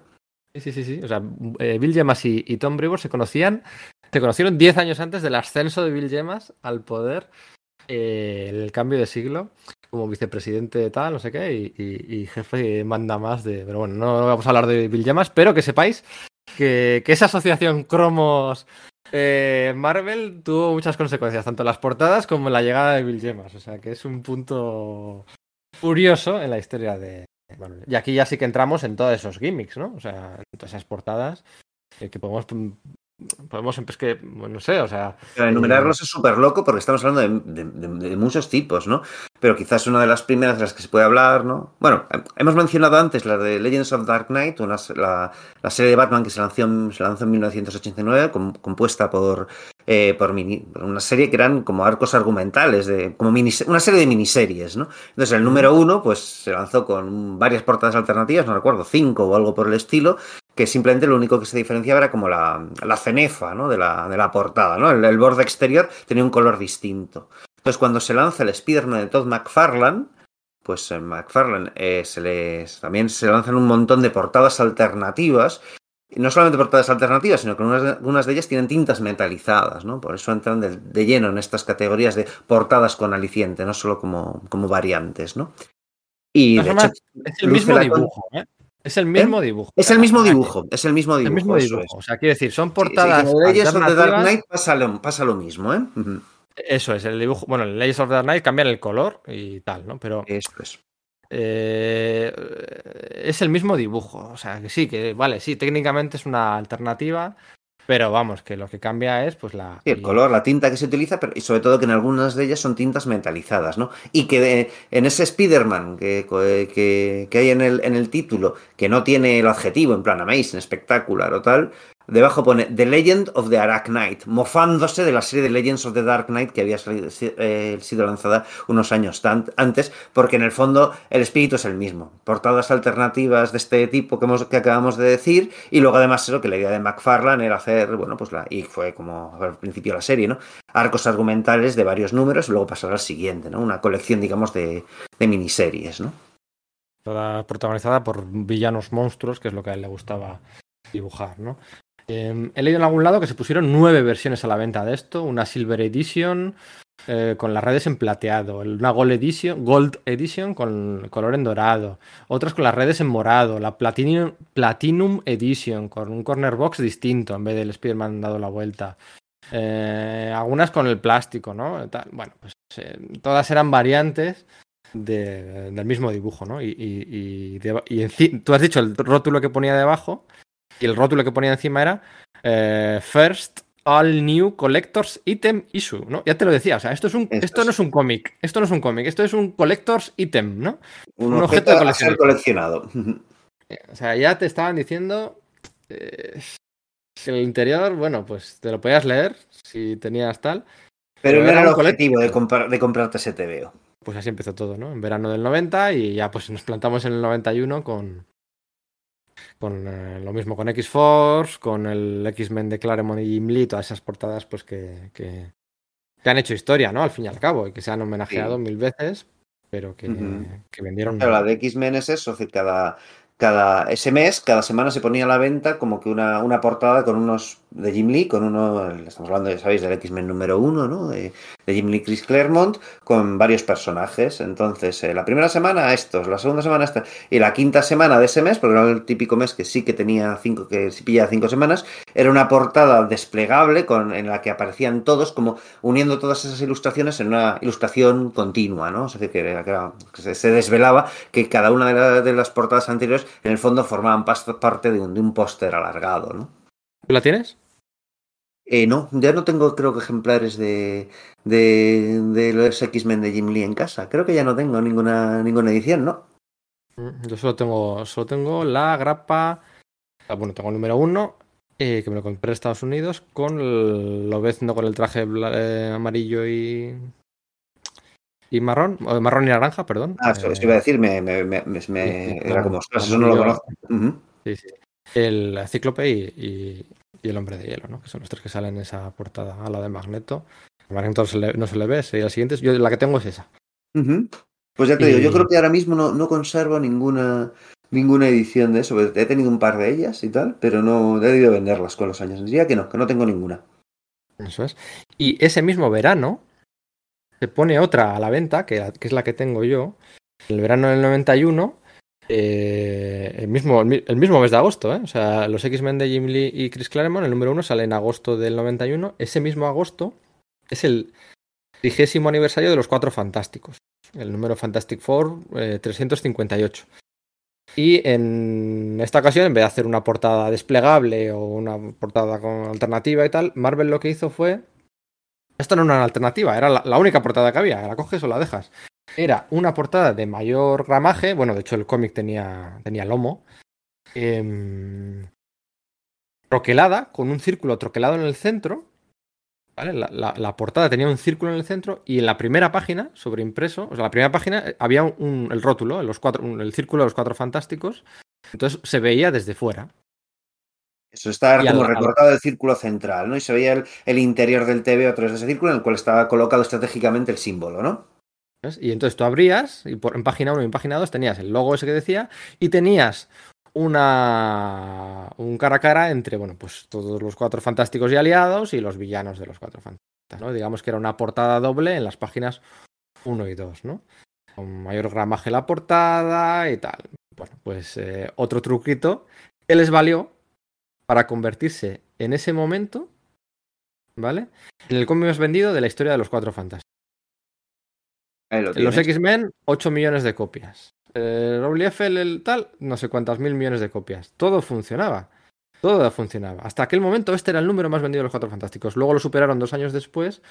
Sí, sí, sí, sí. O sea, eh, Bill Gemas y, y Tom Brevoort se conocían, se conocieron 10 años antes del ascenso de Bill Gemas al poder, eh, el cambio de siglo, como vicepresidente tal, no sé qué, y, jefe manda más de... Pero bueno, no vamos a hablar de Bill Gemas, pero que sepáis que, esa asociación cromos eh, Marvel tuvo muchas consecuencias, tanto en las portadas como en la llegada de Bill Gemas. O sea que es un punto curioso en la historia de. Bueno, y aquí ya sí que entramos en todos esos gimmicks, ¿no? O sea, en todas esas portadas eh, que podemos podemos es que no sé o sea enumerarlos es súper loco porque estamos hablando de, de, de, muchos tipos no pero quizás una de las primeras de las que se puede hablar no bueno hemos mencionado antes la de Legends of Dark Knight una, la, la, serie de Batman que se lanzó, se lanzó en 1989 com, compuesta por eh, por, mini, por, una serie que eran como arcos argumentales de como una serie de miniseries no entonces el número uno pues se lanzó con varias portadas alternativas no recuerdo cinco o algo por el estilo que simplemente lo único que se diferenciaba era como la, la cenefa ¿no? de, la, de, la, portada, ¿no? El, el, borde exterior tenía un color distinto. Entonces, cuando se lanza el Spider-Man de Todd McFarlane, pues en McFarlane eh, se les, también se lanzan un montón de portadas alternativas. Y no solamente portadas alternativas, sino que unas, algunas de ellas tienen tintas metalizadas, ¿no? Por eso entran de, de, lleno en estas categorías de portadas con aliciente, no solo como, como variantes, ¿no? Y no, de hecho, es el mismo dibujo, ¿eh? Es el mismo ¿Eh? dibujo. Es el mismo dibujo. Es el mismo dibujo. El mismo dibujo. Es. O sea, quiero decir, son portadas. Sí, sí, en Legends of the Dark Knight pasa lo, pasa lo mismo, ¿eh? Uh -huh. Eso es, el dibujo. Bueno, en Legends of the Dark Knight cambian el color y tal, ¿no? Pero. Eso es. Eh, es el mismo dibujo. O sea, que sí, que vale, sí, técnicamente es una alternativa. Pero vamos, que lo que cambia es pues la. Sí, el color, la tinta que se utiliza, pero y sobre todo que en algunas de ellas son tintas metalizadas, ¿no? Y que de, en ese Spider-Man que, que, que, hay en el, en el título, que no tiene el adjetivo en plan amazing, espectacular o tal, debajo pone The Legend of the Dark Knight, mofándose de la serie de Legends of the Dark Knight que había salido, eh, sido lanzada unos años antes, porque en el fondo el espíritu es el mismo. Portadas alternativas de este tipo que, hemos, que acabamos de decir, y luego además eso, que la idea de McFarlane era hacer, bueno, pues la, y fue como al principio la serie, ¿no? Arcos argumentales de varios números y luego pasar al siguiente, ¿no? Una colección, digamos, de, de miniseries, ¿no? Toda protagonizada por villanos monstruos, que es lo que a él le gustaba dibujar, ¿no? Eh, he leído en algún lado que se pusieron nueve versiones a la venta de esto, una Silver Edition eh, con las redes en plateado, una Gold Edition, Gold Edition con color en dorado, otras con las redes en morado, la Platinum, Platinum Edition con un corner box distinto en vez del Spider-Man dado la vuelta. Eh, algunas con el plástico, ¿no? Tal. Bueno, pues eh, todas eran variantes de, del mismo dibujo, ¿no? Y tú has dicho el rótulo que ponía debajo, y el rótulo que ponía encima era eh, First All New Collectors Item Issue, ¿no? Ya te lo decía, o sea, esto, es un, esto, esto no es un cómic, esto no es un cómic, esto es un Collectors Item, ¿no? Un, un objeto, objeto, de colección. coleccionado. O sea, ya te estaban diciendo eh, el interior, bueno, pues te lo podías leer si tenías tal. Pero, pero no era el objetivo de, comprar, de comprarte ese TVO. Pues así empezó todo, ¿no? En verano del 90 y ya pues nos plantamos en el 91 con, con eh, lo mismo con X-Force, con el X-Men de Claremont y Jim Lee, todas esas portadas pues que, que, que, han hecho historia, ¿no? Al fin y al cabo, y que se han homenajeado sí. mil veces, pero que, uh -huh. que vendieron. Pero la de X-Men es eso, es decir, cada, cada ese mes, cada semana se ponía a la venta como que una, una portada con unos de Jim Lee, con uno, estamos hablando, ya sabéis, del X-Men número uno, ¿no? De, de, Jim Lee Chris Claremont, con varios personajes. Entonces, eh, la primera semana estos, la segunda semana estos, y la quinta semana de ese mes, porque era el típico mes que sí que tenía cinco, que sí pillaba cinco semanas, era una portada desplegable con, en la que aparecían todos, como uniendo todas esas ilustraciones en una ilustración continua, ¿no? Es decir, que, que, se, desvelaba que cada una de, de, las portadas anteriores, en el fondo, formaban parte de un, de un póster alargado, ¿no? ¿La tienes? Eh, no, ya no tengo, creo que ejemplares de, de, de los X-Men de Jim Lee en casa. Creo que ya no tengo ninguna, ninguna edición, ¿no? Yo solo tengo, solo tengo la grapa. Bueno, tengo el número uno, eh, que me lo compré en Estados Unidos, con el, lo ves con el traje eh, amarillo y. y marrón, marrón y naranja, perdón. Ah, eso, eso iba a decir, me, me, me, me era como, eso no lo conozco. Uh -huh. Sí, sí. El Cíclope y, y, y, el Hombre de Hielo, ¿no? Que son los tres que salen en esa portada a la de Magneto. Magneto no se le, no se le ve, sería la siguiente. Yo la que tengo es esa. Uh -huh. Pues ya te y... digo, yo creo que ahora mismo no, no conservo ninguna ninguna edición de eso. He tenido un par de ellas y tal, pero no he debido venderlas con los años. Diría que no, que no tengo ninguna. Eso es. Y ese mismo verano se pone otra a la venta, que, que es la que tengo yo. El verano del 91 eh, el, mismo, el mismo mes de agosto, ¿eh? O sea, los X-Men de Jim Lee y Chris Claremont, el número uno, sale en agosto del 91. Ese mismo agosto es el trigésimo aniversario de los Cuatro Fantásticos. El número Fantastic Four 358. Eh, y en esta ocasión, en vez de hacer una portada desplegable o una portada con alternativa y tal, Marvel lo que hizo fue. Esto no era una alternativa, era la, la única portada que había. La coges o la dejas era una portada de mayor gramaje, bueno, de hecho el cómic tenía, tenía lomo, eh, troquelada, con un círculo troquelado en el centro, ¿vale? La, la, portada tenía un círculo en el centro y en la primera página, sobre impreso, o sea, la primera página eh, había un, el rótulo, los cuatro, el círculo de los cuatro fantásticos, entonces se veía desde fuera. Eso estaba como recortado del círculo central, ¿no? Y se veía el, el interior del TV a través de ese círculo en el cual estaba colocado estratégicamente el símbolo, ¿no? Y entonces tú abrías y por, en página 1 y en página 2 tenías el logo ese que decía y tenías una un cara a cara entre bueno, pues todos los cuatro fantásticos y aliados y los villanos de los cuatro fantásticos, ¿no? Digamos que era una portada doble en las páginas 1 y 2, ¿no? Con mayor gramaje la portada y tal. Bueno, pues eh, otro truquito que les valió para convertirse en ese momento, ¿vale? En el cómic más vendido de la historia de los cuatro fantásticos. Los X-Men, 8 millones de copias. El WF, el tal, no sé cuántas mil millones de copias. Todo funcionaba. Todo funcionaba. Hasta aquel momento este era el número más vendido de los Cuatro Fantásticos. Luego lo superaron dos años después,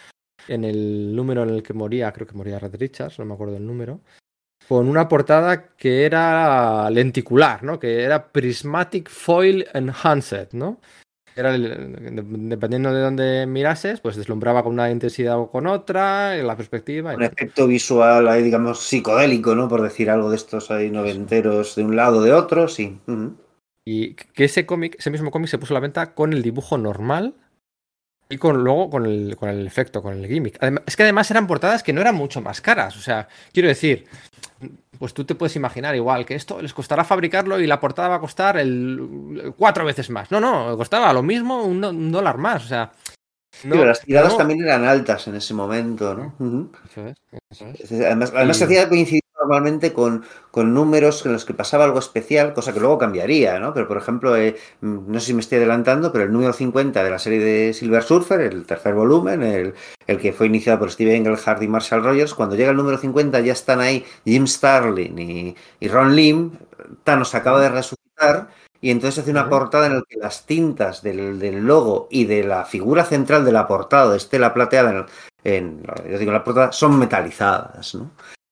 en el número en el que moría, creo que moría Red Richards, no me acuerdo el número, con una portada que era lenticular, ¿no? Que era Prismatic Foil Enhanced, ¿no? Era dependiendo de dónde mirases, pues deslumbraba con una intensidad o con otra, en la perspectiva. Un efecto visual ahí, digamos, psicodélico, ¿no? Por decir algo de estos ahí noventeros de un lado o de otro, sí. Y que ese cómic, ese mismo cómic se puso a la venta con el dibujo normal y con luego con el, con el efecto, con el gimmick. es que además eran portadas que no eran mucho más caras. O sea, quiero decir, pues tú te puedes imaginar igual que esto les costará fabricarlo y la portada va a costar el cuatro veces más. No, no, costaba lo mismo, un, dólar más. O sea. No, las tiradas también eran altas en ese momento, ¿no? Eso es, eso es. Además, además se hacía coincidir normalmente con, con, números en los que pasaba algo especial, cosa que luego cambiaría, ¿no? Pero, por ejemplo, eh, mm, no sé si me estoy adelantando, pero el número 50 de la serie de Silver Surfer, el tercer volumen, el, el que fue iniciado por Steve Englehart y Marshall Rogers, cuando llega el número 50 ya están ahí Jim Starlin y, y Ron Lim, Thanos acaba de resucitar y entonces hace una portada en la que las tintas del, del, logo y de la figura central de la portada de Estela Plateada en, en, yo digo, la portada son metalizadas, ¿no?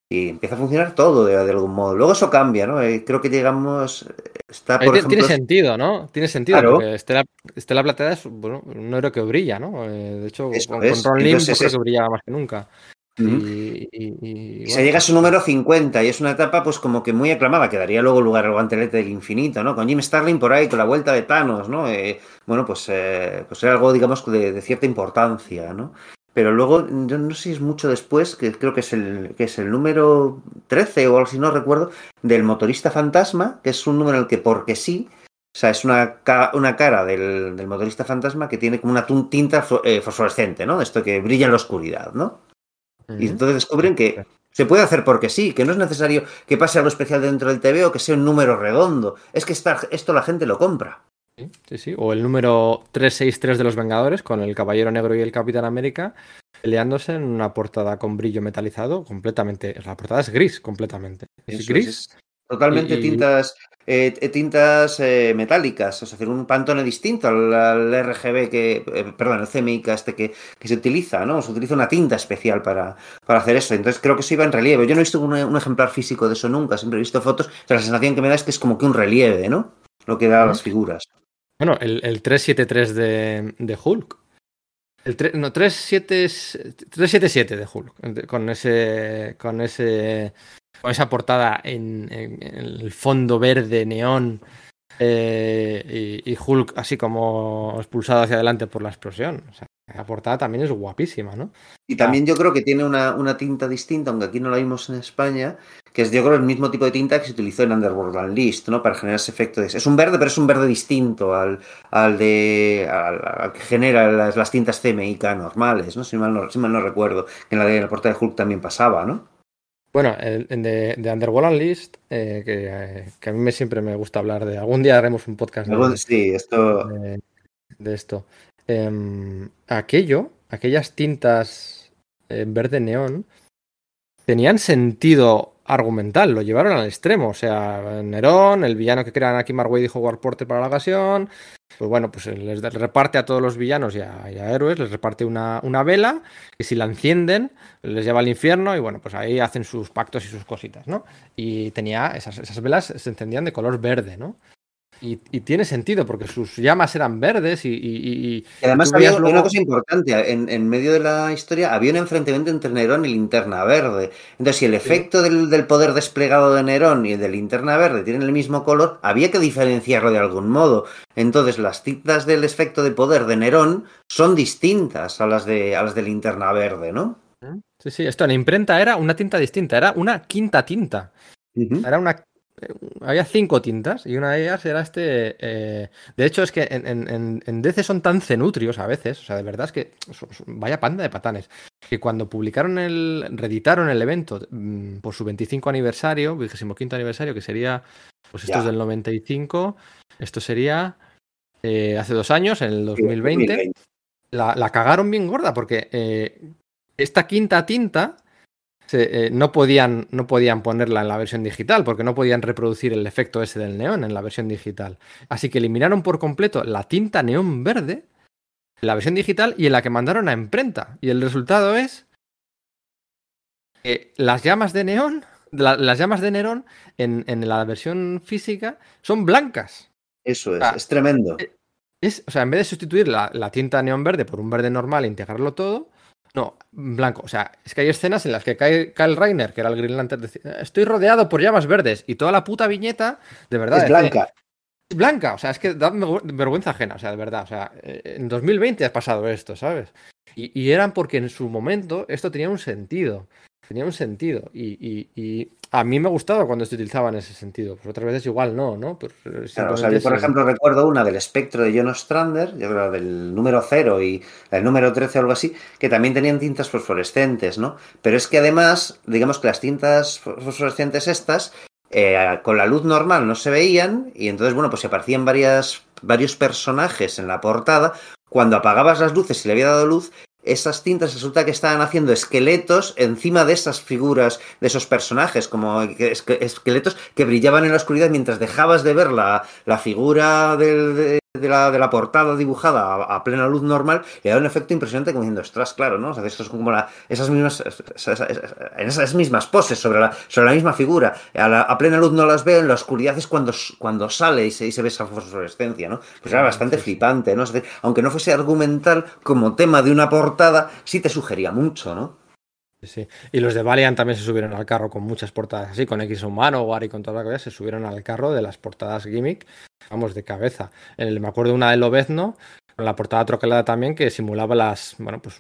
Y empieza a funcionar todo de, de, algún modo. Luego eso cambia, ¿no? Eh, creo que llegamos. Está, por ejemplo, tiene sentido, ¿no? Tiene sentido, claro. porque Estela, Estela Plateada es bueno, un héroe que brilla, ¿no? Eh, de hecho, eso con, con Ron Lim creo que brillaba más que nunca. Uh -huh. y, y, y, bueno, se llega a su número 50 y es una etapa pues como que muy aclamada, que daría luego lugar al guantelete del infinito, ¿no? Con Jim Starlin por ahí, con la vuelta de Thanos, ¿no? Eh, bueno, pues, eh, pues era algo, digamos, de, de, cierta importancia, ¿no? Pero luego, yo no sé si es mucho después, que creo que es el, que es el número 13 o algo así, no recuerdo, del motorista fantasma, que es un número en el que porque sí, o sea, es una, una cara del, del, motorista fantasma que tiene como una tinta eh, fosforescente, ¿no? Esto que brilla en la oscuridad, ¿no? Uh -huh. Y entonces descubren que se puede hacer porque sí, que no es necesario que pase algo especial dentro del TV o que sea un número redondo. Es que esta, esto la gente lo compra. Sí, sí, o el número 363 de los Vengadores con el Caballero Negro y el Capitán América peleándose en una portada con brillo metalizado completamente. La portada es gris completamente. Es Eso gris. Es totalmente y... tintas eh, tintas eh, metálicas, es decir, un pantone distinto al, al RGB que, eh, perdón, el CMYK este que, que, se utiliza, ¿no? Se utiliza una tinta especial para, para, hacer eso. Entonces creo que eso iba en relieve. Yo no he visto un, un ejemplar físico de eso nunca, siempre he visto fotos. Pero la sensación que me da es que es como que un relieve, ¿no? Lo que da a las figuras. Bueno, el, el 373 de, de Hulk. El 3, no, 37, 377 de Hulk. Con ese. Con ese. Con esa portada en, el fondo verde neón. Eh, y, Hulk así como expulsado hacia adelante por la explosión. La portada también es guapísima, ¿no? Y también yo creo que tiene una, una, tinta distinta, aunque aquí no la vimos en España, que es yo creo el mismo tipo de tinta que se utilizó en Underworld Unleashed, ¿no? Para generar ese efecto de... Es un verde, pero es un verde distinto al, al de... Al, al que genera las, las, tintas CMYK normales, ¿no? Si mal no, si mal no recuerdo. En la, de, la portada de Hulk también pasaba, ¿no? Bueno, el, de, de Underworld List, eh, que, que, a mí me, siempre me gusta hablar de. Algún día haremos un podcast de, sí, esto... de, de esto. Eh, aquello, aquellas tintas en verde neón, tenían sentido argumental, lo llevaron al extremo. O sea, Nerón, el villano que crean aquí Marway dijo Howard para la ocasión. Pues bueno, pues les reparte a todos los villanos y a, y a héroes, les reparte una, una, vela, que si la encienden, les lleva al infierno, y bueno, pues ahí hacen sus pactos y sus cositas, ¿no? Y tenía, esas, esas velas se encendían de color verde, ¿no? Y, y, tiene sentido porque sus llamas eran verdes y. y, y además había luego... una cosa importante: en, en, medio de la historia había un enfrentamiento entre Nerón y Linterna Verde. Entonces, si el efecto sí. del, del, poder desplegado de Nerón y el de Linterna Verde tienen el mismo color, había que diferenciarlo de algún modo. Entonces, las tintas del efecto de poder de Nerón son distintas a las de, a las de Linterna Verde, ¿no? Sí, sí, esto en imprenta era una tinta distinta, era una quinta tinta. Uh -huh. Era una había cinco tintas y una de ellas era este. Eh, de hecho, es que en, en, en, DC son tan cenutrios a veces, o sea, de verdad es que son, son, vaya panda de patanes. Que cuando publicaron el. reeditaron el evento mmm, por su 25 aniversario, 25 aniversario, que sería. Pues esto ya. es del 95, esto sería. Eh, hace dos años, en el 2020. 2020. La, la, cagaron bien gorda porque eh, esta quinta tinta se, eh, no, podían, no podían ponerla en la versión digital porque no podían reproducir el efecto ese del neón en la versión digital. Así que eliminaron por completo la tinta neón verde en la versión digital y en la que mandaron a imprenta. Y el resultado es que las llamas de neón, la, las llamas de Nerón en, en, la versión física son blancas. Eso es, es tremendo. Es, o sea, en vez de sustituir la, la tinta neón verde por un verde normal e integrarlo todo, no, blanco. O sea, es que hay escenas en las que cae Kyle Reiner, que era el Green Lantern, decía, estoy rodeado por llamas verdes y toda la puta viñeta, de verdad. Es blanca. Es blanca, o sea, es que da vergüenza ajena, o sea, de verdad. O sea, eh, en 2020 ha pasado esto, ¿sabes? Y, y eran porque en su momento esto tenía un sentido. Tenía un sentido. Y, y, y, a mí me gustaba cuando se utilizaba en ese sentido. Pues otras veces igual no, ¿no? Claro, o sea, yo, por es... ejemplo, recuerdo una del espectro de John Ostrander, yo creo del número 0 y el número 13 o algo así, que también tenían tintas fosforescentes, ¿no? Pero es que además, digamos que las tintas fosforescentes estas, eh, con la luz normal no se veían, y entonces, bueno, pues se aparecían varias, varios personajes en la portada. Cuando apagabas las luces y le había dado luz, esas tintas resulta que estaban haciendo esqueletos encima de esas figuras, de esos personajes, como esqueletos que brillaban en la oscuridad mientras dejabas de ver la, la figura del, de, de, la, de, la, portada dibujada a, a, plena luz normal y da un efecto impresionante como diciendo, ostras, claro, ¿no? O sea, esto es como la, esas mismas, esas, en esas mismas poses sobre la, sobre la misma figura. A, la, a, plena luz no las veo, en la oscuridad es cuando, cuando sale y se, y se ve esa fosforescencia, ¿no? Pues era bastante flipante, ¿no? Aunque no fuese argumental como tema de una portada portada sí te sugería mucho, ¿no? Sí, y los de Valiant también se subieron al carro con muchas portadas así, con X Humano, War y con toda la cosa, se subieron al carro de las portadas gimmick, vamos, de cabeza. El, me acuerdo una de Lobezno, con la portada troquelada también, que simulaba las, bueno, pues...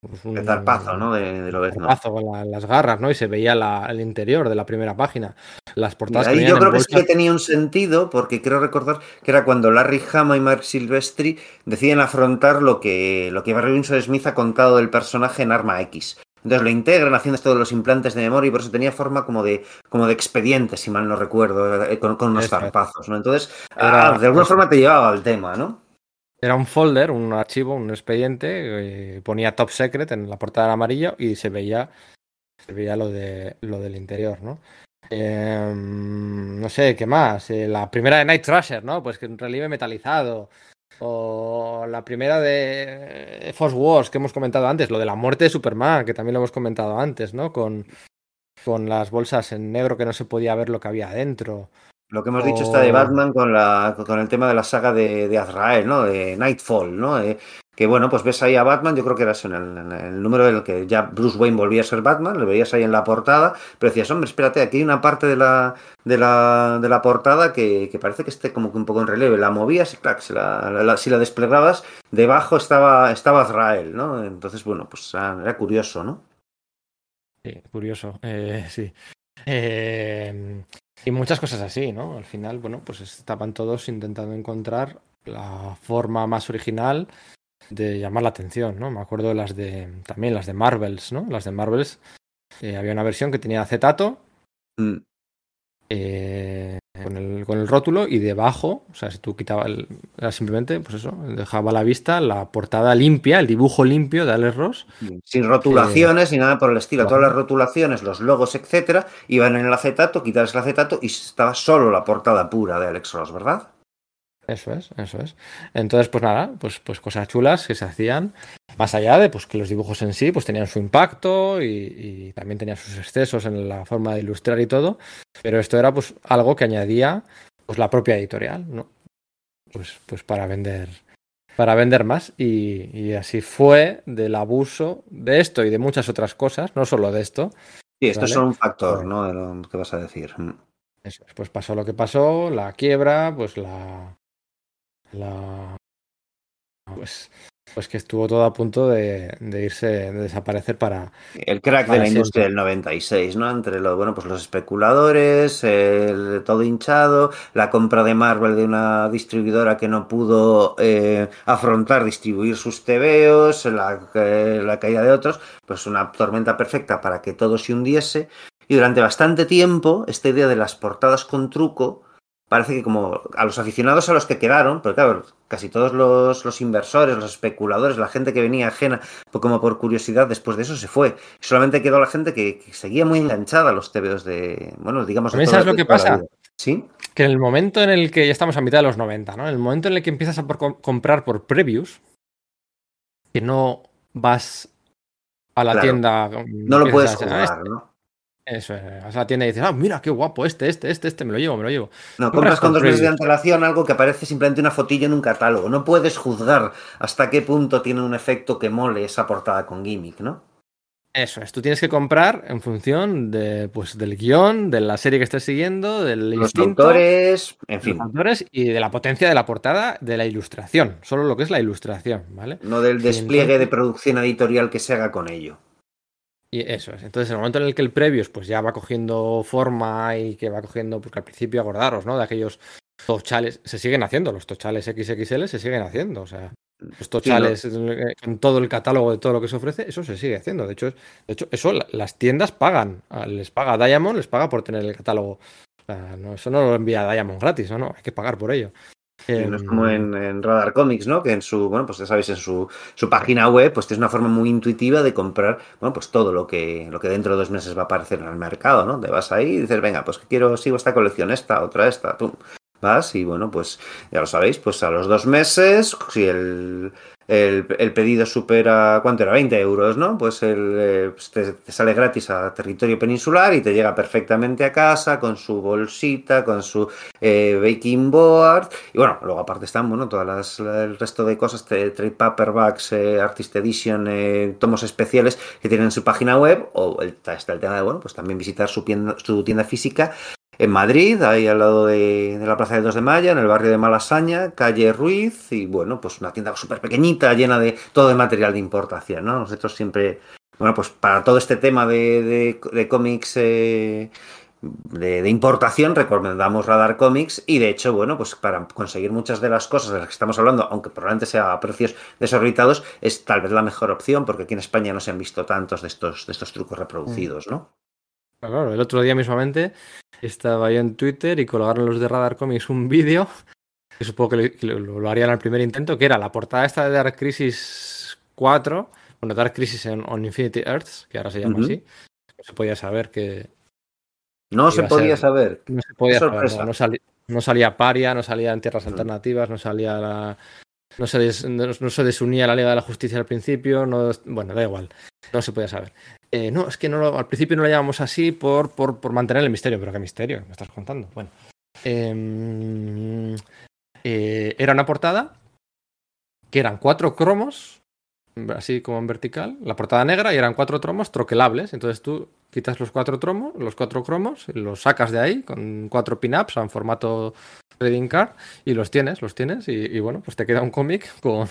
pues un, el zarpazo, ¿no? De, de Lobezno. Zarpazo con la, las garras, ¿no? Y se veía la, el interior de la primera página. Las portadas ahí que yo creo que sí que tenía un sentido, porque creo recordar que era cuando Larry Hama y Mark Silvestri deciden afrontar lo que, lo que Barry Winsor Smith ha contado del personaje en Arma X. Entonces lo integran haciendo todos los implantes de memoria y por eso tenía forma como de, como de expediente, si mal no recuerdo, eh, con, con unos zarpazos, ¿no? Entonces, Era, ah, de alguna pues, forma te llevaba al tema, ¿no? Era un folder, un archivo, un expediente, eh, ponía top secret en la portada en amarillo y se veía, se veía lo, de, lo del interior, ¿no? Eh, no sé, ¿qué más? Eh, la primera de Night Thrasher, ¿no? Pues que un relieve metalizado. O la primera de Force Wars que hemos comentado antes, lo de la muerte de Superman, que también lo hemos comentado antes, ¿no? Con, con las bolsas en negro que no se podía ver lo que había adentro. Lo que hemos o... dicho está de Batman con, la, con el tema de la saga de, de Azrael, ¿no? De Nightfall, ¿no? Eh, que bueno, pues ves ahí a Batman, yo creo que era en el, número en el que ya Bruce Wayne volvía a ser Batman, lo veías ahí en la portada, pero decías, hombre, espérate, aquí hay una parte de la, de la, de la portada que, parece que esté como que un poco en relieve, la movías y clac, si la, si la desplegabas, debajo estaba, estaba Azrael, ¿no? Entonces, bueno, pues era curioso, ¿no? Sí, curioso, eh, sí. Eh, y muchas cosas así, ¿no? Al final, bueno, pues estaban todos intentando encontrar la forma más original de llamar la atención, ¿no? Me acuerdo de las de también las de Marvels, ¿no? Las de Marvels eh, había una versión que tenía acetato. Mm. eh, con, el, con el rótulo y debajo, o sea, si tú quitabas el, era simplemente, pues eso, dejaba a la vista la portada limpia, el dibujo limpio de Alex Ross. Sin rotulaciones ni nada por el estilo. Todas las rotulaciones, los logos, etcétera, iban en el acetato, quitabas el acetato y estaba solo la portada pura de Alex Ross, ¿verdad? Eso es, eso es. Entonces, pues nada, pues, pues cosas chulas que se hacían, más allá de pues que los dibujos en sí pues tenían su impacto y, y también tenían sus excesos en la forma de ilustrar y todo, pero esto era pues algo que añadía pues la propia editorial, ¿no? Pues, pues para vender para vender más y, y así fue del abuso de esto y de muchas otras cosas, no solo de esto, Sí, esto Vale. es solo un factor, Bueno. ¿no? De lo que vas a decir. Eso es, pues pasó lo que pasó, la quiebra, pues la. La pues, pues que estuvo todo a punto de, de irse, de desaparecer para. El crack de la industria del 96, ¿no? Entre los, bueno, pues los especuladores, el todo hinchado, la compra de Marvel de una distribuidora que no pudo eh, afrontar distribuir sus tebeos, la, eh, la caída de otros, pues una tormenta perfecta para que todo se hundiese. Y durante bastante tiempo, esta idea de las portadas con truco, parece que como a los aficionados a los que quedaron, pero claro, casi todos los, los inversores, los especuladores, la gente que venía ajena, pues como por curiosidad, después de eso se fue. Solamente quedó la gente que, que seguía muy enganchada a los TVOs de, bueno, digamos... de ¿También toda- sabes lo que pasa? ¿Sí? Que en el momento en el que ya estamos a mitad de los 90, ¿no? En el momento en el que empiezas a por- comprar por previews, que no vas a la Claro. tienda. No lo puedes "Ah, jugar, ¿no? Eso, es, vas a la tienda y dices, ah, mira qué guapo este, este, este, este, me lo llevo, me lo llevo. No, Compras con dos meses de antelación algo que aparece simplemente una fotillo en un catálogo. No puedes juzgar hasta qué punto tiene un efecto que mole esa portada con gimmick, ¿no? Eso es, tú tienes que comprar en función de, pues, del guion, de la serie que estés siguiendo, del Los instinto, autores, en los fin, autores y de la potencia de la portada, de la ilustración, solo lo que es la ilustración, ¿vale? no del despliegue entonces- de producción editorial que se haga con ello. Y eso es. Entonces, en el momento en el que el previos pues ya va cogiendo forma y que va cogiendo, porque al principio acordaros, ¿no? De aquellos tochales, se siguen haciendo, los tochales XXL se siguen haciendo, o sea, los tochales eh, con todo el catálogo de todo lo que se ofrece, eso se sigue haciendo. De hecho, es- de hecho eso la- las tiendas pagan, a- les paga Diamond, les paga por tener el catálogo. O sea, no, eso no lo envía Diamond gratis, ¿no? no hay que pagar por ello. No es Em, como en, en Radar Comics, ¿no? Que en su, bueno, pues ya sabéis, en su, su página web, pues tienes una forma muy intuitiva de comprar, bueno, pues todo lo que, lo que dentro de dos meses va a aparecer en el mercado, ¿no? Te vas ahí y dices, venga, pues que quiero, sigo esta colección, esta, otra, esta, tú. Vas y bueno, pues ya lo sabéis, pues a los dos meses, si el, el, pedido supera, ¿cuánto era? 20 euros, ¿no? Pues, el, eh, pues te, te sale gratis a territorio peninsular y te llega perfectamente a casa con su bolsita, con su eh, baking board. Y bueno, luego aparte están, bueno, todas las, la- el resto de cosas, trade paperbacks, eh, artist edition, eh, tomos especiales que tienen en su página web. O el, está el tema de, bueno, pues también visitar su tienda, su tienda física en Madrid, ahí al lado de, de la Plaza de 2 de Mayo, en el barrio de Malasaña, calle Ruiz, y bueno, pues una tienda súper pequeñita, llena de todo de material de importación, ¿no? Nosotros siempre, bueno, pues para todo este tema de, de- de cómics eh, de, de importación recomendamos Radar Comics y de hecho, bueno, pues para conseguir muchas de las cosas de las que estamos hablando, aunque probablemente sea a precios desorbitados, es tal vez la mejor opción porque aquí en España no se han visto tantos de estos, de estos trucos reproducidos, ¿no? Claro, el otro día mismamente estaba yo en Twitter y colgaron los de Radar Comics un vídeo, que supongo que, lo- que lo, lo harían al primer intento, que era la portada esta de Dark Crisis 4, bueno, Dark Crisis en, on Infinity Earths, que ahora se llama así. No se podía saber que... No se podía ser- saber. No se podía saber, no, no sali- no salía Paria, no salía en Tierras. Alternativas, no salía la... No se, des- no, no se desunía la Liga de la Justicia al principio, no, bueno, da igual, no se podía saber. Eh, no, es que no al principio no lo llamamos así por, mantener el misterio, pero qué misterio, me estás contando. Bueno, Em, eh, era una portada que eran cuatro cromos, así como en vertical, la portada negra, y eran cuatro cromos troquelables. Entonces tú quitas los cuatro cromos, los cuatro cromos, los sacas de ahí con cuatro pin-ups en formato trading card y los tienes, los tienes, y, y bueno, pues te queda un cómic con,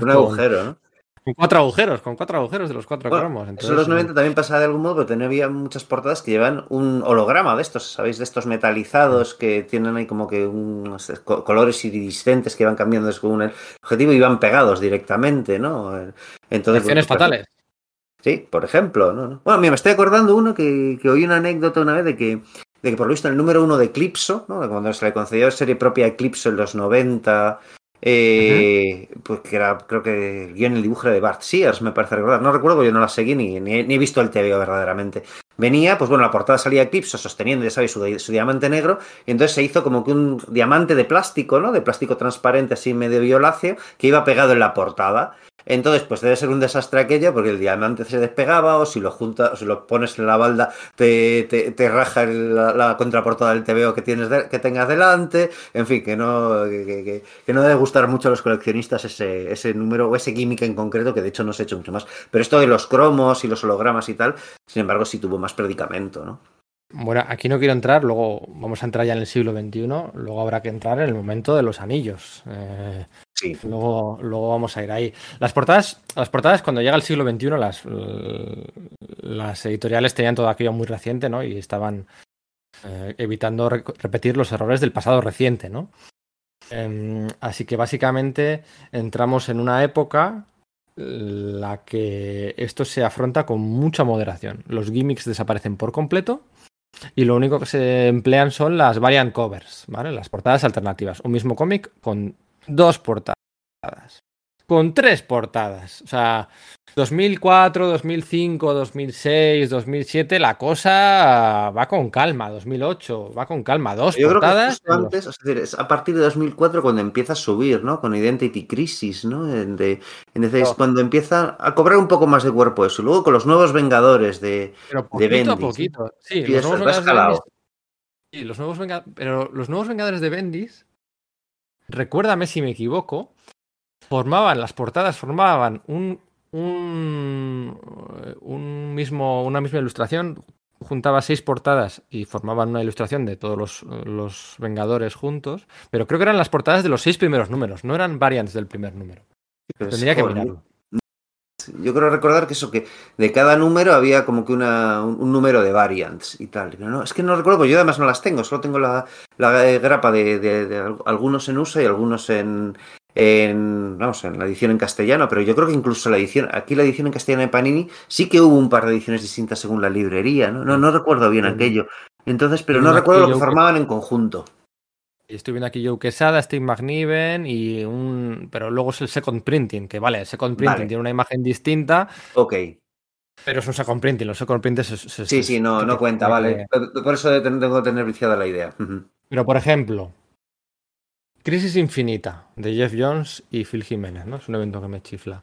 Un agujero, ¿no? Con cuatro agujeros, con cuatro agujeros de los cuatro Bueno, cromos. Eso en Entonces, los 90 también pasaba de algún modo, pero también había muchas portadas que llevan un holograma de estos, ¿sabéis? De estos metalizados que tienen ahí como que unos co- colores iridiscentes que van cambiando según el objetivo y van pegados directamente, ¿no? Entonces, Acciones bueno, pues, fatales. Sí, por ejemplo. ¿no? Bueno, mira, me estoy acordando uno que, que oí una anécdota una vez de que, de que por lo visto el número uno de Eclipso, ¿no? cuando se le concedió serie propia Eclipso en los 90, eh, que era, creo que el guion y el dibujo de Bart Sears, me parece recordar. No recuerdo, yo no la seguí ni, ni, ni he visto el TVO verdaderamente. Venía, pues bueno, la portada salía Eclipse sosteniendo, ya sabéis, su, su, diamante negro, y entonces se hizo como que un diamante de plástico, ¿no? De plástico transparente, así medio violáceo, que iba pegado en la portada. Entonces, pues debe ser un desastre aquello, porque el diamante se despegaba, o si lo juntas, o si lo pones en la balda, te, te, te raja la, contraportada del TVO que tienes que tengas delante. En fin, que no, que, no debe gustar mucho a los coleccionistas ese, ese número, o ese gimmick en concreto, que de hecho no se ha hecho mucho más. Pero esto de los cromos y los hologramas y tal, sin embargo, sí tuvo más predicamento, ¿no? Bueno, aquí no quiero entrar, luego vamos a entrar ya en el siglo XXI, luego habrá que entrar en el momento de los anillos. Eh, luego, luego vamos a ir ahí. Las portadas, las portadas cuando llega el siglo XXI, las, las editoriales tenían todo aquello muy reciente, ¿no? Y estaban eh, evitando re repetir los errores del pasado reciente, ¿no? Eh, así que básicamente entramos en una época la que esto se afronta con mucha moderación. Los gimmicks desaparecen por completo y lo único que se emplean son las variant covers, ¿vale? Las portadas alternativas. Un mismo cómic con dos portadas. Con tres portadas. O sea, 2004, 2005, 2006, 2007, la cosa va con calma. 2008, va con calma. Dos Yo portadas. Creo que antes, es decir, es a partir de 2004 cuando empieza a subir, ¿no? Con Identity Crisis, ¿no? De, entonces, no. cuando empieza a cobrar un poco más de cuerpo eso. Luego con los nuevos Vengadores de, Pero poquito de Bendis. a poquito. Sí, los eso, nuevos Vengadores de Bendis. Sí, los nuevos Venga- Pero los nuevos Vengadores de Bendis, recuérdame si me equivoco, formaban, las portadas formaban un, un, un mismo, una misma ilustración, juntaba seis portadas y formaban una ilustración de todos los, los Vengadores juntos, pero creo que eran las portadas de los seis primeros números, no eran variants del primer número. Pero es Tendría que mirarlo. Yo creo recordar que eso, que de cada número había como que una, un, un número de variants y tal. Pero no, es que no recuerdo, yo además no las tengo, solo tengo la, la eh, grapa de, de, de al- algunos en USA y algunos en, en, vamos, en la edición en castellano, pero yo creo que incluso la edición, aquí la edición en castellano de Panini, sí que hubo un par de ediciones distintas según la librería, ¿no? No, no recuerdo bien aquello. Entonces, pero no recuerdo lo que- formaban en conjunto. Estoy viendo aquí Joe Quesada, Steve McNiven y un. Pero luego es el second printing, que vale, el second printing Vale. tiene una imagen distinta, Ok. pero es un second printing. Los second printings es- es- Sí, es- sí, no, no cuenta, vale. Por eso tengo que tener viciada la idea. Pero por ejemplo, Crisis Infinita de Jeff Jones y Phil Jiménez, ¿no? Es un evento que me chifla.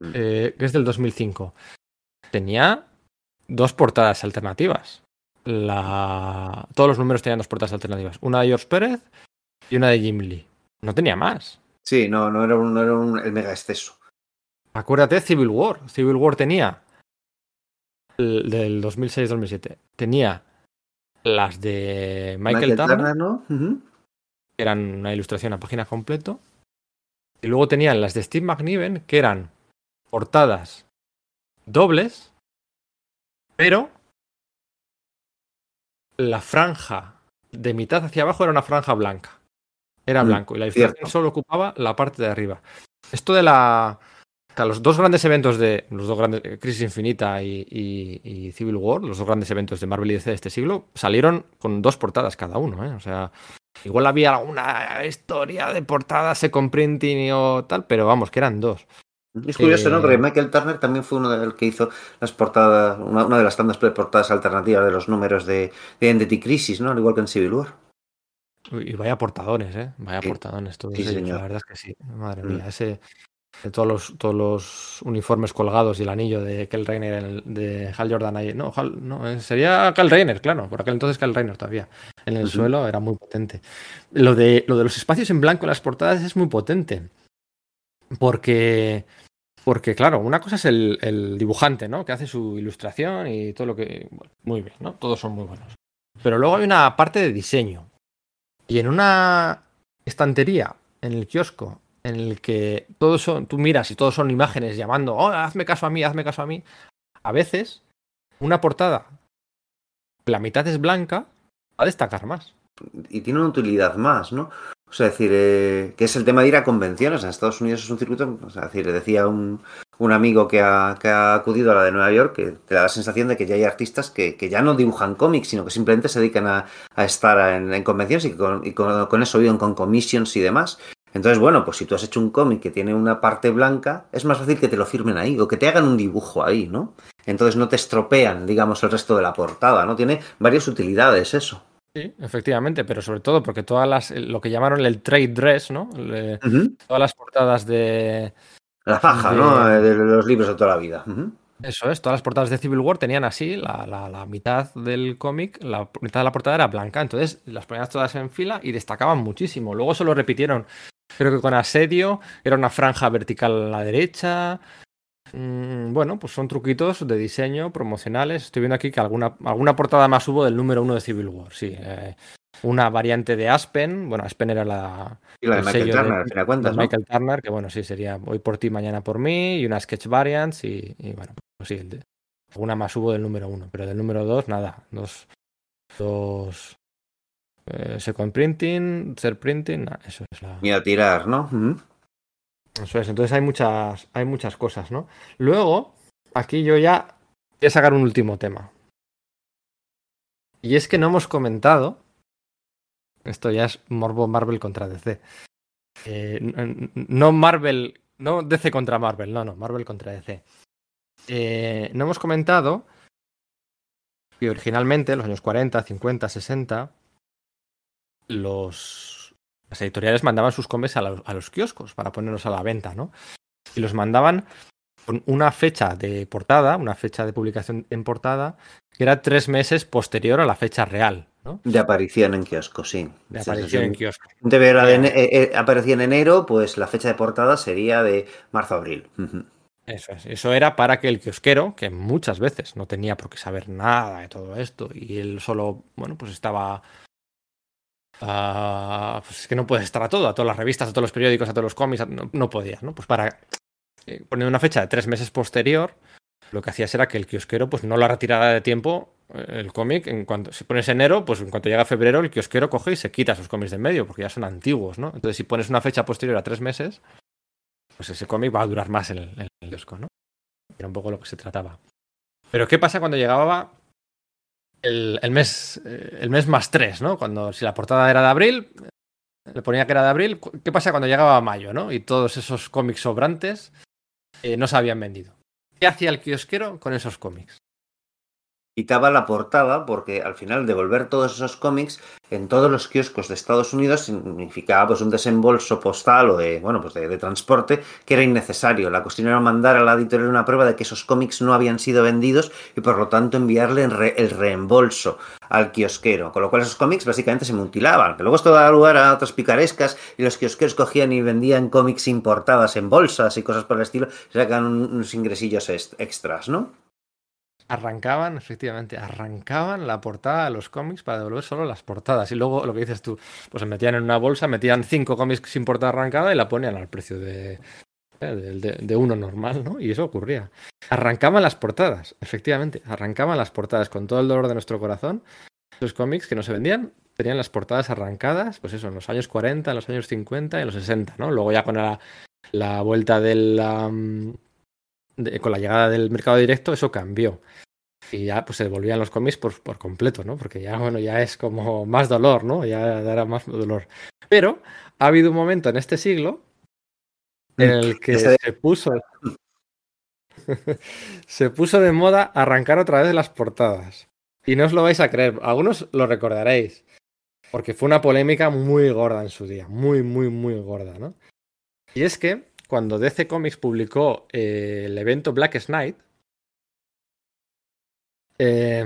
Mm. Eh, que es del 2005. Tenía dos portadas alternativas. La... Todos los números tenían dos portadas alternativas. Una de George Pérez y una de Jim Lee. No tenía más. Sí, no, no era, un, no era un, el mega exceso. Acuérdate, Civil War. Civil War tenía. el- del 2006-2007. Tenía las de Michael, Turner, ¿no? Que eran una ilustración a página completo. Y luego tenían las de Steve McNiven, que eran portadas dobles, pero la franja de mitad hacia abajo era una franja blanca. Era blanco y la cierto. solo ocupaba la parte de arriba. Esto de la. o sea, los dos grandes eventos de. Los dos grandes. eh, Crisis Infinita y, y- y Civil War, los dos grandes eventos de Marvel y DC de este siglo, salieron con dos portadas cada uno, ¿eh? O sea. Igual había alguna historia de portadas, second printing o tal, pero vamos, que eran dos. Es curioso, Eh, ¿no? Porque Michael Turner también fue uno del que hizo las portadas, una, una de las tantas portadas alternativas de los números de, de Identity Crisis, ¿no? Al igual que en Civil War. Y vaya portadones, ¿eh? Vaya Sí. portadones todos Sí, ellos, señor. La verdad es que sí. Madre Mm. mía, ese. de todos los, todos los uniformes colgados y el anillo de Kel Reiner, en el- de Hal Jordan ahí. No, Hal- no, eh, sería Cal Reiner, claro. Por aquel entonces Cal Reiner todavía. En el suelo era muy potente. Lo de, lo de los espacios en blanco en las portadas es muy potente. Porque. Porque, claro, una cosa es el, el dibujante, ¿no? Que hace su ilustración y todo lo que. bueno, muy bien, ¿no? Todos son muy buenos. Pero luego hay una parte de diseño. Y en una estantería, en el kiosco, en el que todos son, tú miras y todos son imágenes llamando, oh, hazme caso a mí, hazme caso a mí. A veces, una portada, la mitad es blanca, va a destacar más. Y tiene una utilidad más, ¿no? O sea, decir, eh, que es el tema de ir a convenciones. En Estados Unidos es un circuito, o sea, decir, decía un, un amigo que ha, que ha, acudido a la de Nueva York, que te da la sensación de que ya hay artistas que, que ya no dibujan cómics, sino que simplemente se dedican a, a estar en, en, convenciones y, con, y con, eso viven con commissions y demás. Entonces, bueno, pues si tú has hecho un cómic que tiene una parte blanca, es más fácil que te lo firmen ahí o que te hagan un dibujo ahí, ¿no? Entonces no te estropean, digamos, el resto de la portada, ¿no? Tiene varias utilidades eso. Sí, efectivamente, pero sobre todo porque todas las, lo que llamaron el trade dress, ¿no? Le, uh -huh. Todas las portadas de... La faja, de, ¿no? De los libros de toda la vida. Uh -huh. Eso es, todas las portadas de Civil War tenían así, la, la, la mitad del cómic, la mitad de la portada era blanca, entonces las ponías todas en fila y destacaban muchísimo. Luego se lo repitieron, creo que con asedio, era una franja vertical a la derecha. Mm, bueno, pues son truquitos de diseño promocionales. Estoy viendo aquí que alguna, alguna portada más hubo del número uno de Civil War, sí. Eh, una variante de Aspen, bueno, Aspen era la, y la de Michael Turner, de, cuentas, ¿no? Michael Turner, que bueno, sí, sería hoy por ti, mañana por mí, y una Sketch Variants, y, y bueno, pues sí, de, alguna más hubo del número uno, pero del número dos, nada, dos, dos eh, second printing, third printing, nah, eso es la... Y a tirar, ¿no? Eso es, entonces hay muchas, hay muchas cosas, ¿no? Luego, aquí yo ya voy a sacar un último tema. Y es que no hemos comentado esto ya es Morbo Marvel contra DC. Eh, no Marvel, no DC contra Marvel, no, no, Marvel contra DC. Eh, no hemos comentado que originalmente, en los años 40, 50, 60, los, las editoriales mandaban sus cómics a, la, a los kioscos para ponerlos a la venta, ¿no? Y los mandaban con una fecha de portada, una fecha de publicación en portada, que era tres meses posterior a la fecha real. ¿no? De aparición en kiosco, sí. De aparición en kiosco. De ver, de, eh, eh, aparecía en enero, pues la fecha de portada sería de marzo-abril. Uh -huh. Eso es. Eso era para que el kiosquero, que muchas veces no tenía por qué saber nada de todo esto, y él solo, bueno, pues estaba. Uh, pues es que no puede estar a todo, a todas las revistas, a todos los periódicos, a todos los cómics, no, no podía, ¿no? Pues para eh, poner una fecha de tres meses posterior, lo que hacías era que el kiosquero pues no la retirara de tiempo eh, el cómic en cuanto si pones enero pues en cuanto llega febrero el kiosquero coge y se quita sus cómics de en medio porque ya son antiguos no entonces si pones una fecha posterior a tres meses pues ese cómic va a durar más en el, en kiosco no era un poco lo que se trataba. Pero qué pasa cuando llegaba el, el mes eh, el mes más tres no cuando si la portada era de abril le ponía que era de abril qué pasa cuando llegaba mayo no y todos esos cómics sobrantes eh, no se habían vendido. ¿Qué hacía el kiosquero con esos cómics? Quitaba la portada porque al final devolver todos esos cómics en todos los kioscos de Estados Unidos significaba pues un desembolso postal o de bueno pues de, transporte que era innecesario. La cuestión era mandar a la editorial una prueba de que esos cómics no habían sido vendidos y por lo tanto enviarle el, re, el reembolso al kiosquero, con lo cual esos cómics básicamente se mutilaban. Que luego esto da lugar a otras picarescas y los kiosqueros cogían y vendían cómics importadas en bolsas y cosas por el estilo y sacan unos ingresillos extras, ¿no? Arrancaban, efectivamente, arrancaban la portada de los cómics para devolver solo las portadas. Y luego lo que dices tú, pues se metían en una bolsa, metían cinco cómics sin portada arrancada y la ponían al precio de, de, de, de, uno normal, ¿no? Y eso ocurría. Arrancaban las portadas, efectivamente, arrancaban las portadas con todo el dolor de nuestro corazón. Los cómics que no se vendían tenían las portadas arrancadas, pues eso, en los años 40, en los años 50 y en los 60, ¿no? Luego ya con la, la vuelta del... Um, de, con la llegada del mercado directo eso cambió. Y ya pues se devolvían los cómics por, por, completo, ¿no? Porque ya, bueno, ya es como más dolor, ¿no? Ya dará más dolor. Pero ha habido un momento en este siglo en el que se puso se puso de moda arrancar otra vez las portadas. Y no os lo vais a creer, algunos lo recordaréis. Porque fue una polémica muy gorda en su día, muy, muy, muy gorda, ¿no? Y es que cuando DC Comics publicó eh, el evento Black Knight, eh,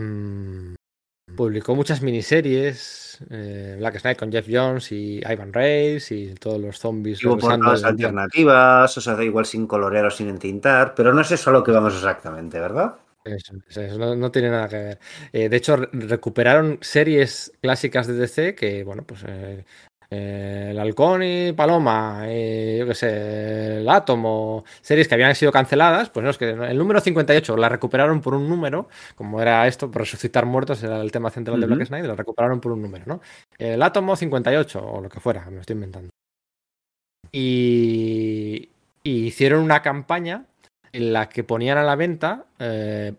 publicó muchas miniseries, eh, Black Knight con Jeff Jones y Ivan Reis y todos los zombies. Hubo portadas alternativas, o sea, da igual sin colorear o sin entintar, pero no es eso a lo que vamos exactamente, ¿verdad? Eso, no, no tiene nada que ver. Eh, de hecho, re- recuperaron series clásicas de DC que, bueno, pues eh, eh, el Halcón y Paloma, eh, yo qué sé, el Átomo, series que habían sido canceladas, pues no, es que el número 58 la recuperaron por un número, como era esto, resucitar muertos, era el tema central de. Black Knight, la recuperaron por un número, ¿no? El Átomo 58 o lo que fuera, me lo estoy inventando. Y, y hicieron una campaña en la que ponían a la venta eh,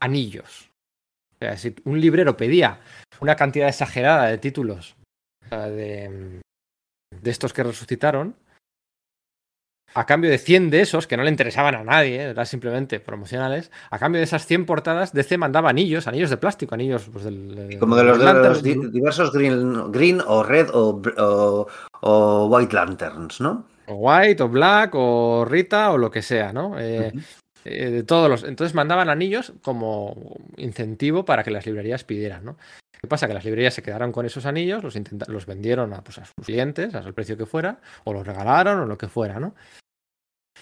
anillos. O sea, si un librero pedía una cantidad exagerada de títulos de, de estos que resucitaron, a cambio de 100 de esos, que no le interesaban a nadie, eran simplemente promocionales, a cambio de esas 100 portadas, DC mandaba anillos, anillos de plástico, anillos pues, del, Como de los, de los di- diversos green, green o red o, o- o white lanterns, ¿no? o White, o Black, o Rita, o lo que sea, ¿no? Eh. Eh, de todos los. Entonces mandaban anillos como incentivo para que las librerías pidieran, ¿no? ¿Qué pasa? Que las librerías se quedaron con esos anillos, los, intenta- los vendieron a, pues, a sus clientes, al precio que fuera, o los regalaron, o lo que fuera, ¿no?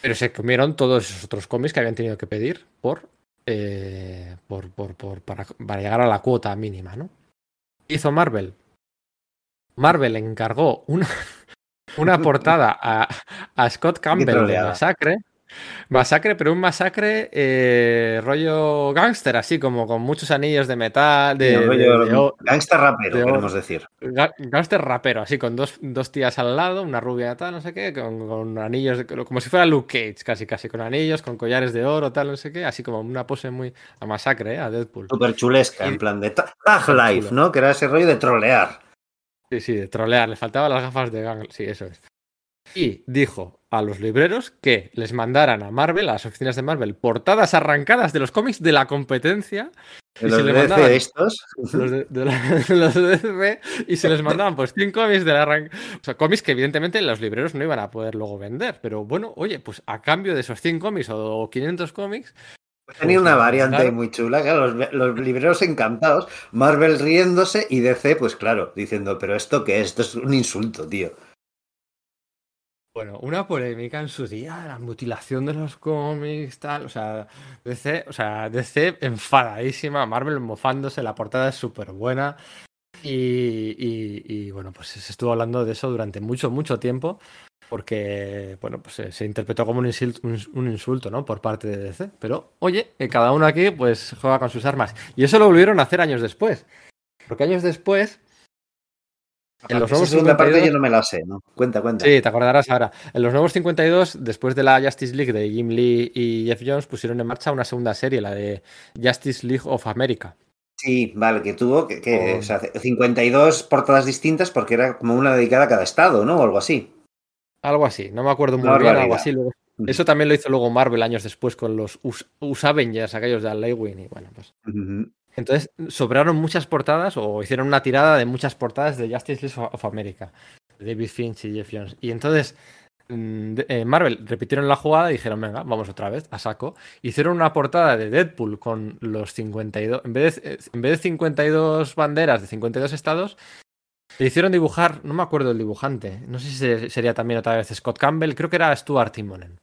Pero se comieron todos esos otros cómics que habían tenido que pedir por, eh, por, por, por- para, para llegar a la cuota mínima, ¿no? ¿Qué hizo Marvel? Marvel encargó una, una portada a, a Scott Campbell de. Masacre. Masacre, pero un masacre eh, rollo gángster, así como con muchos anillos de metal, de, de- de o- gangsta rapero, de queremos decir. Gángster rapero, así con dos, dos tías al lado, una rubia tal, no sé qué, con, con anillos, de- como si fuera Luke Cage, casi, casi, con anillos, con collares de oro, tal, no sé qué, así como una pose muy a masacre, ¿eh? a Deadpool. Súper chulesca, Y- en plan de ta- Tag Life. ¿no? Que era ese rollo de trolear. Sí, sí, de trolear, le faltaban las gafas de gang, sí, eso es. Y dijo a los libreros que les mandaran a Marvel, a las oficinas de Marvel, portadas arrancadas de los cómics de la competencia De Y los se le DC mandaban- estos. los de, de la- los de DC, y se les mandaban pues 100 cómics del arranque. O sea, cómics que evidentemente los libreros no iban a poder luego vender. Pero bueno, oye, pues a cambio de esos 100 cómics o 500 cómics, Tenía Pues, una variante claro. muy chula, claro, los, los libreros encantados, Marvel riéndose y DC, pues claro, diciendo, pero ¿esto qué es? Esto es un insulto, tío. Bueno, una polémica en su día, la mutilación de los cómics, tal. O sea, DC, o sea, DC enfadadísima, Marvel mofándose, la portada es súper buena. Y, y- bueno, pues se estuvo hablando de eso durante mucho, mucho tiempo, porque bueno, pues se, interpretó como un insulto, un, insulto, ¿no? Por parte de DC. Pero, oye, cada uno aquí pues juega con sus armas. Y eso lo volvieron a hacer años después. Porque años después, en los nuevos segunda parte 52 yo no me la sé, ¿no? Cuenta, cuenta. Sí, te acordarás ahora. En los nuevos 52, después de la Justice League de Jim Lee y Jeff Jones, pusieron en marcha una segunda serie, la de Justice League of America. Sí, vale, que tuvo que, que, Oh. o sea, 52 portadas distintas porque era como una dedicada a cada estado, ¿no? O algo así. Algo así, no me acuerdo muy bien, algo así. luego- Eso también lo hizo luego Marvel años después con los Us, Us Avengers, aquellos de Al y bueno, pues. Entonces sobraron muchas portadas o hicieron una tirada de muchas portadas de Justice League of America, David Finch y Jeff Jones. Y entonces mm, eh, Marvel repitieron la jugada y dijeron, venga, vamos otra vez, a saco. Hicieron una portada de Deadpool con los 52, en vez de, eh, en vez de 52 banderas de 52 estados, le hicieron dibujar, no me acuerdo el dibujante, no sé si se- sería también otra vez Scott Campbell, creo que era Stuart Timonen.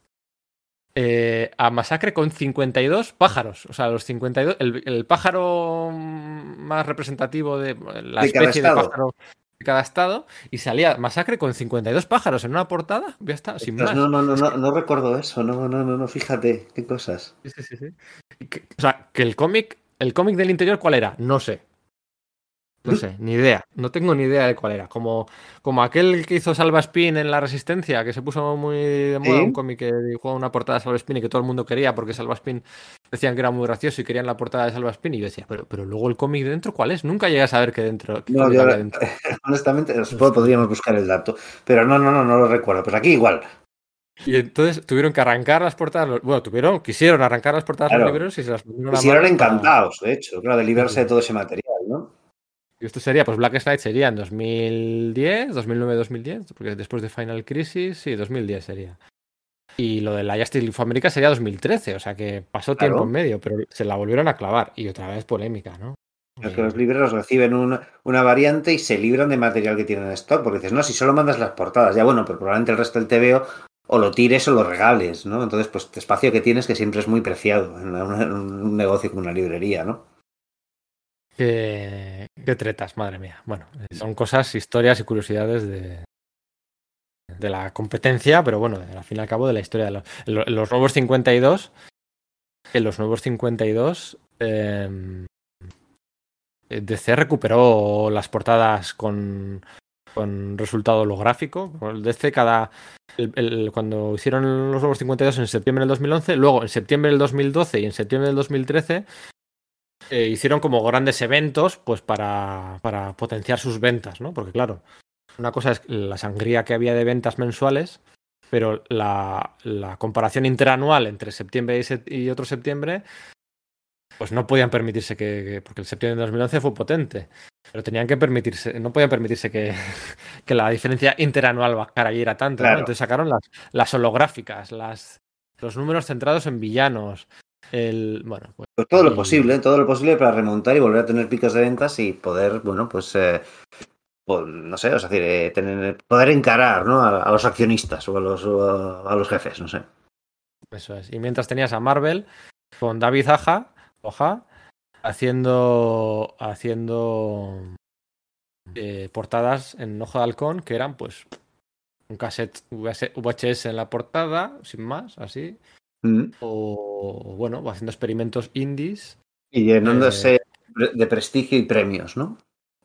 Eh, a Masacre con 52 pájaros. O sea, los 52. El, el pájaro más representativo de la De especie de pájaro de cada estado. Y salía Masacre con 52 pájaros en una portada. Ya está, sin Ostras, más. no, no, no, no, no recuerdo eso, no, no, no, no, fíjate, qué cosas. Sí, sí, sí, sí. Y que- o sea, que el cómic. ¿El cómic del interior cuál era? No sé. No sé, ni idea. No tengo ni idea de cuál era. Como, como aquel que hizo Salva Spin en La Resistencia, que se puso muy de moda, Sí. un cómic que dibujó una portada de Salva Spin y que todo el mundo quería porque Salva Spin decían que era muy gracioso y querían la portada de Salva Spin. Y yo decía, pero, pero luego el cómic de dentro, ¿cuál es? Nunca llegué a saber qué dentro. qué No, yo, dentro. honestamente, supongo podríamos buscar el dato, pero no, no, no, no lo recuerdo. Pues aquí igual. Y entonces tuvieron que arrancar las portadas. Bueno, tuvieron, quisieron arrancar las portadas Claro. los libreros y se las pusieron encantados, de hecho, claro, de librarse de todo ese material, esto sería, pues Black Knight sería en 2010, 2009-2010, porque después de Final Crisis, sí, 2010 sería. Y lo de la Justice League of America sería 2013, o sea que pasó Claro. tiempo en medio, pero se la volvieron a clavar. Y otra vez polémica, ¿no? Es que los libreros reciben un- una variante y se libran de material que tienen en stock, porque dices, no, si solo mandas las portadas, ya bueno, pero probablemente el resto del TVO o lo tires o lo regales, ¿no? Entonces, pues espacio que tienes que siempre es muy preciado en, una- en un negocio como una librería, ¿no? Qué, qué tretas, madre mía. Bueno, son cosas, historias y curiosidades de, de la competencia, pero bueno, al fin y al cabo de la historia de los, los nuevos 52. En los nuevos 52. eh, DC recuperó las portadas con, con resultado holográfico. El DC cada. cuando hicieron los Nuevos 52 en septiembre del 2011, luego en septiembre del 2012 y en septiembre del 2013 eh, hicieron como grandes eventos pues para, para potenciar sus ventas, ¿no? Porque claro, una cosa es la sangría que había de ventas mensuales, pero la, la comparación interanual entre septiembre y, y, otro septiembre, pues no podían permitirse que, porque el septiembre de 2011 fue potente, pero tenían que permitirse, no podían permitirse que, que la diferencia interanual bajara y era tanto, claro. ¿no? Entonces sacaron las, las holográficas, las, los números centrados en villanos, el, bueno, pues, pues, todo lo posible, todo lo posible para remontar y volver a tener picos de ventas y poder, bueno, pues, eh, pues no sé, o sea, eh, tener, poder encarar ¿no? a, a, los accionistas o a los, o a, los jefes, no sé. Eso es. Y mientras tenías a Marvel con David Aja, Oja, haciendo, haciendo eh, portadas en Ojo de Halcón que eran, pues, un cassette VHS en la portada, sin más, así, Mm. O, bueno, haciendo experimentos indies. Y llenándose eh, de prestigio y premios, ¿no?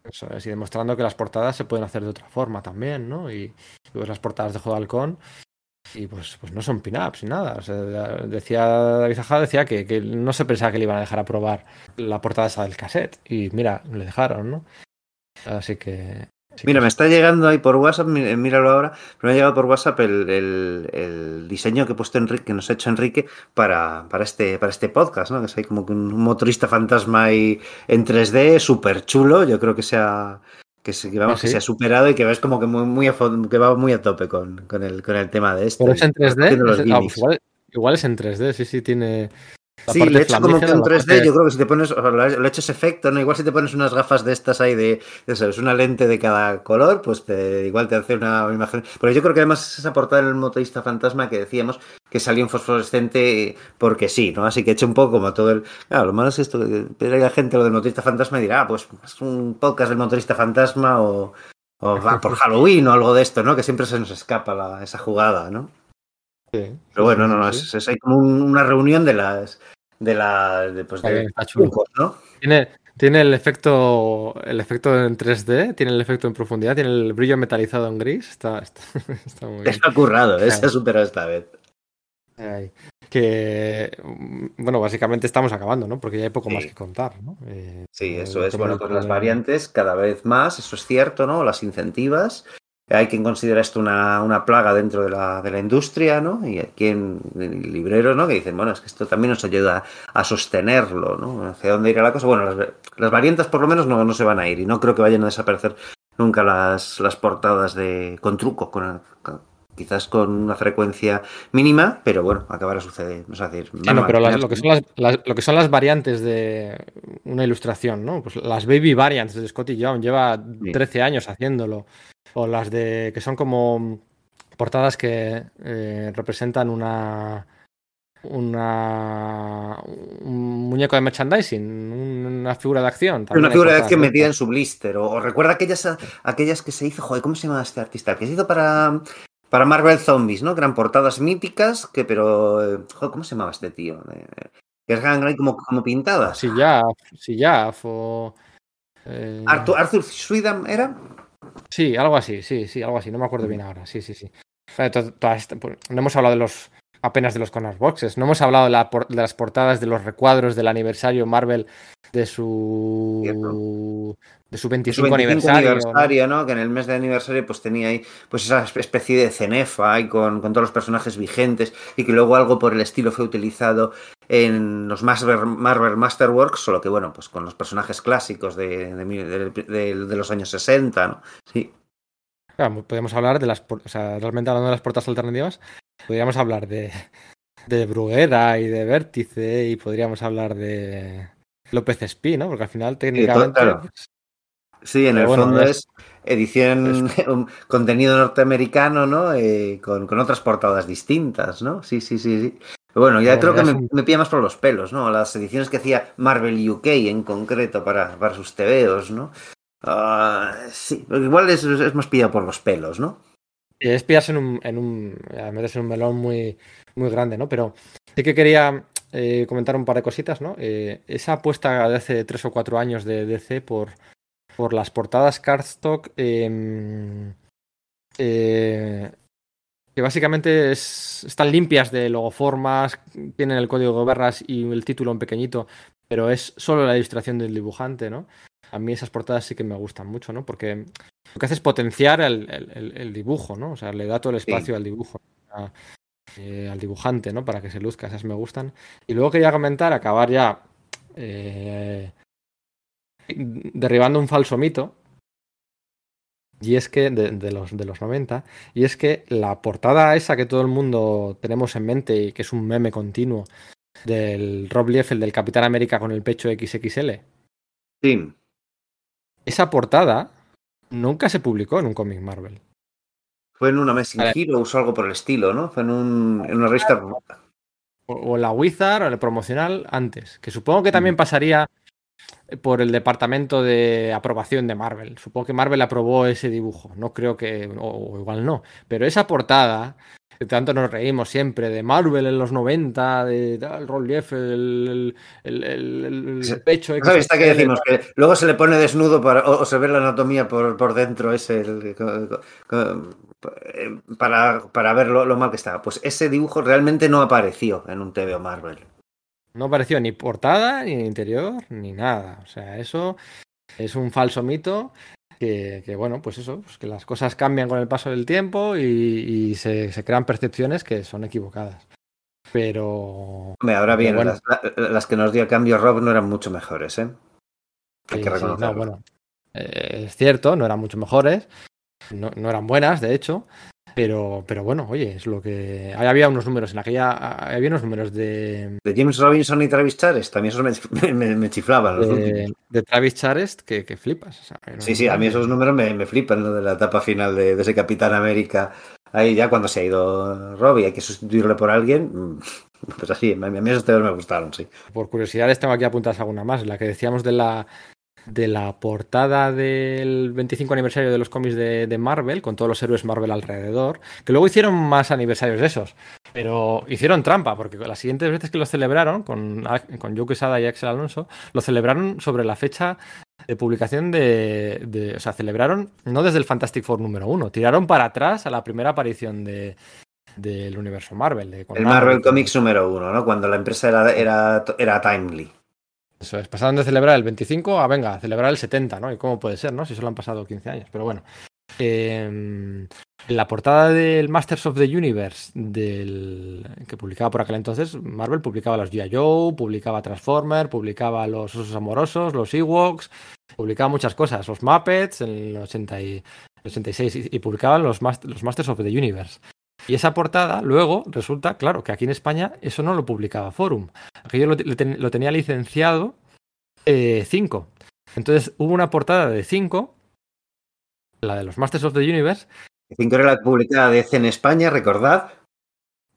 Eso es, y demostrando que las portadas se pueden hacer de otra forma también, ¿no? Y, y las portadas de Juego de Halcón y pues, pues no son pin-ups ni nada. O sea, decía David Ajá, decía que, que, no se pensaba que le iban a dejar a probar la portada esa del cassette. Y mira, le dejaron, ¿no? Así que Mira, me está llegando ahí por WhatsApp, míralo ahora, me ha llegado por WhatsApp el, el, el, diseño que he puesto Enrique, que nos ha hecho Enrique para, para, este, para este podcast, ¿no? Que es ahí como un motorista fantasma ahí en 3D, súper chulo, yo creo que sea que, se, que, vamos, ¿Ah, sí? que se ha superado y que ves como que muy, muy a, que va muy a tope con, con, el, con el tema de esto. Pero es en 3D, es, ah, pues igual, igual, es en 3D, sí, sí, tiene... La sí, le he hecho como que un 3D, parte... yo creo que si te pones, o sea, le he hecho ese efecto, ¿no? Igual si te pones unas gafas de estas ahí de, de eso, es una lente de cada color, pues te, igual te hace una imagen. Pero yo creo que además esa portada del motorista fantasma que decíamos que salió en fosforescente porque sí, ¿no? Así que he hecho un poco como todo el. Claro, lo malo es esto, que la gente lo del motorista fantasma y dirá, ah, pues es un podcast del motorista fantasma o, o va por Halloween o algo de esto, ¿no? Que siempre se nos escapa la, esa jugada, ¿no? Sí, Pero bueno, no, no, es, es, hay como un, una reunión de las de la de, pues, de trucos, ¿no? Tiene, tiene el efecto el efecto en 3D, tiene el efecto en profundidad, tiene el brillo metalizado en gris, está, está, está muy bien. Está currado, ¿eh? se ha superado esta vez. Ay, que bueno, básicamente estamos acabando, ¿no? Porque ya hay poco sí. más que contar, ¿no? Eh, sí, eso es. Bueno, con las variantes cada vez más, eso es cierto, ¿no? Las incentivas. Hay quien considera esto una, una plaga dentro de la, de la, industria, ¿no? Y hay quien, libreros, ¿no? Que dicen, bueno, es que esto también nos ayuda a sostenerlo, ¿no? ¿Hacia dónde irá la cosa? Bueno, las, las variantes por lo menos no, no, se van a ir y no creo que vayan a desaparecer nunca las, las portadas de, con truco, con, con, quizás con una frecuencia mínima, pero bueno, acabará sucediendo. Es decir, sí, no, pero las, lo, que son las, las, lo que son las variantes de una ilustración, ¿no? Pues las baby variants de Scotty Young lleva 13 años haciéndolo o las de que son como portadas que eh, representan una una un muñeco de merchandising, una figura de acción. Una figura de acción metida en su blister. O, o, recuerda aquellas, aquellas que se hizo, joder, ¿cómo se llama este artista? Que se hizo para, para Marvel Zombies, ¿no? Que eran portadas míticas, que pero. Joder, ¿cómo se llamaba este tío? Que eran como, como pintadas. Sí, ya, sí, ya. Eh... Arthur, Arthur Sweden era. Sí, algo así, sí, sí, algo así, no me acuerdo bien ahora, sí, sí, sí. No hemos hablado de los apenas de los corner boxes, no hemos hablado de, la, de las portadas de los recuadros del aniversario Marvel de su de su 25, su 25 aniversario, aniversario ¿no? ¿no? que en el mes de aniversario pues tenía ahí pues esa especie de cenefa ahí con, con, todos los personajes vigentes y que luego algo por el estilo fue utilizado en los Marvel, Marvel Masterworks, solo que bueno, pues con los personajes clásicos de, de, los años 60, ¿no? Sí. Claro, podemos hablar de las, o sea, realmente hablando de las portadas alternativas, podríamos hablar de, de Bruguera y de Vértice y podríamos hablar de López Espí, ¿no? Porque al final técnicamente... Sí, claro. sí en el bueno, fondo es, edición, es... un contenido norteamericano, ¿no? Eh, con, con, otras portadas distintas, ¿no? Sí, sí, sí, sí. Pero bueno, ya creo que me, me, pilla más por los pelos, ¿no? Las ediciones que hacía Marvel UK en concreto para, para sus TVOs, ¿no? Uh, sí, igual es, es más pillado por los pelos, ¿no? Es pillarse en un, en un, melón muy, muy grande, ¿no? Pero sí que quería eh, comentar un par de cositas, ¿no? Eh, esa apuesta de hace tres o cuatro años de DC por, por las portadas cardstock em, eh, que básicamente es, están limpias de logoformas, tienen el código de barras y el título en pequeñito, pero es solo la ilustración del dibujante, ¿no? A mí esas portadas sí que me gustan mucho, ¿no? Porque lo que hace es potenciar el, el, el dibujo, ¿no? O sea, le da todo el espacio sí. al dibujo, a, eh, al dibujante, ¿no? Para que se luzca, esas me gustan. Y luego quería comentar, acabar ya eh, derribando un falso mito, y es que, de, de, los, de los 90, y es que la portada esa que todo el mundo tenemos en mente y que es un meme continuo del Rob Liefeld del Capitán América con el pecho XXL. Sí. Esa portada nunca se publicó en un cómic Marvel. Fue en una Messing Heroes o algo por el estilo, ¿no? Fue en, un, en una revista. O, o la Wizard o el promocional antes, que supongo que también pasaría por el departamento de aprobación de Marvel. Supongo que Marvel aprobó ese dibujo. No creo que, o, o igual no. Pero esa portada, que tanto nos reímos siempre, de Marvel en los 90, de el relief, el, el, el, el pecho. Esa vista que decimos, que luego se le pone desnudo para, o, o se ve la anatomía por, por dentro, ese, para, para ver lo, lo mal que está. Pues ese dibujo realmente no apareció en un TVO Marvel. No apareció ni portada, ni interior, ni nada. O sea, eso es un falso mito. Que, que bueno, pues eso, pues que las cosas cambian con el paso del tiempo y, y se, se, crean percepciones que son equivocadas. Pero. Hombre, ahora bien, bueno, las, las, que nos dio el cambio Rob no eran mucho mejores, ¿eh? Hay sí, que reconocerlo. Sí, no, bueno, eh, es cierto, no eran mucho mejores. No, no, eran buenas, de hecho. Pero, pero bueno, oye, es lo que. Ahí había unos números, en aquella. Había unos números de. De James Robinson y Travis Charest, también esos me, me, me chiflaban. Los de, de, Travis Charest, que, que flipas. O sea, no, sí, sí, a mí esos números me, me flipan, ¿no? De la etapa final de, de, ese Capitán América. Ahí ya cuando se ha ido Robbie, hay que sustituirle por alguien. Pues así, a mí esos temas me gustaron, sí. Por curiosidad, les tengo aquí apuntadas alguna más. La que decíamos de la de la portada del 25 aniversario de los cómics de, de, Marvel, con todos los héroes Marvel alrededor, que luego hicieron más aniversarios de esos, pero hicieron trampa, porque las siguientes veces que lo celebraron, con, con Joe Quesada y Axel Alonso, lo celebraron sobre la fecha de publicación de, de, O sea, celebraron no desde el Fantastic Four número uno, tiraron para atrás a la primera aparición de, del universo Marvel. De, el Marvel, Marvel Comics número uno, ¿no? Cuando la empresa era, era, era Timely. Eso es, pasaron de celebrar el 25 a, venga, celebrar el 70, ¿no? ¿Y cómo puede ser, no? Si solo han pasado 15 años, pero bueno. Eh, en la portada del Masters of the Universe del, que publicaba por aquel entonces, Marvel publicaba los G.I. Joe, publicaba Transformer, publicaba los Osos Amorosos, los Ewoks, publicaba muchas cosas, los Muppets en el 80 y, 86 y, publicaban los Masters of the Universe. Y esa portada, luego, resulta, claro, que aquí en España eso no lo publicaba Forum. Aquello lo, lo tenía licenciado 5. Eh, Entonces hubo una portada de 5, la de los Masters of the Universe. 5 era la publicada de C en España, recordad.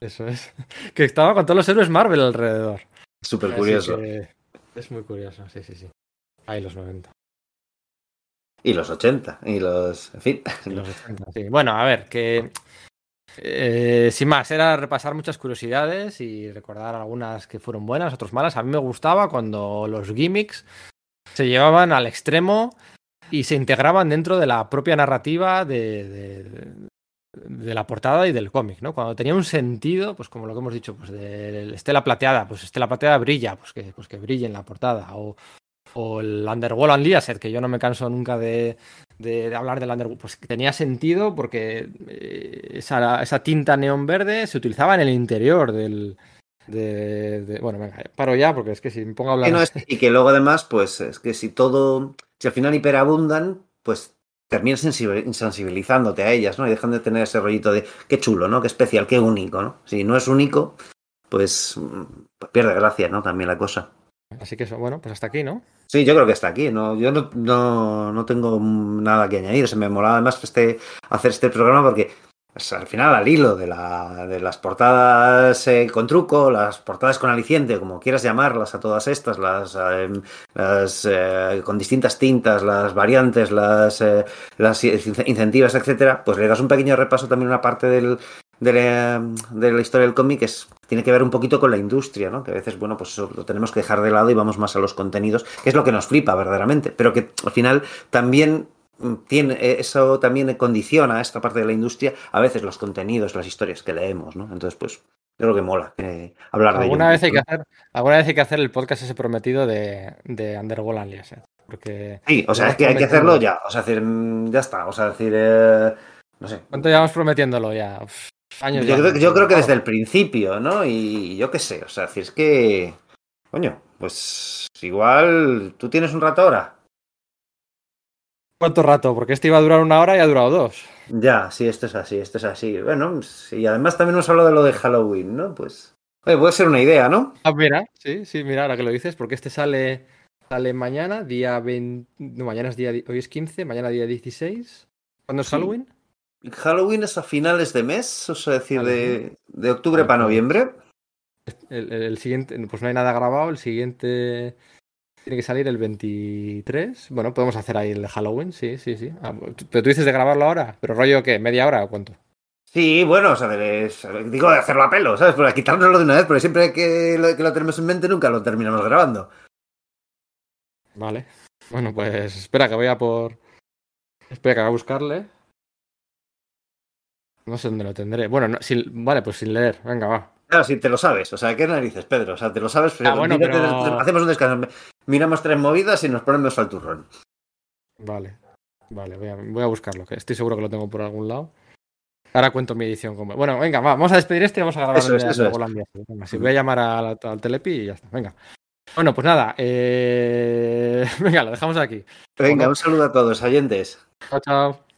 Eso es. Que estaba con todos los héroes Marvel alrededor. Súper curioso. Es muy curioso, sí, sí, sí. Ahí los 90. Y los 80, y los. En fin. Y los 80, sí. Bueno, a ver, que eh, sin más, era repasar muchas curiosidades y recordar algunas que fueron buenas, otras malas. A mí me gustaba cuando los gimmicks se llevaban al extremo y se integraban dentro de la propia narrativa de, la portada y del cómic, ¿no? Cuando tenía un sentido, pues como lo que hemos dicho, pues de Estela Plateada, pues Estela Plateada brilla, pues que, pues que brille en la portada. O el Underworld Unleashed, que yo no me canso nunca de, de, hablar del Underworld, pues tenía sentido porque eh, esa, esa, tinta neón verde se utilizaba en el interior del... De, de, bueno, venga, paro ya porque es que si me pongo a hablar... Y, no, y que luego además, pues es que si todo, si al final hiperabundan, pues terminas insensibilizándote a ellas, ¿no? Y dejan de tener ese rollito de qué chulo, ¿no? Qué especial, qué único, ¿no? Si no es único, pues, pues pierde gracia, ¿no? También la cosa. Así que eso, bueno, pues hasta aquí, ¿no? Sí, yo creo que está aquí. No, yo no, no, no tengo nada que añadir. Se me molaba además este, hacer este programa porque pues, al final al hilo de, la, de las portadas eh, con truco, las portadas con aliciente, como quieras llamarlas a todas estas, las, eh, las eh, con distintas tintas, las variantes, las, las incentivas, etcétera, pues le das un pequeño repaso también a una parte del, de la, de la historia del cómic es, tiene que ver un poquito con la industria, ¿no? Que a veces, bueno, pues eso lo tenemos que dejar de lado y vamos más a los contenidos, que es lo que nos flipa verdaderamente, pero que al final también tiene, eso también condiciona esta parte de la industria, a veces los contenidos, las historias que leemos, ¿no? Entonces, pues, es lo que mola, eh, hablar de ¿Alguna Vez hay que hacer, alguna vez hay que hacer el podcast ese prometido de, de Underworld Alias, Porque sí, o sea, es que hay que hacerlo ya. O sea, decir, ya está. O sea, decir, eh, no sé. ¿Cuánto llevamos prometiéndolo ya? Años yo, creo, yo creo que desde el principio, ¿no? Y yo qué sé, o sea, decir, es que. Coño, pues igual tú tienes un rato ahora. ¿Cuánto rato? Porque este iba a durar una hora y ha durado dos. Ya, sí, esto es así, esto es así. Bueno, y además también hemos hablado de lo de Halloween, ¿no? Pues. puede ser una idea, ¿no? Ah, mira, sí, sí, mira, ahora que lo dices, porque este sale, sale mañana, día 20. No, mañana es día. Hoy es 15, mañana día 16. ¿Cuándo es Halloween? Halloween es a finales de mes, o sea, decir, de, de octubre para noviembre. el, siguiente, pues no hay nada grabado, el siguiente tiene que salir el 23. Bueno, podemos hacer ahí el Halloween, sí, sí, sí. Ah, pero tú dices de grabarlo ahora, pero rollo qué, media hora o cuánto? Sí, bueno, o sea, digo de hacerlo a pelo, ¿sabes? Para quitárnoslo de una vez, porque siempre que lo, que lo tenemos en mente nunca lo terminamos grabando. Vale. Bueno, pues espera que voy a por. Espera que voy a buscarle. No sé dónde lo tendré. Bueno, vale, pues sin leer. Venga, va. Claro, si te lo sabes. O sea, ¿qué narices, Pedro? O sea, te lo sabes. Ah, bueno, pero... Hacemos un descanso. Miramos tres movidas y nos ponemos al turrón. Vale. Vale, voy a, buscarlo, que estoy seguro que lo tengo por algún lado. Ahora cuento mi edición. Bueno, venga, vamos a despedir este y vamos a grabar eso es, si voy a llamar al, Telepi y ya está. Venga. Bueno, pues nada. Eh, venga, lo dejamos aquí. Venga, un saludo a todos, oyentes. Chao, chao.